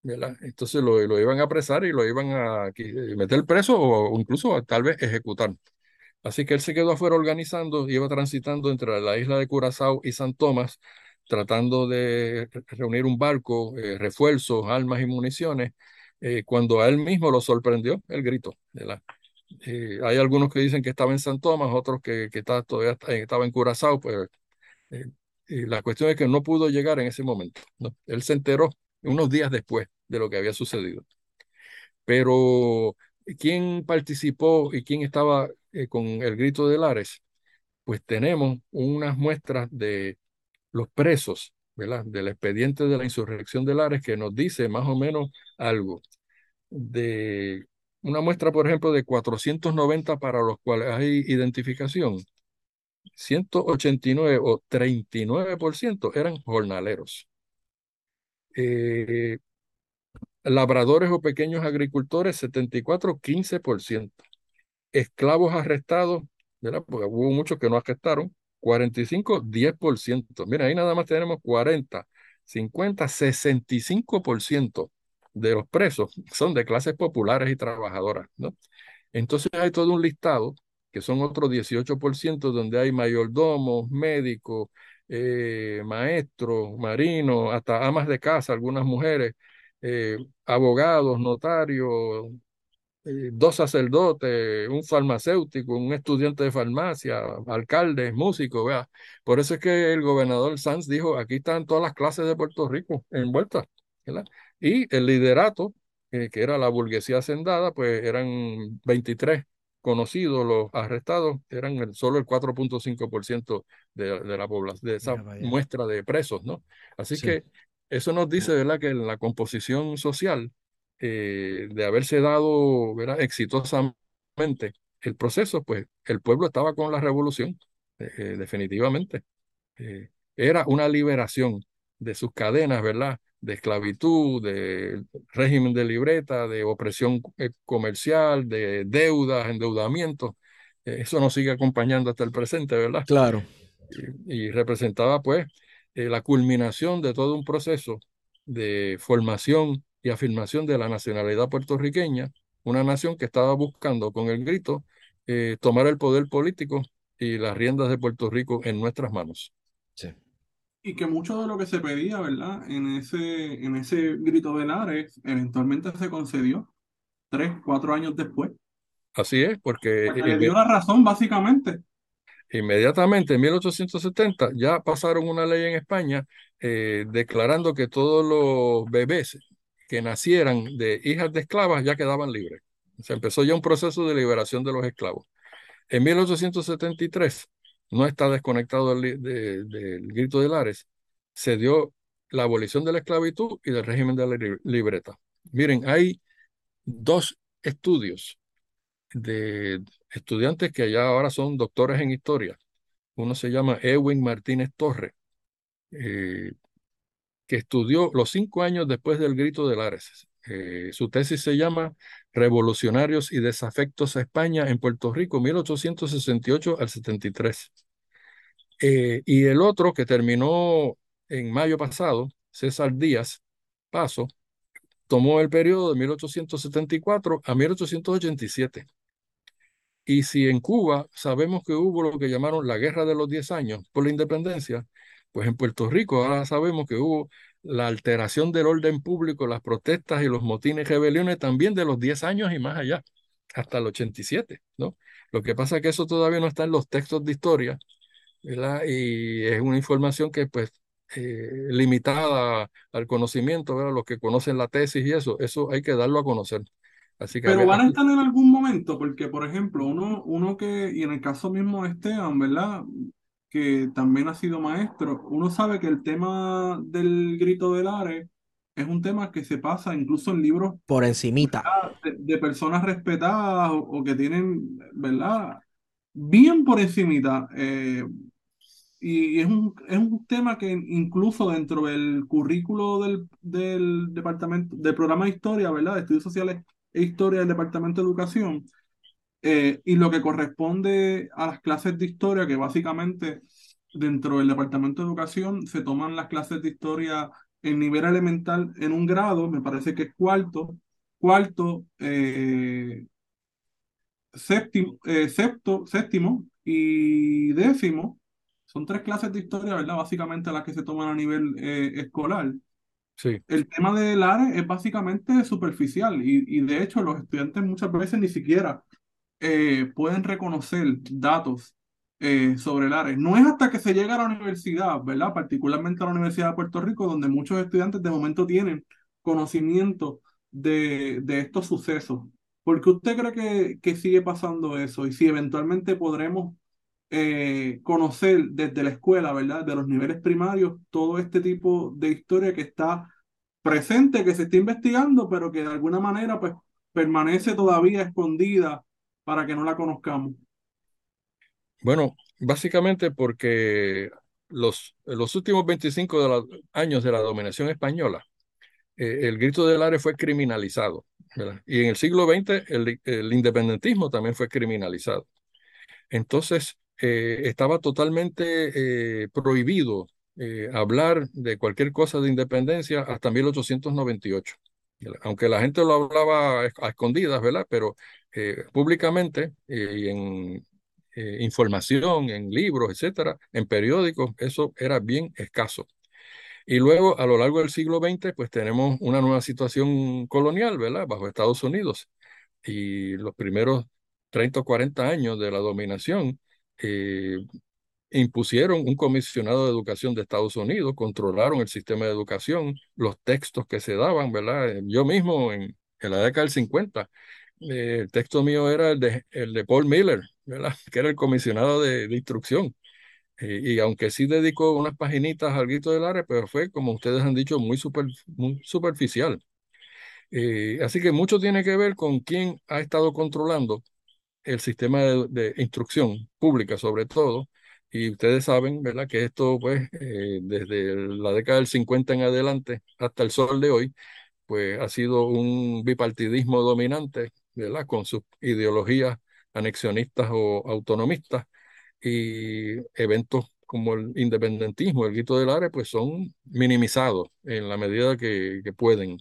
¿verdad? Entonces lo, iban a apresar y lo iban a meter preso o incluso tal vez ejecutar. Así que él se quedó afuera organizando, iba transitando entre la isla de Curazao y San Tomás tratando de reunir un barco, eh, refuerzos, armas y municiones, eh, cuando a él mismo lo sorprendió el grito. Eh, hay algunos que dicen que estaba en San Tomás, otros que, que todavía estaba en Curazao, pues la cuestión es que no pudo llegar en ese momento. Él se enteró unos días después de lo que había sucedido. Pero, ¿quién participó y quién estaba con el grito de Lares? Pues tenemos unas muestras de los presos ¿verdad? del expediente de la insurrección de Lares que nos dice más o menos algo de una muestra, por ejemplo, de 490 para los cuales hay identificación. 189 o 39% eran jornaleros. Eh, labradores o pequeños agricultores, 74, 15%. Esclavos arrestados, ¿verdad? Porque hubo muchos que no arrestaron, 45, 10%. Mira, ahí nada más tenemos 40, 50, 65% de los presos son de clases populares y trabajadoras, ¿no? Entonces hay todo un listado, que son otros 18%, donde hay mayordomos, médicos, eh, maestros, marinos, hasta amas de casa, algunas mujeres, eh, abogados, notarios, eh, dos sacerdotes, un farmacéutico, un estudiante de farmacia, alcaldes, músicos, vea. Por eso es que el gobernador Sanz dijo, aquí están todas las clases de Puerto Rico envueltas, ¿verdad? Y el liderato, que era la burguesía hacendada, pues eran 23 conocidos, los arrestados, eran el, solo el 4.5% de, de la población, de esa muestra de presos, ¿no? Así que eso nos dice, ¿verdad?, que en la composición social eh, de haberse dado ¿verdad? exitosamente el proceso, pues el pueblo estaba con la revolución, eh, eh, definitivamente. era una liberación de sus cadenas, ¿verdad? De esclavitud, de régimen de libreta, de opresión comercial, de deudas, endeudamiento. eso nos sigue acompañando hasta el presente, ¿verdad? Claro. Y, y representaba, pues, la culminación de todo un proceso de formación y afirmación de la nacionalidad puertorriqueña, una nación que estaba buscando con el grito eh, tomar el poder político y las riendas de Puerto Rico en nuestras manos. Sí. Y que mucho de lo que se pedía, ¿verdad? En ese, en ese grito de Lares, eventualmente se concedió tres, cuatro años después. Así es, porque... le dio la razón, básicamente. Inmediatamente, en 1870, ya pasaron una ley en España eh, declarando que todos los bebés que nacieran de hijas de esclavas ya quedaban libres. Se empezó ya un proceso de liberación de los esclavos. En 1873, no está desconectado del, grito de Lares, se dio la abolición de la esclavitud y del régimen de la libreta. Miren, hay dos estudios de estudiantes que ya ahora son doctores en historia. Uno se llama Edwin Martínez Torre, eh, que estudió los cinco años después del grito de Lares. Eh, su tesis se llama Revolucionarios y desafectos a España en Puerto Rico, 1868 al 73. Eh, y el otro que terminó en mayo pasado, César Díaz Paso, tomó el periodo de 1874 a 1887. Y si en Cuba sabemos que hubo lo que llamaron la Guerra de los Diez Años por la independencia, pues en Puerto Rico ahora sabemos que hubo la alteración del orden público, las protestas y los motines, rebeliones también de los 10 años y más allá, hasta el 87, ¿no? Lo que pasa es que eso todavía no está en los textos de historia, ¿verdad? Y es una información que pues eh, limitada al conocimiento, ¿verdad? Los que conocen la tesis y eso, eso hay que darlo a conocer. Así que, Pero van a estar en algún momento, porque por ejemplo, uno, uno que, y en el caso mismo de Esteban, ¿verdad? que también ha sido maestro, uno sabe que el tema del grito del Ares es un tema que se pasa incluso en libros por encimita de, personas respetadas o, que tienen, ¿verdad? Bien por encimita. Eh, y es un, es un tema que incluso dentro del currículo del, del departamento, del programa de historia, ¿verdad? De estudios sociales e historia del departamento de educación, eh, y lo que corresponde a las clases de historia, que básicamente dentro del Departamento de Educación se toman las clases de historia en nivel elemental en un grado, me parece que es cuarto, cuarto, eh, séptimo, eh, séptimo y décimo. Son tres clases de historia, ¿verdad? Básicamente las que se toman a nivel escolar. Sí. El tema del área es básicamente superficial y, y, de hecho los estudiantes muchas veces ni siquiera eh, pueden reconocer datos eh, sobre el área. No es hasta que se llega a la universidad, ¿verdad? Particularmente a la Universidad de Puerto Rico, donde muchos estudiantes de momento tienen conocimiento de, de estos sucesos. ¿Por qué usted cree que, que sigue pasando eso? Y si eventualmente podremos eh, conocer desde la escuela, ¿verdad? De los niveles primarios, todo este tipo de historia que está presente, que se está investigando, pero que de alguna manera pues permanece todavía escondida para que no la conozcamos? Bueno, básicamente porque los, los últimos 25 años de la dominación española, eh, el grito del área fue criminalizado. Y en el siglo XX el, el, independentismo también fue criminalizado. Entonces, eh, estaba totalmente eh, prohibido eh, hablar de cualquier cosa de independencia hasta 1898. Aunque la gente lo hablaba a escondidas, ¿verdad? Pero públicamente y en información, en libros, etcétera, en periódicos, eso era bien escaso. Y luego, a lo largo del siglo XX, pues tenemos una nueva situación colonial, ¿verdad? Bajo Estados Unidos. Y los primeros 30 o 40 años de la dominación, eh, impusieron un comisionado de educación de Estados Unidos, controlaron el sistema de educación, los textos que se daban, ¿verdad? Yo mismo en, la década del 50, eh, el texto mío era el de, el de Paul Miller, ¿verdad? Que era el comisionado de, de instrucción. Eh, y aunque sí dedicó unas paginitas al grito del área, pero fue, como ustedes han dicho, muy, super, muy superficial. así que mucho tiene que ver con quién ha estado controlando el sistema de, instrucción pública sobre todo, y ustedes saben, ¿verdad?, que esto, pues, eh, desde la década del 50 en adelante hasta el sol de hoy, pues ha sido un bipartidismo dominante, ¿verdad?, con sus ideologías anexionistas o autonomistas, y eventos como el independentismo, el grito del área, pues son minimizados en la medida que, pueden.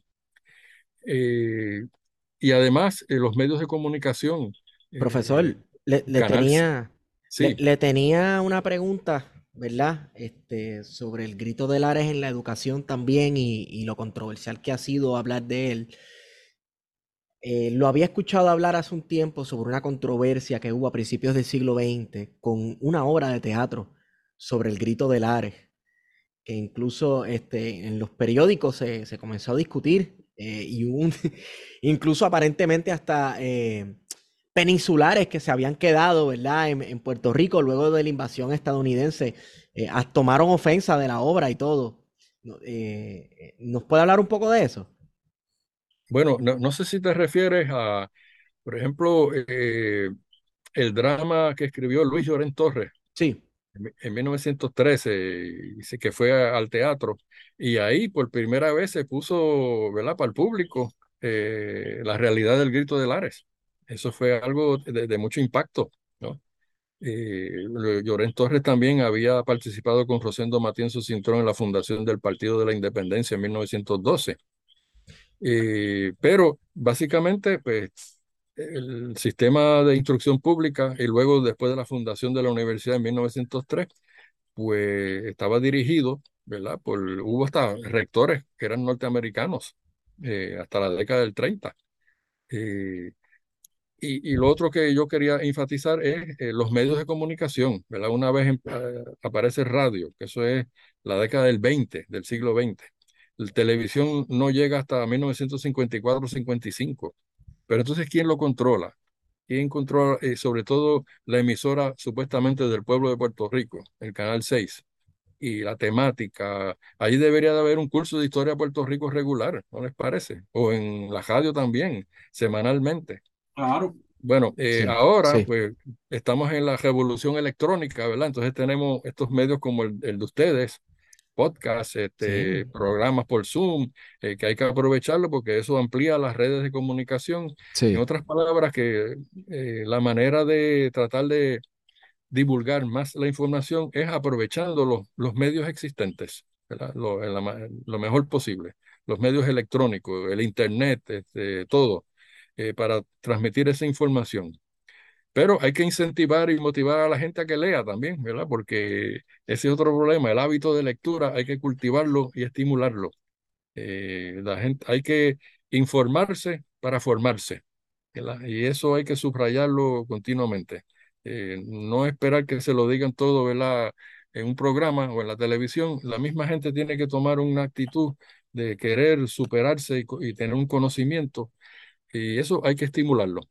Eh, y además, eh, los medios de comunicación Profesor, eh, le, tenía, le, tenía una pregunta, ¿verdad? Este, sobre el grito de Lares en la educación también y, lo controversial que ha sido hablar de él. Eh, lo había escuchado hablar hace un tiempo sobre una controversia que hubo a principios del siglo XX con una obra de teatro sobre el grito de Lares, que incluso este, en los periódicos se, comenzó a discutir eh, y un, incluso aparentemente hasta peninsulares que se habían quedado, ¿verdad? En, Puerto Rico luego de la invasión estadounidense, eh, tomaron ofensa de la obra y todo. Eh, ¿Nos puede hablar un poco de eso? Bueno, no, sé si te refieres a, por ejemplo, eh, el drama que escribió Luis Llorén Torres. Sí. En, 1913, dice que fue al teatro, y ahí por primera vez se puso, ¿verdad?, para el público la realidad del grito de Lares. Eso fue algo de, mucho impacto, ¿no? Eh, Llorén Torres también había participado con Rosendo Matienzo Cintrón en la fundación del Partido de la Independencia en 1912. Eh, pero básicamente, pues, el sistema de instrucción pública y luego después de la fundación de la universidad en 1903, pues estaba dirigido, ¿verdad? Por, hubo hasta rectores que eran norteamericanos eh, hasta la década del 30. Y, lo otro que yo quería enfatizar es eh, los medios de comunicación, ¿verdad? Una vez eh, aparece radio, que eso es la década del 20, del siglo XX. La televisión no llega hasta 1954-55. Pero entonces, ¿quién lo controla? ¿Quién controla, eh, sobre todo, la emisora supuestamente del pueblo de Puerto Rico, el Canal 6? Y la temática, ahí debería de haber un curso de historia de Puerto Rico regular, ¿no les parece? O en la radio también, semanalmente. Claro. Bueno, eh, ahora pues estamos en la revolución electrónica, ¿verdad? Entonces tenemos estos medios como el, de ustedes, podcasts, este, programas por Zoom, eh, que hay que aprovecharlo porque eso amplía las redes de comunicación. En otras palabras, que eh, la manera de tratar de divulgar más la información es aprovechando los, los medios existentes, ¿verdad? Lo, lo mejor posible. Los medios electrónicos, el Internet, este, todo eh, para transmitir esa información. Pero hay que incentivar y motivar a la gente a que lea también, ¿verdad? Porque ese es otro problema, el hábito de lectura hay que cultivarlo y estimularlo. Eh, la gente, hay que informarse para formarse, Y eso hay que subrayarlo continuamente. Eh, no esperar que se lo digan todo, ¿verdad? En un programa o en la televisión, la misma gente tiene que tomar una actitud de querer superarse y tener un conocimiento y eso hay que estimularlo.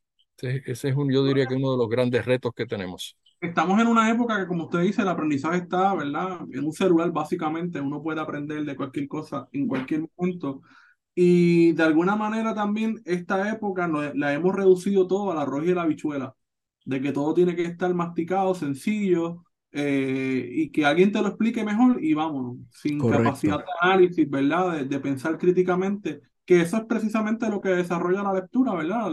Ese, es un, yo diría que uno de los grandes retos que tenemos. Estamos en una época que, como usted dice, el aprendizaje está, ¿verdad? En un celular, básicamente, uno puede aprender de cualquier cosa en cualquier momento. Y de alguna manera también esta época la hemos reducido todo a la arroz y la habichuela, de que todo tiene que estar masticado, sencillo, eh, y que alguien te lo explique mejor y vámonos, sin capacidad de análisis, ¿verdad? De, de, pensar críticamente que eso es precisamente lo que desarrolla la lectura, ¿verdad?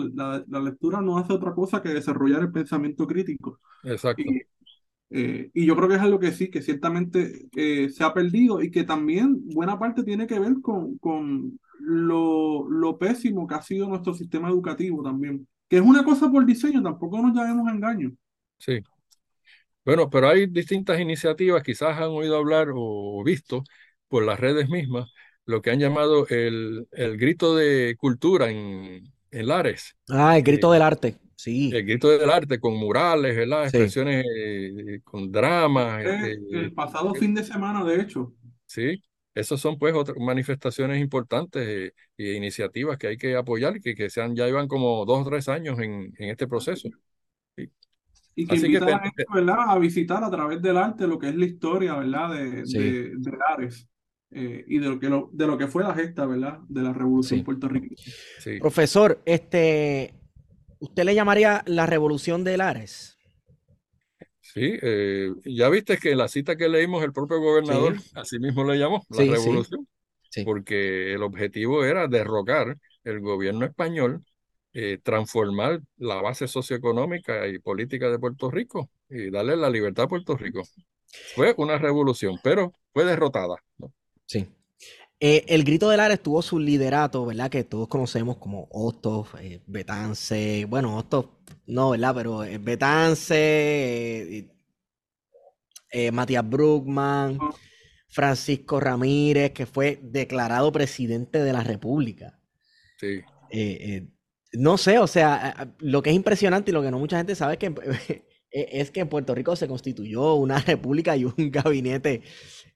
La, lectura no hace otra cosa que desarrollar el pensamiento crítico. Exacto. Eh, y yo creo que es algo que sí, que ciertamente eh, se ha perdido y que también buena parte tiene que ver con, con lo, lo pésimo que ha sido nuestro sistema educativo también, que es una cosa por diseño, tampoco nos llamemos a engaño. Sí. Bueno, pero hay distintas iniciativas, quizás han oído hablar o visto por las redes mismas, lo que han llamado el, el grito de cultura en, en Lares. Ah, el grito del arte, sí. El grito del arte con murales, ¿verdad? Sí. Expresiones eh, con dramas. Eh, eh, el pasado fin de semana, de hecho, sí, esas son pues otras manifestaciones importantes eh, e iniciativas que hay que apoyar y que, que sean, ya llevan como dos o tres años en, en este proceso. y que Así que a la te- gente, ¿verdad?, a visitar a través del arte lo que es la historia, ¿verdad?, de, Sí. de, de Lares eh, y de lo, que lo, de lo que fue la gesta, ¿verdad?, de la Revolución Sí. puertorriqueña. Sí. Profesor, este, ¿usted le llamaría la revolución de Lares? Sí, eh, ya viste que en la cita que leímos el propio gobernador, así mismo le llamó, la Sí, sí. revolución, Sí. porque el objetivo era derrocar el gobierno español, eh, transformar la base socioeconómica y política de Puerto Rico y darle la libertad a Puerto Rico. Fue una revolución, pero fue derrotada, ¿no? Sí. Eh, el Grito de Lares tuvo su liderato, ¿verdad? Que todos conocemos como Hostos, eh, Betance, bueno, Hostos no, ¿verdad? Pero eh, Betance, eh, eh, Matías Bruckman. Francisco Ramírez, que fue declarado presidente de la República. Sí, Eh, eh, no sé, o sea, lo que es impresionante y lo que no mucha gente sabe es que, e- es que en Puerto Rico se constituyó una república y un gabinete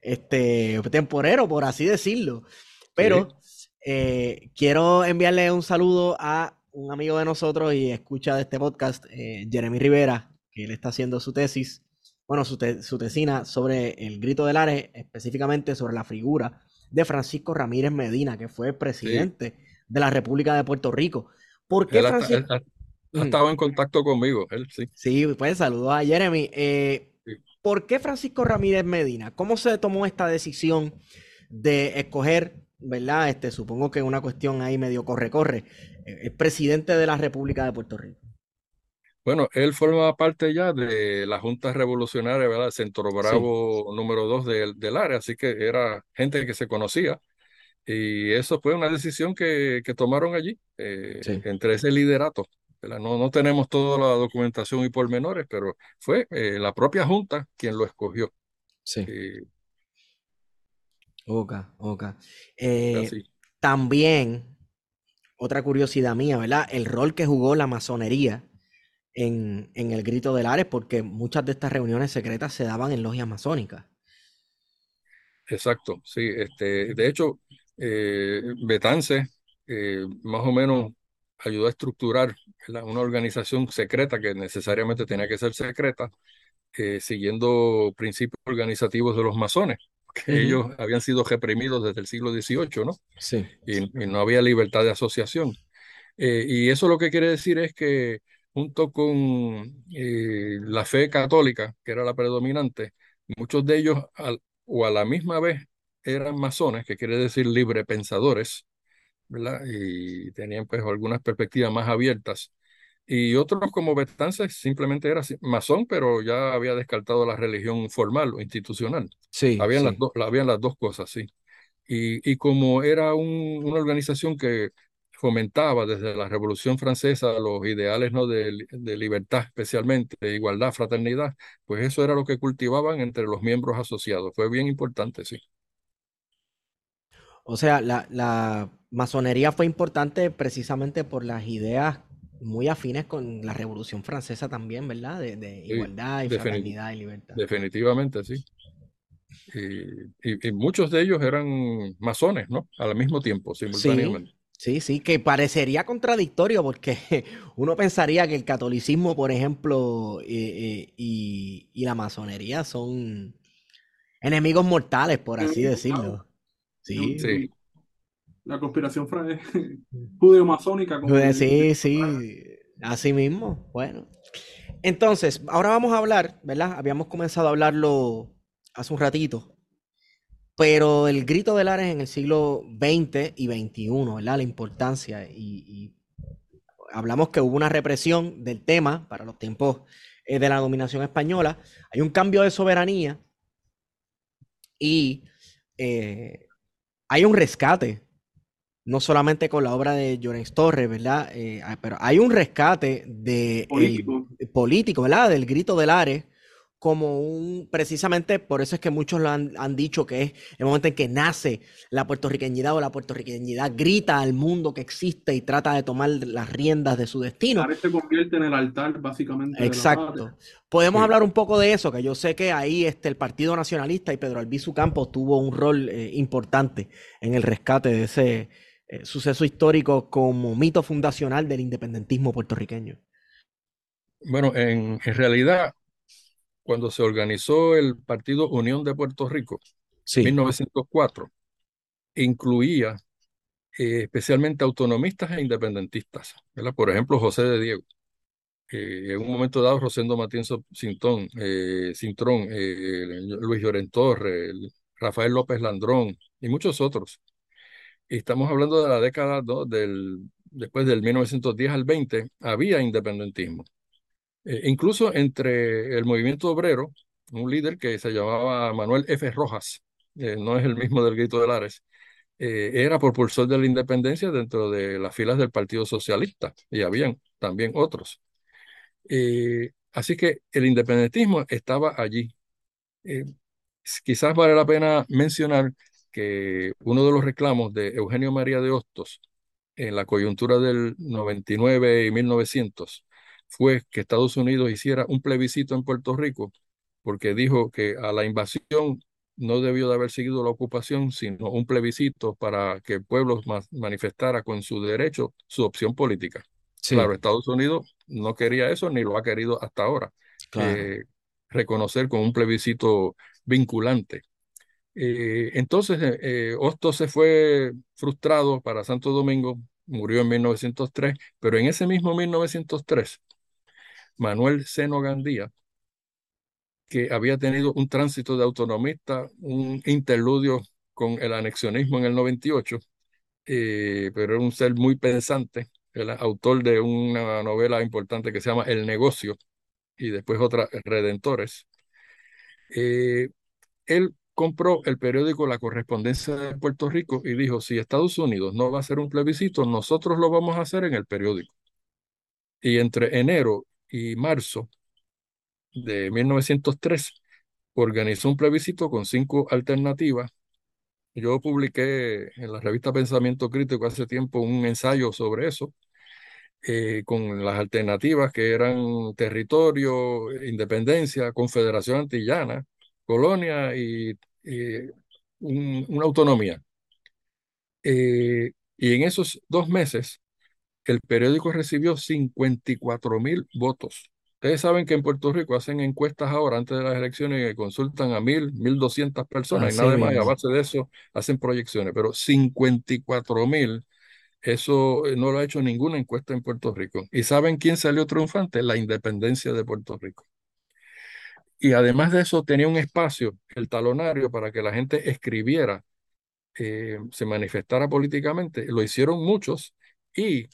este, temporero, por así decirlo. Pero eh, quiero enviarle un saludo a un amigo de nosotros y escucha de este podcast, eh, Jeremy Rivera, que él está haciendo su tesis, bueno, su, te- su tesina sobre el grito del Ares, específicamente sobre la figura de Francisco Ramírez Medina, que fue presidente de la República de Puerto Rico. ¿Por qué él ha, Francisco? él ha- ha estado en contacto conmigo, él sí. Sí, pues saludos a Jeremy. Eh. ¿Por qué Francisco Ramírez Medina? ¿Cómo se tomó esta decisión de escoger, verdad? Este, supongo que una cuestión ahí medio corre-corre, eh, el presidente de la República de Puerto Rico. Bueno, él forma parte ya de la Junta Revolucionaria, ¿verdad? Centro Bravo número 2 del, del área, así que era gente que se conocía. Y eso fue una decisión que, que tomaron allí, eh, Sí. entre ese liderato. No, no tenemos toda la documentación y pormenores, pero fue eh, la propia Junta quien lo escogió. Sí. Eh, Ok, ok. Eh, también, otra curiosidad mía, ¿verdad? El rol que jugó la masonería en, en el Grito del Ares, porque muchas de estas reuniones secretas se daban en logias masónicas. Exacto, sí. Este, de hecho, eh, Betance eh, más o menos ayudó a estructurar ¿verdad? una organización secreta que necesariamente tenía que ser secreta, eh, siguiendo principios organizativos de los masones, que ellos habían sido reprimidos desde el siglo XVIII, ¿no? Sí. Y, y no había libertad de asociación. Eh, y eso lo que quiere decir es que junto con eh, la fe católica, que era la predominante, muchos de ellos al- o a la misma vez eran masones, que quiere decir librepensadores, ¿verdad? Y tenían pues algunas perspectivas más abiertas. Y otros como Betances simplemente era masón, pero ya había descartado la religión formal o institucional. Sí, Habían sí. las dos, habían las dos cosas, sí. Y, y como era un- una organización que fomentaba desde la Revolución Francesa los ideales ¿no? de, de libertad, especialmente, de igualdad, fraternidad, pues eso era lo que cultivaban entre los miembros asociados. Fue bien importante, sí. O sea, la, la masonería fue importante precisamente por las ideas muy afines con la Revolución Francesa también, ¿verdad? De, igualdad y fraternidad y libertad. Definitivamente, sí. Y, y- y muchos de ellos eran masones, ¿no? Al mismo tiempo, simultáneamente. Sí, sí, que parecería contradictorio porque uno pensaría que el catolicismo, por ejemplo, eh, eh, y, y la masonería son enemigos mortales, por así Sí, decirlo. Sí, Sí. La conspiración judeo-masónica. sí, sí, así mismo. Bueno, entonces, ahora vamos a hablar, ¿verdad? Habíamos comenzado a hablarlo hace un ratito, pero el grito del Ares en el siglo XX y XXI, ¿verdad? La importancia y, y hablamos que hubo una represión del tema para los tiempos eh, de la dominación española. Hay un cambio de soberanía y eh, hay un rescate, no solamente con la obra de Llorens Torres, ¿verdad? Eh, ah, pero hay un rescate de Político. el- político, ¿verdad? Del grito del Ares, como un, precisamente por eso es que muchos lo han, han dicho que es el momento en que nace la puertorriqueñidad o la puertorriqueñidad grita al mundo que existe y trata de tomar las riendas de su destino. Se convierte en el altar, básicamente, de la Exacto. Podemos Sí. hablar un poco de eso, que yo sé que ahí este, el Partido Nacionalista y Pedro Albizu Campos tuvo un rol eh, importante en el rescate de ese eh, suceso histórico como mito fundacional del independentismo puertorriqueño. Bueno, en, en realidad, cuando se organizó el Partido Unión de Puerto Rico, Sí, 1904, incluía eh, especialmente autonomistas e independentistas, ¿verdad? Por ejemplo, José de Diego. Eh, en un momento dado, Rosendo Matienzo Sintón, eh, Cintrón, Luis Llorén Torres, Rafael López Landrón y muchos otros. Estamos hablando de la década, del, después del 1910 al 20, había independentismo. Eh, incluso entre el movimiento obrero, un líder que se llamaba Manuel F. Rojas, eh, no es el mismo del Grito de Lares, eh, era propulsor de la independencia dentro de las filas del Partido Socialista, y habían también otros. Así que el independentismo estaba allí. Quizás vale la pena mencionar que uno de los reclamos de Eugenio María de Hostos en la coyuntura del 99 y 1900 fue que Estados Unidos hiciera un plebiscito en Puerto Rico porque dijo que a la invasión no debió de haber seguido la ocupación, sino un plebiscito para que el pueblo ma- manifestara con su derecho su opción política. sí, Claro, Estados Unidos no quería eso ni lo ha querido hasta ahora, claro. eh, reconocer con un plebiscito vinculante. Eh, entonces, eh, eh, se fue frustrado para Santo Domingo, murió en 1903, pero en ese mismo 1903, Manuel Seno Gandía, que había tenido un tránsito de autonomista, un interludio con el anexionismo en el 98, eh, pero era un ser muy pensante, el autor de una novela importante que se llama El Negocio y después otra, Redentores. Eh, él compró el periódico La Correspondencia de Puerto Rico y dijo, si Estados Unidos no va a hacer un plebiscito, nosotros lo vamos a hacer en el periódico. Y entre enero y marzo de 1903 organizó un plebiscito con cinco alternativas. Yo publiqué en la revista Pensamiento Crítico hace tiempo un ensayo sobre eso, eh, con las alternativas que eran territorio, independencia, confederación antillana, colonia y, y un- una autonomía. Eh, y en esos dos meses, el periódico recibió 54 mil votos. Ustedes saben que en Puerto Rico hacen encuestas ahora antes de las elecciones y consultan a mil, mil doscientas personas y nada más, y a base de eso hacen proyecciones, pero 54 mil, eso eh, no lo ha hecho ninguna encuesta en Puerto Rico. ¿Y saben quién salió triunfante? La independencia de Puerto Rico. Y además de eso, tenía un espacio, el talonario, para que la gente escribiera, eh, se manifestara políticamente. Lo hicieron muchos y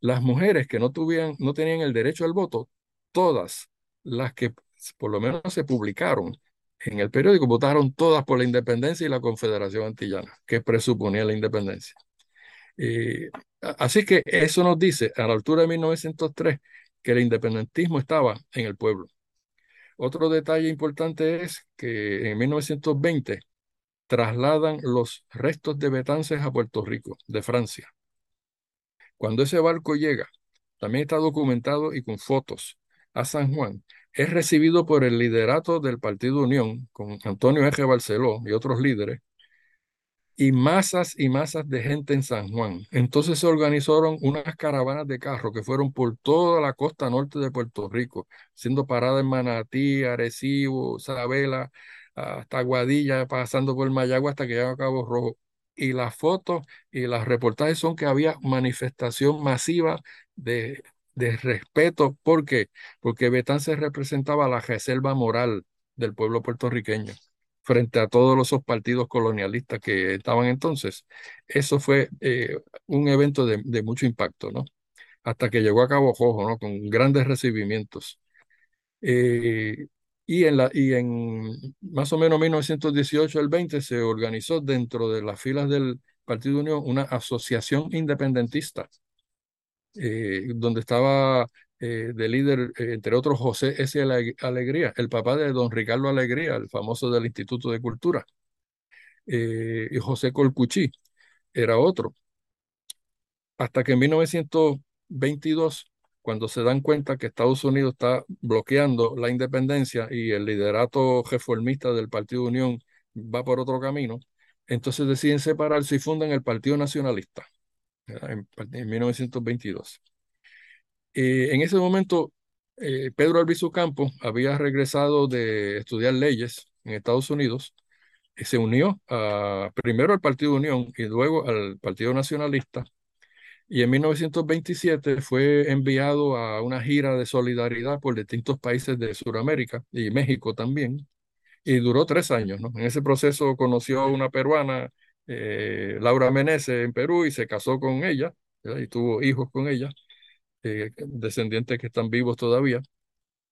las mujeres que no tuvieran, no tenían el derecho al voto, todas las que por lo menos se publicaron en el periódico, votaron todas por la independencia y la Confederación Antillana, que presuponía la independencia. Eh, así que eso nos dice, a la altura de 1903, que el independentismo estaba en el pueblo. Otro detalle importante es que en 1920 trasladan los restos de Betances a Puerto Rico, de Francia. Cuando ese barco llega, también está documentado y con fotos a San Juan, es recibido por el liderato del Partido Unión, con Antonio Eje Barceló y otros líderes, y masas y masas de gente en San Juan. Entonces se organizaron unas caravanas de carros que fueron por toda la costa norte de Puerto Rico, siendo parada en Manatí, Arecibo, Isabela, hasta Guadilla, pasando por Mayagua hasta que llegaba a Cabo Rojo. Y las fotos y los reportajes son que había manifestación masiva de, de respeto. ¿Por qué? Porque Betance representaba la reserva moral del pueblo puertorriqueño frente a todos los partidos colonialistas que estaban entonces. Eso fue eh, un evento de, mucho impacto, ¿no? Hasta que llegó a Cabo Rojo, ¿no? Con grandes recibimientos. Eh, y, en la, y en más o menos 1918 al 20 se organizó dentro de las filas del Partido Unión una asociación independentista, eh, donde estaba eh, de líder, entre otros, José S. Alegría, el papá de don Ricardo Alegría, el famoso del Instituto de Cultura, y José Colcuchí era otro. Hasta que en 1922 cuando se dan cuenta que Estados Unidos está bloqueando la independencia y el liderato reformista del Partido Unión va por otro camino, entonces deciden separarse y fundan el Partido Nacionalista en, 1922. Eh, en ese momento, eh, Pedro Albizu Campos había regresado de estudiar leyes en Estados Unidos y se unió primero al Partido Unión y luego al Partido Nacionalista y en 1927 fue enviado a una gira de solidaridad por distintos países de Sudamérica y México también, y duró tres años. En ese proceso conoció a una peruana, eh, Laura Meneses, en Perú, y se casó con ella, y tuvo hijos con ella, eh, descendientes que están vivos todavía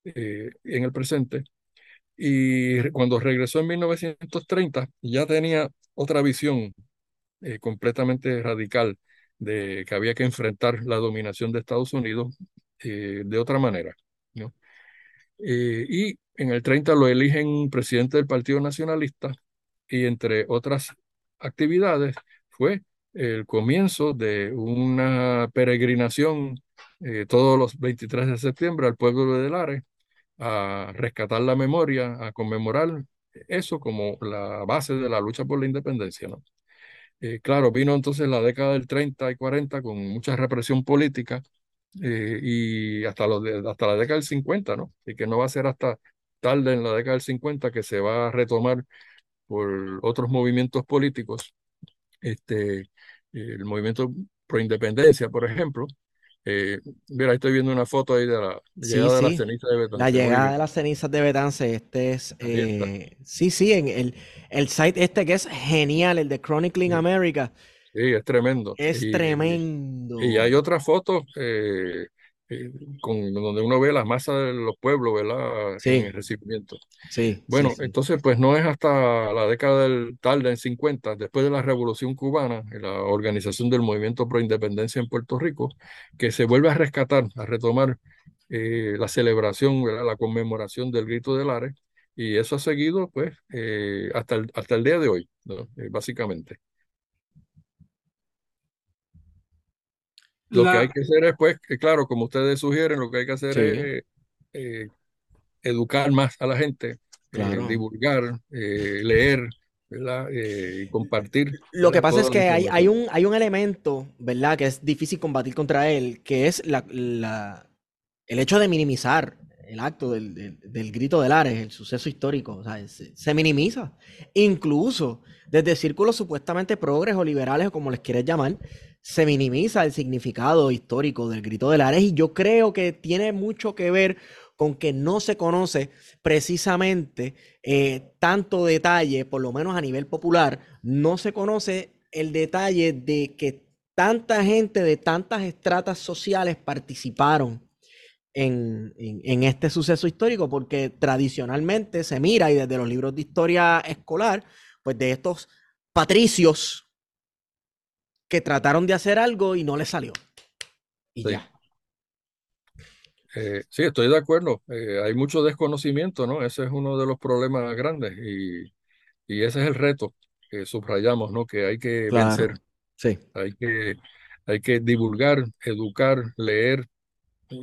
eh, en el presente. Y cuando regresó en 1930, ya tenía otra visión completamente radical de que había que enfrentar la dominación de Estados Unidos eh, de otra manera. Eh, y en el 30 lo eligen presidente del Partido Nacionalista y entre otras actividades fue el comienzo de una peregrinación eh, todos los 23 de septiembre al pueblo de Lares a rescatar la memoria, a conmemorar eso como la base de la lucha por la independencia. ¿no? Eh, claro, vino entonces la década del 30 y 40 con mucha represión política eh, y hasta, los hasta la década del 50, ¿no? Y que no va a ser hasta tarde en la década del 50 que se va a retomar por otros movimientos políticos, este, el movimiento pro independencia, por ejemplo, eh, mira, estoy viendo una foto ahí de la llegada de las cenizas de Betance. La llegada de las cenizas de Betance, este es... Eh, sí, sí, en el, el site este que es genial, el de Chronicling America. Sí, es tremendo. Es tremendo. Y hay otra foto eh, eh, con, donde uno ve las masas de los pueblos, ¿verdad? Sí. En el recibimiento. Sí. Bueno, sí, sí. entonces, pues no es hasta la década del tarde, en 50, después de la Revolución Cubana la organización del Movimiento Pro Independencia en Puerto Rico, que se vuelve a rescatar, a retomar eh, la celebración, ¿verdad? la conmemoración del Grito de Lares, y eso ha seguido, pues, eh, hasta, el, hasta el día de hoy, ¿no? Eh, básicamente. Lo La- que hay que hacer es, pues, que claro, como ustedes sugieren, lo que hay que hacer Sí. es eh, educar más a la gente, eh, divulgar, eh, leer, ¿verdad? Y compartir. Lo que pasa es que hay, hay, un, hay un elemento, ¿verdad? Que es difícil combatir contra él, que es la, la- el hecho de minimizar el acto del, del- del grito de Lares, el suceso histórico. O sea, se, se minimiza. Incluso desde círculos supuestamente progres o liberales, o como les quieras llamar, se minimiza el significado histórico del grito de Lares. Y yo creo que tiene mucho que ver con que no se conoce precisamente eh, tanto detalle, por lo menos a nivel popular, no se conoce el detalle de que tanta gente de tantas estratas sociales participaron en, en- en este suceso histórico, porque tradicionalmente se mira, y desde los libros de historia escolar, pues de estos patricios que trataron de hacer algo y no les salió. Y Sí. ya. Eh, sí, estoy de acuerdo. Eh, hay mucho desconocimiento, ¿no? Ese es uno de los problemas grandes y, y ese es el reto que subrayamos, ¿no? Que hay que Claro. vencer, Sí. hay que, hay que divulgar, educar, leer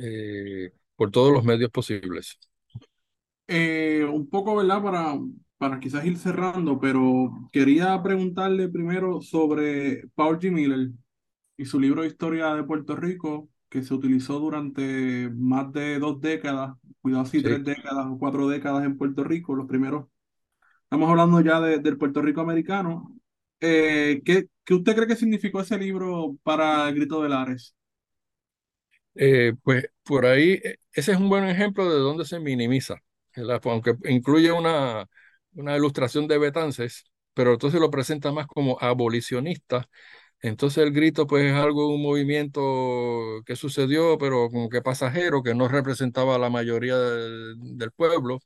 eh, por todos los medios posibles. Eh, un poco, ¿verdad? Para, para quizás ir cerrando, pero quería preguntarle primero sobre Paul G. Miller y su libro de historia de Puerto Rico, que se utilizó durante más de dos décadas, cuidado si Sí. tres décadas o cuatro décadas en Puerto Rico, los primeros, estamos hablando ya de- del Puerto Rico americano. Eh, ¿qué, qué usted cree que significó ese libro para el Grito de Lares? Eh, pues por ahí, eh, ese es un buen ejemplo de dónde se minimiza, ¿verdad? Aunque incluye una, una ilustración de Betances, pero entonces lo presenta más como abolicionista Entonces el grito pues es algo, un movimiento que sucedió, pero como que pasajero, que no representaba a la mayoría del, del pueblo.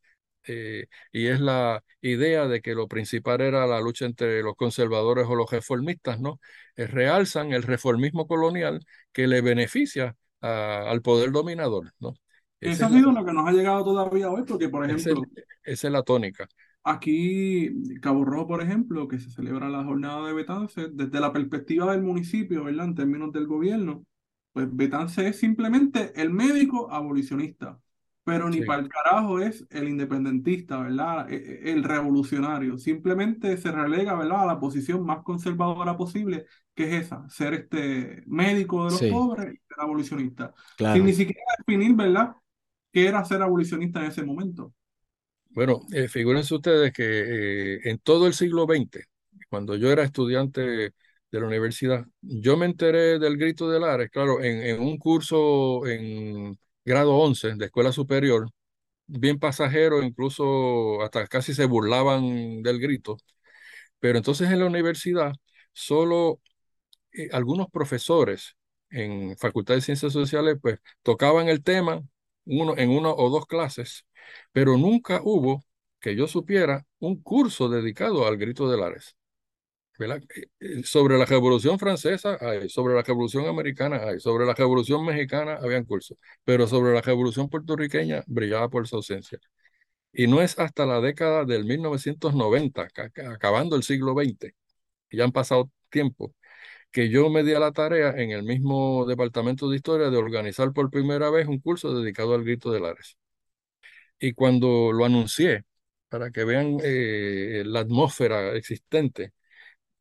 Eh, y es la idea de que lo principal era la lucha entre los conservadores o los reformistas, ¿no? Eh, realzan el reformismo colonial que le beneficia a- al poder dominador, ¿no? Eso Esa ha sido lo que nos ha llegado todavía hoy, porque, por ejemplo, esa es la tónica. Aquí, Cabo Rojo, por ejemplo, que se celebra la jornada de Betance, desde la perspectiva del municipio, ¿verdad? En términos del gobierno, pues Betance es simplemente el médico abolicionista, pero ni Sí. para el carajo es el independentista, ¿verdad? E- e- El revolucionario. Simplemente se relega, ¿verdad? A la posición más conservadora posible, que es esa, ser este médico de los Sí, pobres y ser abolicionista. Sin claro. ni siquiera definir, ¿verdad? ¿Qué era ser abolicionista en ese momento? Bueno, eh, figúrense ustedes que eh, en todo el siglo XX, cuando yo era estudiante de la universidad, yo me enteré del Grito de Lares, claro, en, un curso en grado 11 de escuela superior, bien pasajero, incluso hasta casi se burlaban del grito, pero entonces en la universidad solo eh, algunos profesores en Facultad de Ciencias Sociales pues tocaban el tema uno, en una o dos clases, pero nunca hubo, que yo supiera, un curso dedicado al grito de Lares. Eh, eh, Sobre la Revolución Francesa hay, sobre la Revolución Americana hay, sobre la Revolución Mexicana habían cursos, pero sobre la Revolución puertorriqueña brillaba por su ausencia. Y no es hasta la década del 1990, ca- ca- acabando el siglo XX, ya han pasado tiempo, que yo me di a la tarea en el mismo departamento de historia de organizar por primera vez un curso dedicado al grito de Lares. Y cuando lo anuncié, para que vean eh, la atmósfera existente,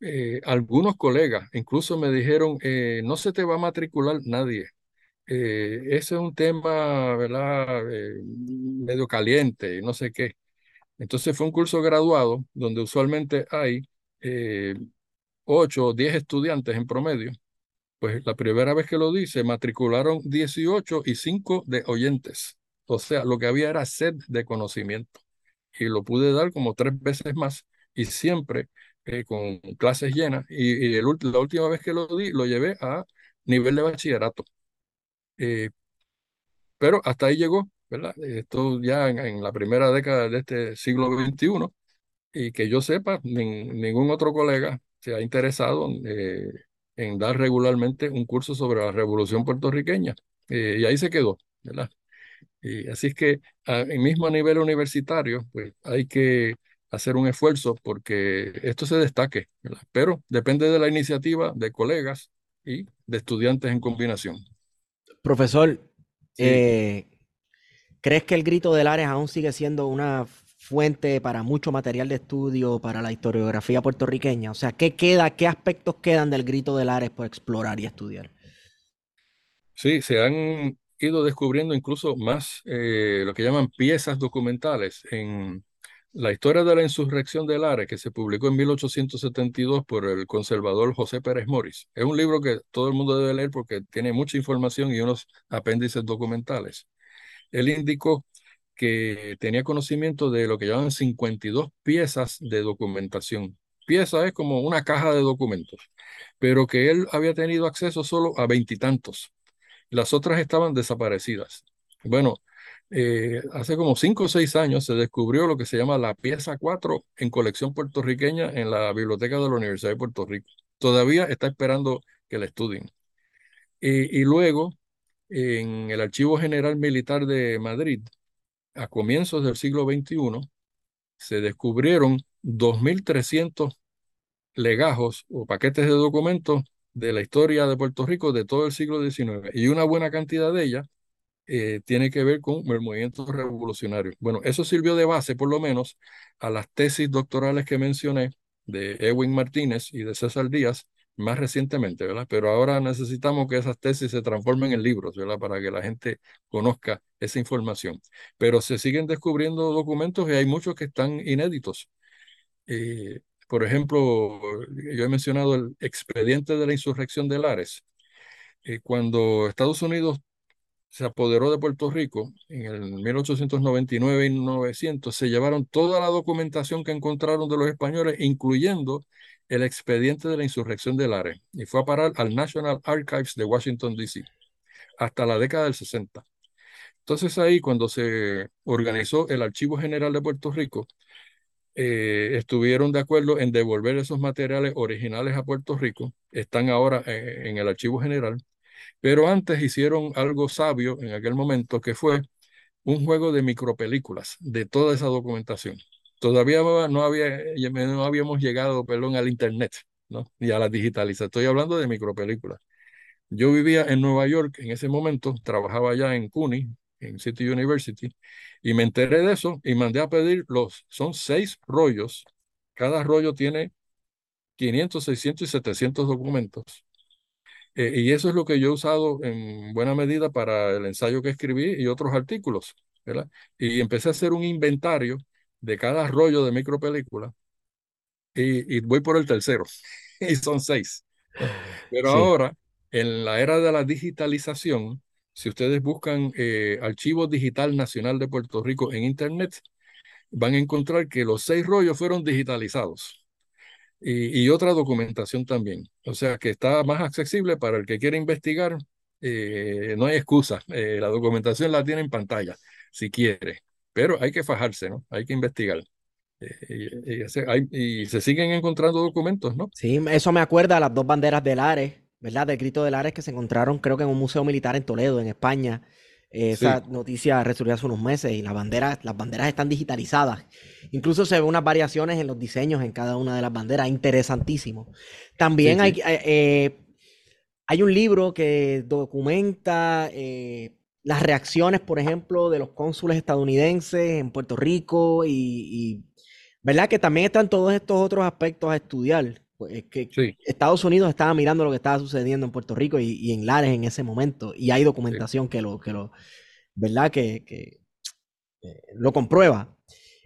eh, algunos colegas incluso me dijeron, eh, no se te va a matricular nadie. Ese es un tema, ¿verdad? Medio caliente, no sé qué. Entonces fue un curso graduado donde usualmente hay 8 o 10 estudiantes en promedio pues la primera vez que lo di, se matricularon 18 y 5 de oyentes. O sea, lo que había era sed de conocimiento. Y lo pude dar como tres veces más y siempre eh, con clases llenas. Y, la última vez que lo di, lo llevé a nivel de bachillerato. Eh, pero hasta ahí llegó, ¿verdad? Esto ya en, la primera década de este siglo XXI y que yo sepa, nin- ningún otro colega se ha interesado eh, en dar regularmente un curso sobre la Revolución puertorriqueña. Y ahí se quedó, ¿verdad? Y así es que a- y mismo a nivel universitario, pues hay que hacer un esfuerzo porque esto se destaque, ¿verdad? Pero depende de la iniciativa de colegas y de estudiantes en combinación. Profesor, Sí. eh, ¿crees que el grito de Lares aún sigue siendo una fuente para mucho material de estudio para la historiografía puertorriqueña? O sea, ¿qué queda, qué aspectos quedan del grito de Lares por explorar y estudiar? Sí, se han ido descubriendo incluso más eh, lo que llaman piezas documentales en la historia de la insurrección de Lares, que se publicó en 1872 por el conservador José Pérez Morris. Es un libro que todo el mundo debe leer porque tiene mucha información y unos apéndices documentales. Él indicó que tenía conocimiento de lo que llaman 52 piezas de documentación. Pieza es como una caja de documentos, pero que él había tenido acceso solo a veintitantos. Las otras estaban desaparecidas. Bueno, eh, hace como cinco o seis años se descubrió lo que se llama la pieza 4 en colección puertorriqueña en la biblioteca de la Universidad de Puerto Rico. Todavía está esperando que la estudien. Y, y luego, en el Archivo General Militar de Madrid, a comienzos del siglo XXI, se descubrieron 2.300 legajos o paquetes de documentos de la historia de Puerto Rico de todo el siglo XIX y una buena cantidad de ellas eh, tiene que ver con el movimiento revolucionario. Bueno, eso sirvió de base, por lo menos, a las tesis doctorales que mencioné de Edwin Martínez y de César Díaz más recientemente, ¿verdad? Pero ahora necesitamos que esas tesis se transformen en libros, ¿verdad? Para que la gente conozca esa información. Pero se siguen descubriendo documentos y hay muchos que están inéditos. Eh, por ejemplo, yo he mencionado el expediente de la insurrección de Lares. Eh, cuando Estados Unidos se apoderó de Puerto Rico en el 1899 y 900, se llevaron toda la documentación que encontraron de los españoles, incluyendo el expediente de la insurrección de Lares, y fue a parar al National Archives de Washington, D.C., hasta la década del 60. Entonces ahí, cuando se organizó el Archivo General de Puerto Rico, eh, estuvieron de acuerdo en devolver esos materiales originales a Puerto Rico, están ahora eh, en el Archivo General, pero antes hicieron algo sabio en aquel momento, que fue un juego de micropelículas de toda esa documentación. Todavía no, había, no habíamos llegado perdón, al Internet ¿no? y a la digitalización. Estoy hablando de micropelículas. Yo vivía en Nueva York en ese momento, trabajaba allá en CUNY, en City University, y me enteré de eso y mandé a pedir los, son seis rollos, cada rollo tiene 500, 600 y 700 documentos. Eh, y eso es lo que yo he usado en buena medida para el ensayo que escribí y otros artículos, ¿verdad? Y empecé a hacer un inventario de cada rollo de micropelícula y, y voy por el tercero, y son seis. Pero ahora, en la era de la digitalización, si ustedes buscan eh, Archivo Digital Nacional de Puerto Rico en Internet, van a encontrar que los seis rollos fueron digitalizados y, otra documentación también. O sea que está más accesible para el que quiere investigar. Eh, no hay excusa. Eh, la documentación la tiene en pantalla, si quiere. Pero hay que fajarse, ¿no? Hay que investigar. Y, se siguen encontrando documentos, ¿no? Sí, eso me acuerda a las dos banderas del Ares, ¿verdad? Del grito del Ares que se encontraron, creo que en un museo militar en Toledo, en España. Esa noticia resurgió hace unos meses y las banderas, las banderas están digitalizadas. Incluso se ven unas variaciones en los diseños en cada una de las banderas, interesantísimo. También hay, eh, eh, hay un libro que documenta eh, las reacciones, por ejemplo, de los cónsules estadounidenses en Puerto Rico y, ¿verdad? Que también están todos estos otros aspectos a estudiar. Pues que Estados Unidos estaba mirando lo que estaba sucediendo en Puerto Rico y, en Lares en ese momento y hay documentación que lo, que lo, ¿verdad? Que, lo comprueba.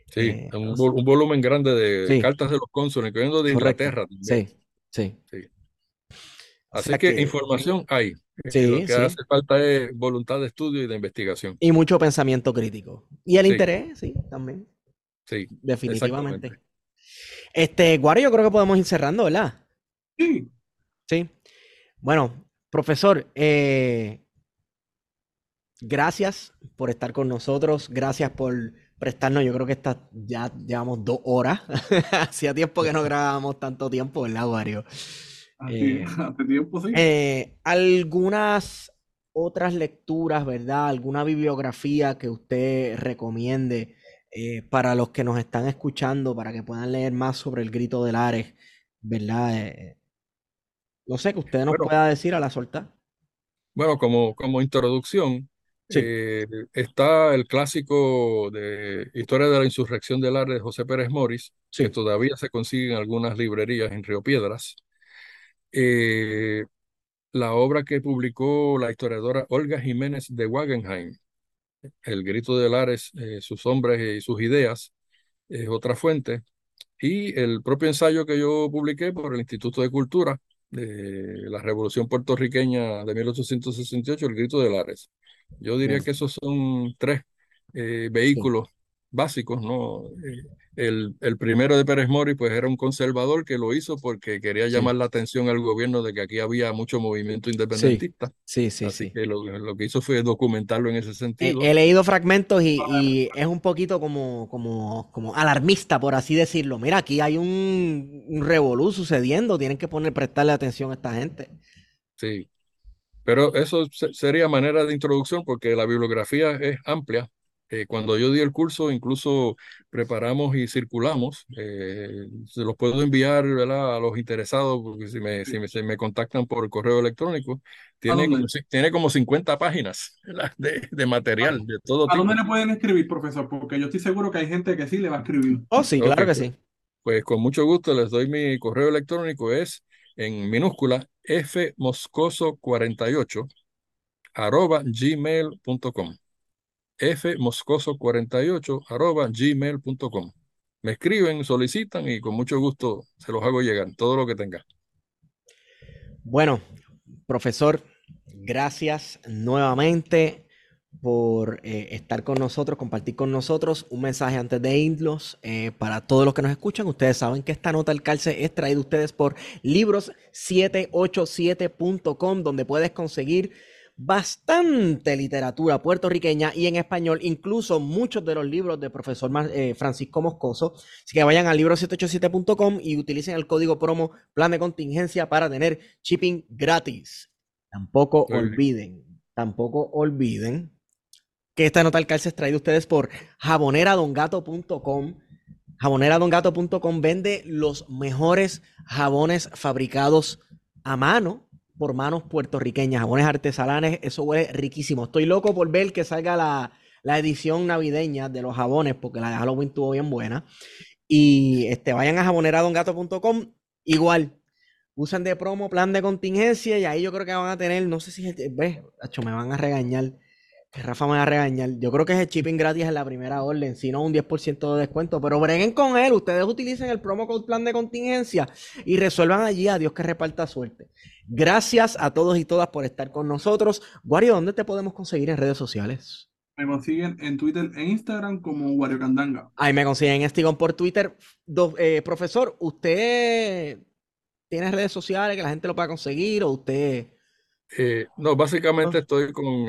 Sí, eh, un, volumen grande de cartas de los cónsules, incluyendo de Inglaterra. Sí, sí, Así que, información hay. Eh, lo que hace falta es voluntad de estudio y de investigación. Y mucho pensamiento crítico. Y el interés, sí, también. Sí. Definitivamente. Este, Guario, yo creo que podemos ir cerrando, ¿verdad? Sí. Sí. Bueno, profesor, eh, gracias por estar con nosotros. Gracias por prestarnos, yo creo que está, ya llevamos dos horas. Hacía tiempo que no grabábamos tanto tiempo, ¿verdad, Wario? Eh, hace tiempo, sí. Eh, algunas otras lecturas, ¿verdad? ¿Alguna bibliografía que usted recomiende eh, para los que nos están escuchando, para que puedan leer más sobre el grito del Ares, ¿verdad? no sé, que usted nos pueda decir a la solta. Bueno, como, como introducción, eh, está el clásico de Historia de la Insurrección del Arte de José Pérez Morris, que todavía se consigue en algunas librerías en Río Piedras. Eh, la obra que publicó la historiadora Olga Jiménez de Wagenheim, El grito de Lares, eh, sus hombres y sus ideas, es otra fuente. Y el propio ensayo que yo publiqué por el Instituto de Cultura de la Revolución Puertorriqueña de 1868, El grito de Lares. Yo diría que esos son tres eh, vehículos básicos, ¿no? El, el, primero de Pérez Mori, pues era un conservador que lo hizo porque quería llamar la atención al gobierno de que aquí había mucho movimiento independentista. Sí, sí, Así sí. que lo, lo, que hizo fue documentarlo en ese sentido. He, leído fragmentos y, y, es un poquito como, como, como alarmista, por así decirlo. Mira, aquí hay un, un revolú sucediendo, tienen que poner, prestarle atención a esta gente. Sí, pero eso sería manera de introducción porque la bibliografía es amplia. Eh, cuando yo di el curso, incluso preparamos y circulamos. Eh, se los puedo enviar a los interesados, porque si me, si me, contactan por correo electrónico, tiene, como, tiene como 50 páginas de, de material de todo tipo. ¿A dónde le pueden escribir, profesor? Porque yo estoy seguro que hay gente que sí le va a escribir. Oh, sí, claro que sí. Pues con mucho gusto les doy mi correo electrónico, es en minúscula fmoscoso48 arroba gmail.com fmoscoso48 arroba gmail.com me escriben, solicitan y con mucho gusto se los hago llegar, todo lo que tenga. Bueno, profesor, gracias nuevamente. por eh, estar con nosotros, compartir con nosotros. Un mensaje antes de irnos eh, para todos los que nos escuchan. Ustedes saben que esta nota al calce es traída ustedes por libros787.com, donde puedes conseguir bastante literatura puertorriqueña y en español, incluso muchos de los libros de profesor eh, Francisco Moscoso. Así que vayan a libro787.com y utilicen el código promo plan de contingencia para tener shipping gratis. Tampoco olviden, tampoco olviden que esta nota al calce es traída ustedes por jaboneradongato.com. Jaboneradongato.com vende los mejores jabones fabricados a mano por manos puertorriqueñas, jabones artesanales, eso huele riquísimo. Estoy loco por ver que salga la, edición navideña de los jabones, porque la de Halloween tuvo bien buena. Y este, vayan a jaboneradongato.com, igual, usan de promo plan de contingencia y ahí yo creo que van a tener, no sé si, ves, me van a regañar que Rafa me va a regañar. Yo creo que es el shipping gratis en la primera orden, si no un 10% de descuento. Pero breguen con él, ustedes utilicen el promo code plan de contingencia y resuelvan allí a Dios que reparta suerte. Gracias a todos y todas por estar con nosotros. Wario, ¿dónde te podemos conseguir en redes sociales? Me consiguen en Twitter e Instagram como Wario Candanga. Ahí me consiguen Estigón por Twitter. Eh, profesor, ¿usted tiene redes sociales que la gente lo pueda conseguir o usted... Eh, no, básicamente estoy con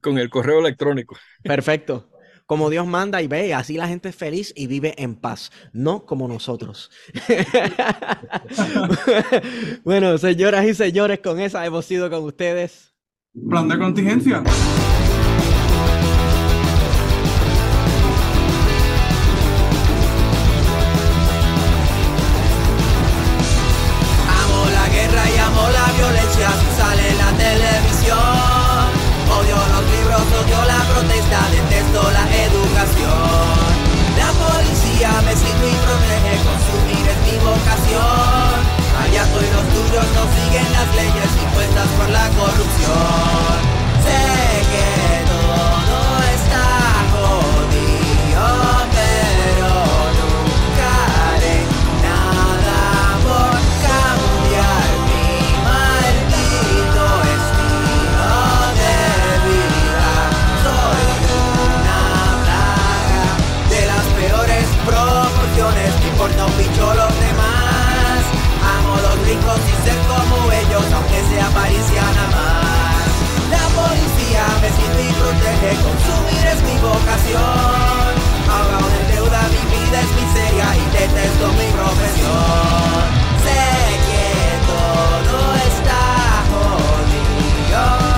con el correo electrónico. Perfecto. Como Dios manda y ve, así la gente es feliz y vive en paz, no como nosotros. bueno, señoras y señores, con esa hemos sido con ustedes. Plan de contingencia. suyos no siguen las leyes impuestas por la corrupción. Sé que todo está jodido, pero nunca haré nada por cambiar mi maldito estilo de vida. Soy una plaga de las peores proporciones, que importa un bicho los demás ricos y ser como ellos, aunque sea avaricia nada más. La policía me sirve y protege, consumir es mi vocación. Ahora en deuda mi vida es miseria y detesto mi profesión. Sé que todo está jodido.